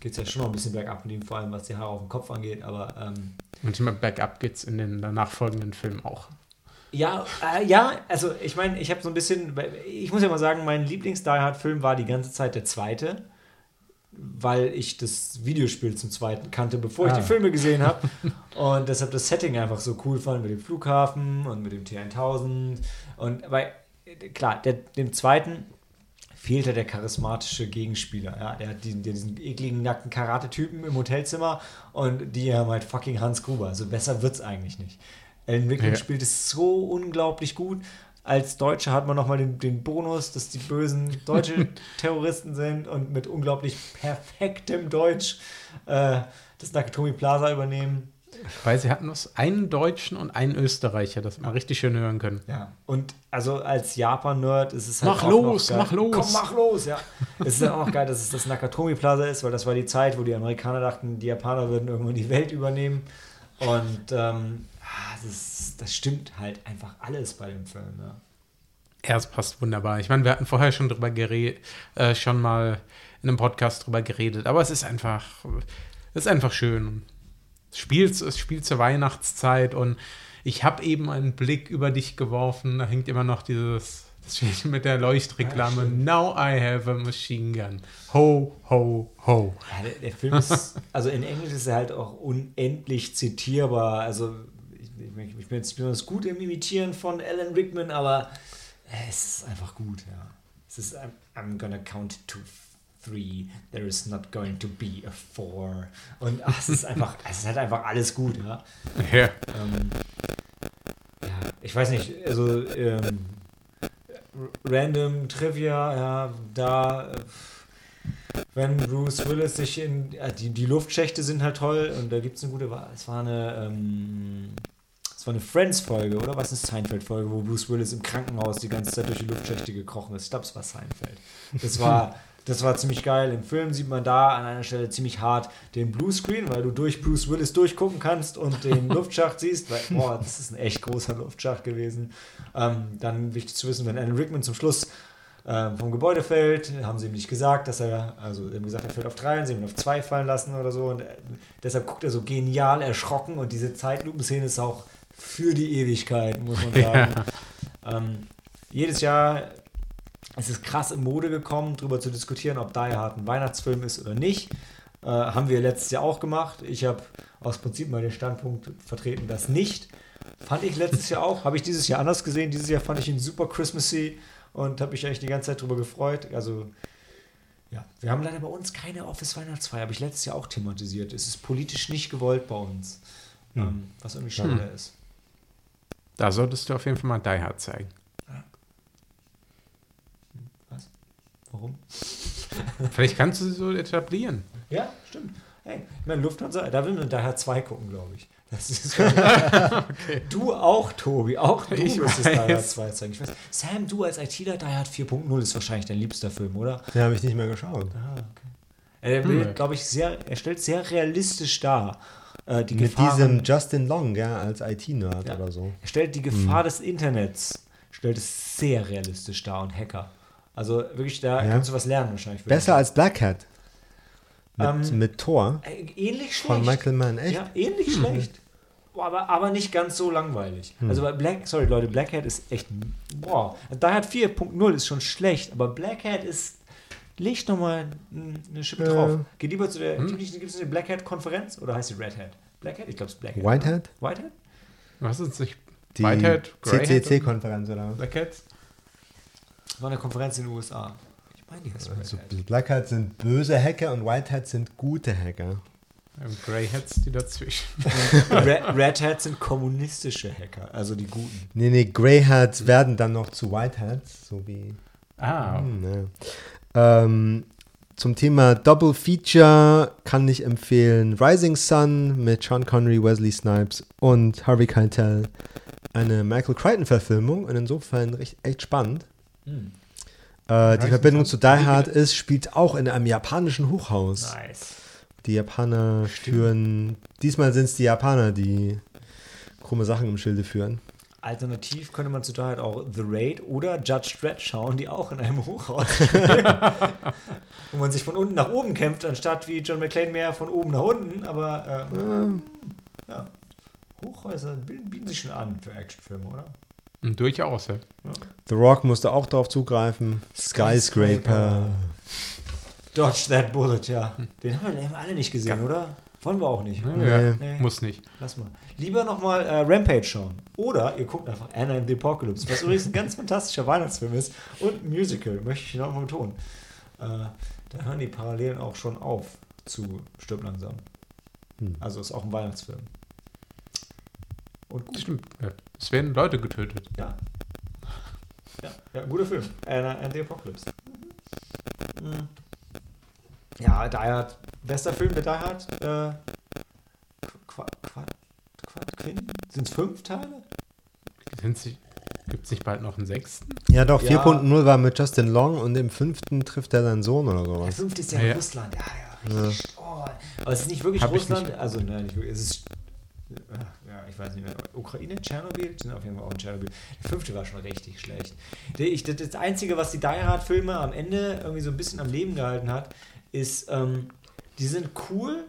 geht es ja schon noch ein bisschen bergab mit ihm, vor allem was die Haare auf dem Kopf angeht, aber ähm, ich meine, Backup geht's in den danach folgenden Filmen auch. Ja, äh, ja, also ich meine, ich habe so ein bisschen, ich muss ja mal sagen, mein Lieblings-Die Hard-Film war die ganze Zeit der zweite, weil ich das Videospiel zum zweiten kannte, bevor ich Ah. die Filme gesehen habe und deshalb das Setting einfach so cool fand mit dem Flughafen und mit dem T1000 und weil, klar, der, dem zweiten fehlte der charismatische Gegenspieler. Ja? Der hat die, der diesen ekligen, nackten Karate-Typen im Hotelzimmer und die haben halt fucking Hans Gruber. Also besser wird's eigentlich nicht. Alan Rickman Ja. spielt es so unglaublich gut. Als Deutsche hat man nochmal den, den Bonus, dass die bösen deutsche Terroristen sind und mit unglaublich perfektem Deutsch äh, das Nakatomi Plaza übernehmen. Weil sie hatten uns einen Deutschen und einen Österreicher, das man richtig schön hören können. Ja. Und also als Japan-Nerd ist es halt Mach auch los, noch geil. mach los. Komm, mach los, ja. es ist ja auch noch geil, dass es das Nakatomi Plaza ist, weil das war die Zeit, wo die Amerikaner dachten, die Japaner würden irgendwann die Welt übernehmen. Und ähm, ah, das, das stimmt halt einfach alles bei dem Film. Ja. Ja, es passt wunderbar. Ich meine, wir hatten vorher schon drüber geredet, äh, schon mal in einem Podcast drüber geredet, aber es ist einfach, es ist einfach schön. Es spielt, es spielt zur Weihnachtszeit und ich habe eben einen Blick über dich geworfen. Da hängt immer noch dieses das steht mit der Leuchtreklame. Now I have a machine gun. Ho, ho, ho. Ja, der, der Film ist, also in Englisch ist er halt auch unendlich zitierbar. Also ich, ich, ich bin jetzt besonders gut im Imitieren von Alan Rickman, aber es ist einfach gut, ja. Es ist I'm, I'm gonna count to three. There is not going to be a four. Und ach, es ist einfach, es ist halt einfach alles gut, ja. Ja. Ähm, ja, ich weiß nicht, also ähm, random Trivia, ja, da, äh, wenn Bruce Willis sich in, ja, die, die Luftschächte sind halt toll und da gibt es eine gute, es war eine, ähm, es war eine Friends-Folge, oder was ist Seinfeld-Folge, wo Bruce Willis im Krankenhaus die ganze Zeit durch die Luftschächte gekrochen ist. Ich glaube, es war Seinfeld. Das war, das war ziemlich geil. Im Film sieht man da an einer Stelle ziemlich hart den Bluescreen, weil du durch Bruce Willis durchgucken kannst und den Luftschacht siehst. Weil, boah, das ist ein echt großer Luftschacht gewesen. Ähm, dann wichtig zu wissen, wenn Alan Rickman zum Schluss ähm, vom Gebäude fällt, haben sie ihm nicht gesagt, dass er, also sie haben gesagt, er fällt auf drei und sie haben ihn auf zwei fallen lassen oder so. Und äh, deshalb guckt er so genial erschrocken und diese Zeitlupenszene ist auch für die Ewigkeit, muss man sagen. Ähm, jedes Jahr ist es krass in Mode gekommen, darüber zu diskutieren, ob Die Hard ein Weihnachtsfilm ist oder nicht. Äh, haben wir letztes Jahr auch gemacht. Ich habe aus Prinzip mal den Standpunkt vertreten, das nicht. Fand ich letztes Jahr auch. Habe ich dieses Jahr anders gesehen. Dieses Jahr fand ich ihn super Christmassy und habe mich eigentlich die ganze Zeit drüber gefreut. Also, ja, wir haben leider bei uns keine Office-Weihnachtsfeier. Habe ich letztes Jahr auch thematisiert. Es ist politisch nicht gewollt bei uns. Ähm, was irgendwie schade ist. Da solltest du auf jeden Fall mal Die Hard zeigen. Warum? Vielleicht kannst du sie so etablieren. Ja, stimmt. Hey, ich meine, Lufthansa, da will man daher zwei gucken, glaube ich. Das ist Du auch, Tobi. Auch du Ich müsstest Die Hard weiß. 2 zeigen. Ich weiß, Sam, du als ITler, Die Hard 4.0 ist wahrscheinlich dein liebster Film, oder? Den habe ich nicht mehr geschaut. Ah, okay. Er will, Hm. glaube ich, sehr, er stellt sehr realistisch dar. Äh, die Mit Gefahren, diesem Justin Long, ja, als IT-Nerd Ja. oder so. Er stellt die Gefahr des Internets, stellt es sehr realistisch dar und Hacker. Also wirklich, da Ja. kannst du was lernen wahrscheinlich. Besser als Black Hat. Mit, Ähm, mit Thor Äh, Ähnlich schlecht. von Michael Mann. Echt? Ja, ähnlich schlecht. Boah, aber, aber nicht ganz so langweilig. Hm. Also bei Black, sorry Leute, Black Hat ist echt, boah. Da hat 4.0 ist schon schlecht, aber Black Hat ist, legt nochmal eine Schippe Ja. drauf. Geh lieber zu der, gibt es eine Black Hat Konferenz oder heißt sie Red Hat? Black Hat? Ich glaube es ist Black Hat. White Hat? White Hat? Was ist nicht? Die Whitehead, Greyhead CCC-Konferenz oder was? Black Hat? War eine Konferenz in den USA. Ich meine, die heißt Red Also Hat. Black Hat sind böse Hacker und White Hat sind gute Hacker. Ähm, Grey Hats, die dazwischen. Red, Red Hat sind kommunistische Hacker, also die guten. Nee, nee, Grey Hats werden dann noch zu White Hats, so wie. Ah, Hm, ja. ähm, zum Thema Double Feature kann ich empfehlen Rising Sun mit Sean Connery, Wesley Snipes und Harvey Keitel. Eine Michael Crichton-Verfilmung und insofern recht, echt spannend. Hm. Äh, die Verbindung Sun? zu Die Hard ist, spielt auch in einem japanischen Hochhaus. Nice. Die Japaner führen, diesmal sind es die Japaner, die krumme Sachen im Schilde führen. Alternativ könnte man zu da halt auch The Raid oder Judge Dredd schauen, die auch in einem Hochhaus spielen. Wo man sich von unten nach oben kämpft, anstatt wie John McClane mehr von oben nach unten. Aber ähm, ja. Hochhäuser bieten sich schon an für Actionfilme, oder? Und durchaus. Ja. The Rock musste auch darauf zugreifen. Skyscraper. Dodge That Bullet, ja. Den haben wir, den haben wir alle nicht gesehen, oder? Wollen wir auch nicht. Ja, Nee. Nee. Muss nicht. Lass mal. Lieber nochmal äh, Rampage schauen. Oder ihr guckt einfach Anna and the Apocalypse, was übrigens ein ganz fantastischer Weihnachtsfilm ist. Und ein Musical, möchte ich nochmal betonen. Äh, da hören die Parallelen auch schon auf zu Stirb langsam. Hm. Also ist auch ein Weihnachtsfilm. Und gut. Stimmt. Ja. Es werden Leute getötet. Ja. Ja, ja guter Film. Anna and the Apocalypse. Mhm. Ja, Die Hard. Bester Film der Die Hard. Äh, Qua, Qua, Qua, Quinn? Sind es fünf Teile? Gibt es nicht bald noch einen sechsten? Ja, doch, Ja. 4.0 war mit Justin Long und im fünften trifft er seinen Sohn oder Der sowas. fünfte ist ja, Ja, ja. Russland. Ja, ja, richtig. Oh. Aber es ist nicht wirklich Hab Russland. nicht. Also, nein, nicht wirklich. Es ist. Ja, ich weiß nicht mehr. Ukraine, Tschernobyl? Sind auf jeden Fall auch in Tschernobyl. Der fünfte war schon richtig schlecht. Ich, das, das Einzige, was die Die Hard-Filme am Ende irgendwie so ein bisschen am Leben gehalten hat, ist, ähm, die sind cool,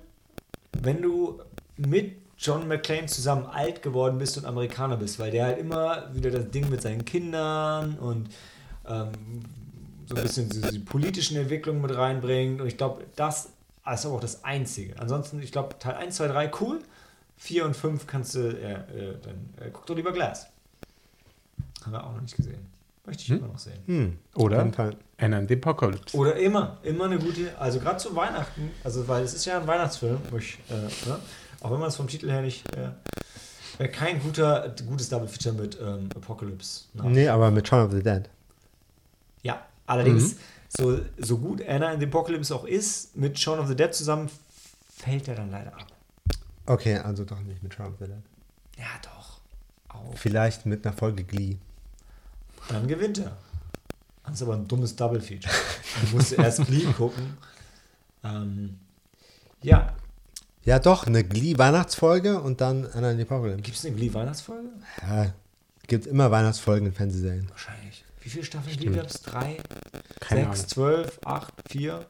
wenn du mit John McClane zusammen alt geworden bist und Amerikaner bist, weil der halt immer wieder das Ding mit seinen Kindern und ähm, so ein bisschen so die politischen Entwicklungen mit reinbringt. Und ich glaube, das ist aber auch das Einzige. Ansonsten, ich glaube, Teil 1, 2, 3 cool. 4 und 5 kannst du, äh, äh, dann äh, guck doch lieber Glass. Haben wir auch noch nicht gesehen. Möchte ich Hm? immer noch sehen. Hm, Oder? Auf jeden Fall. Anna and the Apocalypse. Oder immer, immer eine gute, also gerade zu Weihnachten, also weil es ist ja ein Weihnachtsfilm, wo ich, äh, ne? auch wenn man es vom Titel her nicht, äh, wäre kein guter, gutes Double Feature mit ähm, Apocalypse. nach. Nee, aber mit Shaun of the Dead. Ja, allerdings, so, so gut Anna in the Apocalypse auch ist, mit Shaun of the Dead zusammen fällt er dann leider ab. Okay, also doch nicht mit the Dead. Ja, doch. Auch. Vielleicht mit einer Folge Glee. Dann gewinnt er. Das ist aber ein dummes Double Feature. Du musst erst Glee gucken. Ähm, ja, Ja, doch, eine Glee-Weihnachtsfolge und dann Anna in the Apocalypse. gibt es eine Glee-Weihnachtsfolge? Ja, gibt immer Weihnachtsfolgen in Fernsehserien. Wahrscheinlich. Wie viele Staffeln Glee gab es? Drei? Keine sechs, Ahnung. zwölf, acht, vier?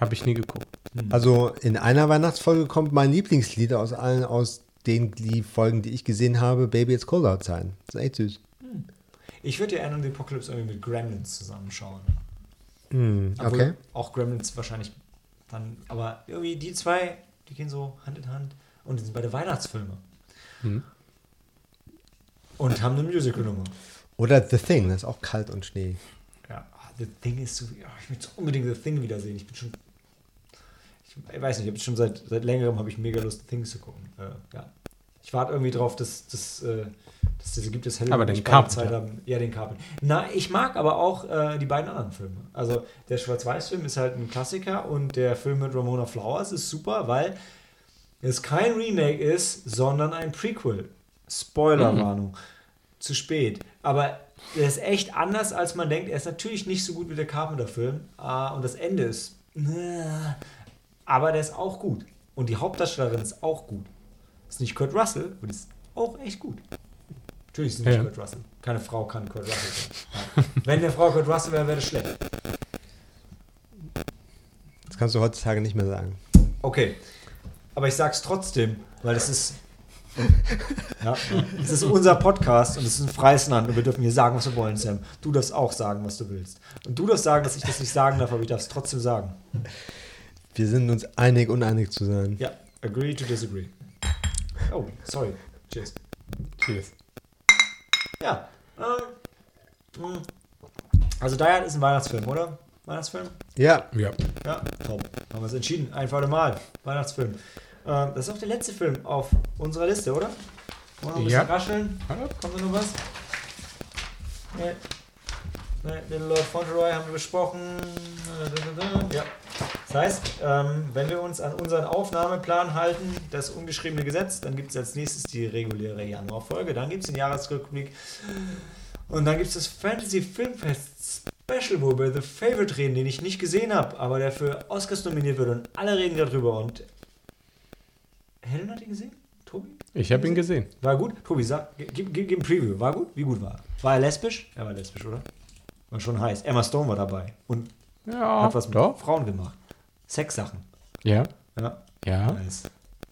Habe ich nie geguckt. Also in einer Weihnachtsfolge kommt mein Lieblingslied aus allen aus den Glee-Folgen, die ich gesehen habe, Baby It's Cold Outside. Das ist echt süß. Ich würde ja Anna in the Apocalypse irgendwie mit Gremlins zusammenschauen. Hm, Obwohl okay. Auch Gremlins wahrscheinlich dann, aber irgendwie die zwei, die gehen so Hand in Hand und die sind beide Weihnachtsfilme. Hm. Und haben eine Musical-Nummer. Oder The Thing, das ist auch kalt und Schnee. Ja, The Thing ist so, ich will so unbedingt The Thing wiedersehen. Ich bin schon, ich, weiß nicht, ich habe schon seit, seit längerem habe ich mega Lust, The Thing zu gucken. Äh, ja. Ich warte irgendwie drauf, dass, dass, äh, dass diese gibt es hell Aber den Carpenter. Haben. Ja, den Carpenter. Na, ich mag aber auch äh, die beiden anderen Filme. Also der Schwarz-Weiß-Film ist halt ein Klassiker und der Film mit Ramona Flowers ist super, weil es kein Remake ist, sondern ein Prequel. Spoilerwarnung. Zu spät. Aber der ist echt anders, als man denkt. Er ist natürlich nicht so gut wie der Carpenter-Film. äh, und das Ende ist. äh, Aber der ist auch gut. Und die Hauptdarstellerin ist auch gut. Ist nicht Kurt Russell und ist auch echt gut. Natürlich ist es nicht Ja. Kurt Russell. Keine Frau kann Kurt Russell sein. Wenn der Frau Kurt Russell wäre, wäre das schlecht. Das kannst du heutzutage nicht mehr sagen. Okay. Aber ich sag's trotzdem, weil es ist. Ja, es ist unser Podcast und es ist ein freies Land und wir dürfen hier sagen, was wir wollen, Sam. Du darfst auch sagen, was du willst. Und du darfst sagen, dass ich das nicht sagen darf, aber ich darf es trotzdem sagen. Wir sind uns einig, uneinig zu sein. Ja, agree to disagree. Oh, sorry. Cheers. Cheers. Ja. ähm, mh. Also Die Hard ist ein Weihnachtsfilm, oder? Weihnachtsfilm? Ja, Ja. Ja, top. Haben wir es entschieden. Ein für alle Mal. Weihnachtsfilm. Ähm, das ist auch der letzte Film auf unserer Liste, oder? Wollen wir noch ein bisschen Ja. rascheln? Kommt da noch was? Nee. Nee, Little Lord Fauntleroy haben wir besprochen. Ja. Das heißt, ähm, wenn wir uns an unseren Aufnahmeplan halten, das ungeschriebene Gesetz, dann gibt es als nächstes die reguläre Januarfolge, dann gibt es den Jahresrückblick und dann gibt es das Fantasy Filmfest Special, wo wir The Favorite reden, den ich nicht gesehen habe, aber der für Oscars nominiert wird und alle reden darüber und Helen hat ihn gesehen? Tobi? Ich habe ihn gesehen. War er gut? Tobi, sag, gib, gib, gib ein Preview. War gut? Wie gut war er? War er lesbisch? Er war lesbisch, oder? War schon heiß. Emma Stone war dabei und Ja, hat was mit doch. Frauen gemacht. Sexsachen. Ja, Ja, ja. nice.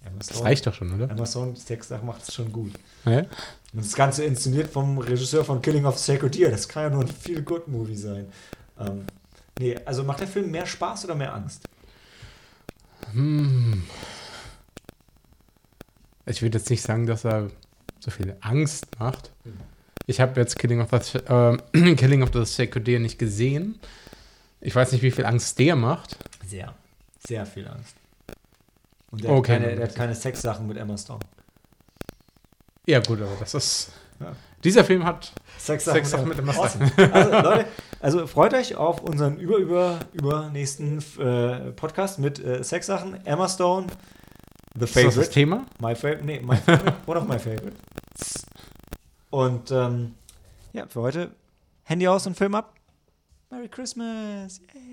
Emma Das Stone, reicht doch schon, oder? Emma Stone Sexsachen macht es schon gut. Ja? Und das Ganze inszeniert vom Regisseur von Killing of the Sacred Deer. Das kann ja nur ein feel good Movie sein. Ähm, nee, also macht der Film mehr Spaß oder mehr Angst? Hm. Ich würde jetzt nicht sagen, dass er so viel Angst macht. Ich habe jetzt Killing of the, äh, Killing of the Sacred Deer nicht gesehen. Ich weiß nicht, wie viel Angst der macht. Sehr. Sehr viel Angst. Und der, Okay, hat, keine, der hat keine Sexsachen mit Emma Stone. Ja, gut, aber das ist. Ja. Dieser Film hat. Sexsachen, Sexsachen mit Emma Awesome. Also, Leute, also freut euch auf unseren über, über, über nächsten äh, Podcast mit äh, Sexsachen. Emma Stone, The Ist das das Favorite. Thema? My favorite, nee, my favorite, one of my favorite. Und ähm, ja, für heute Handy aus und Film ab. Merry Christmas. Yay.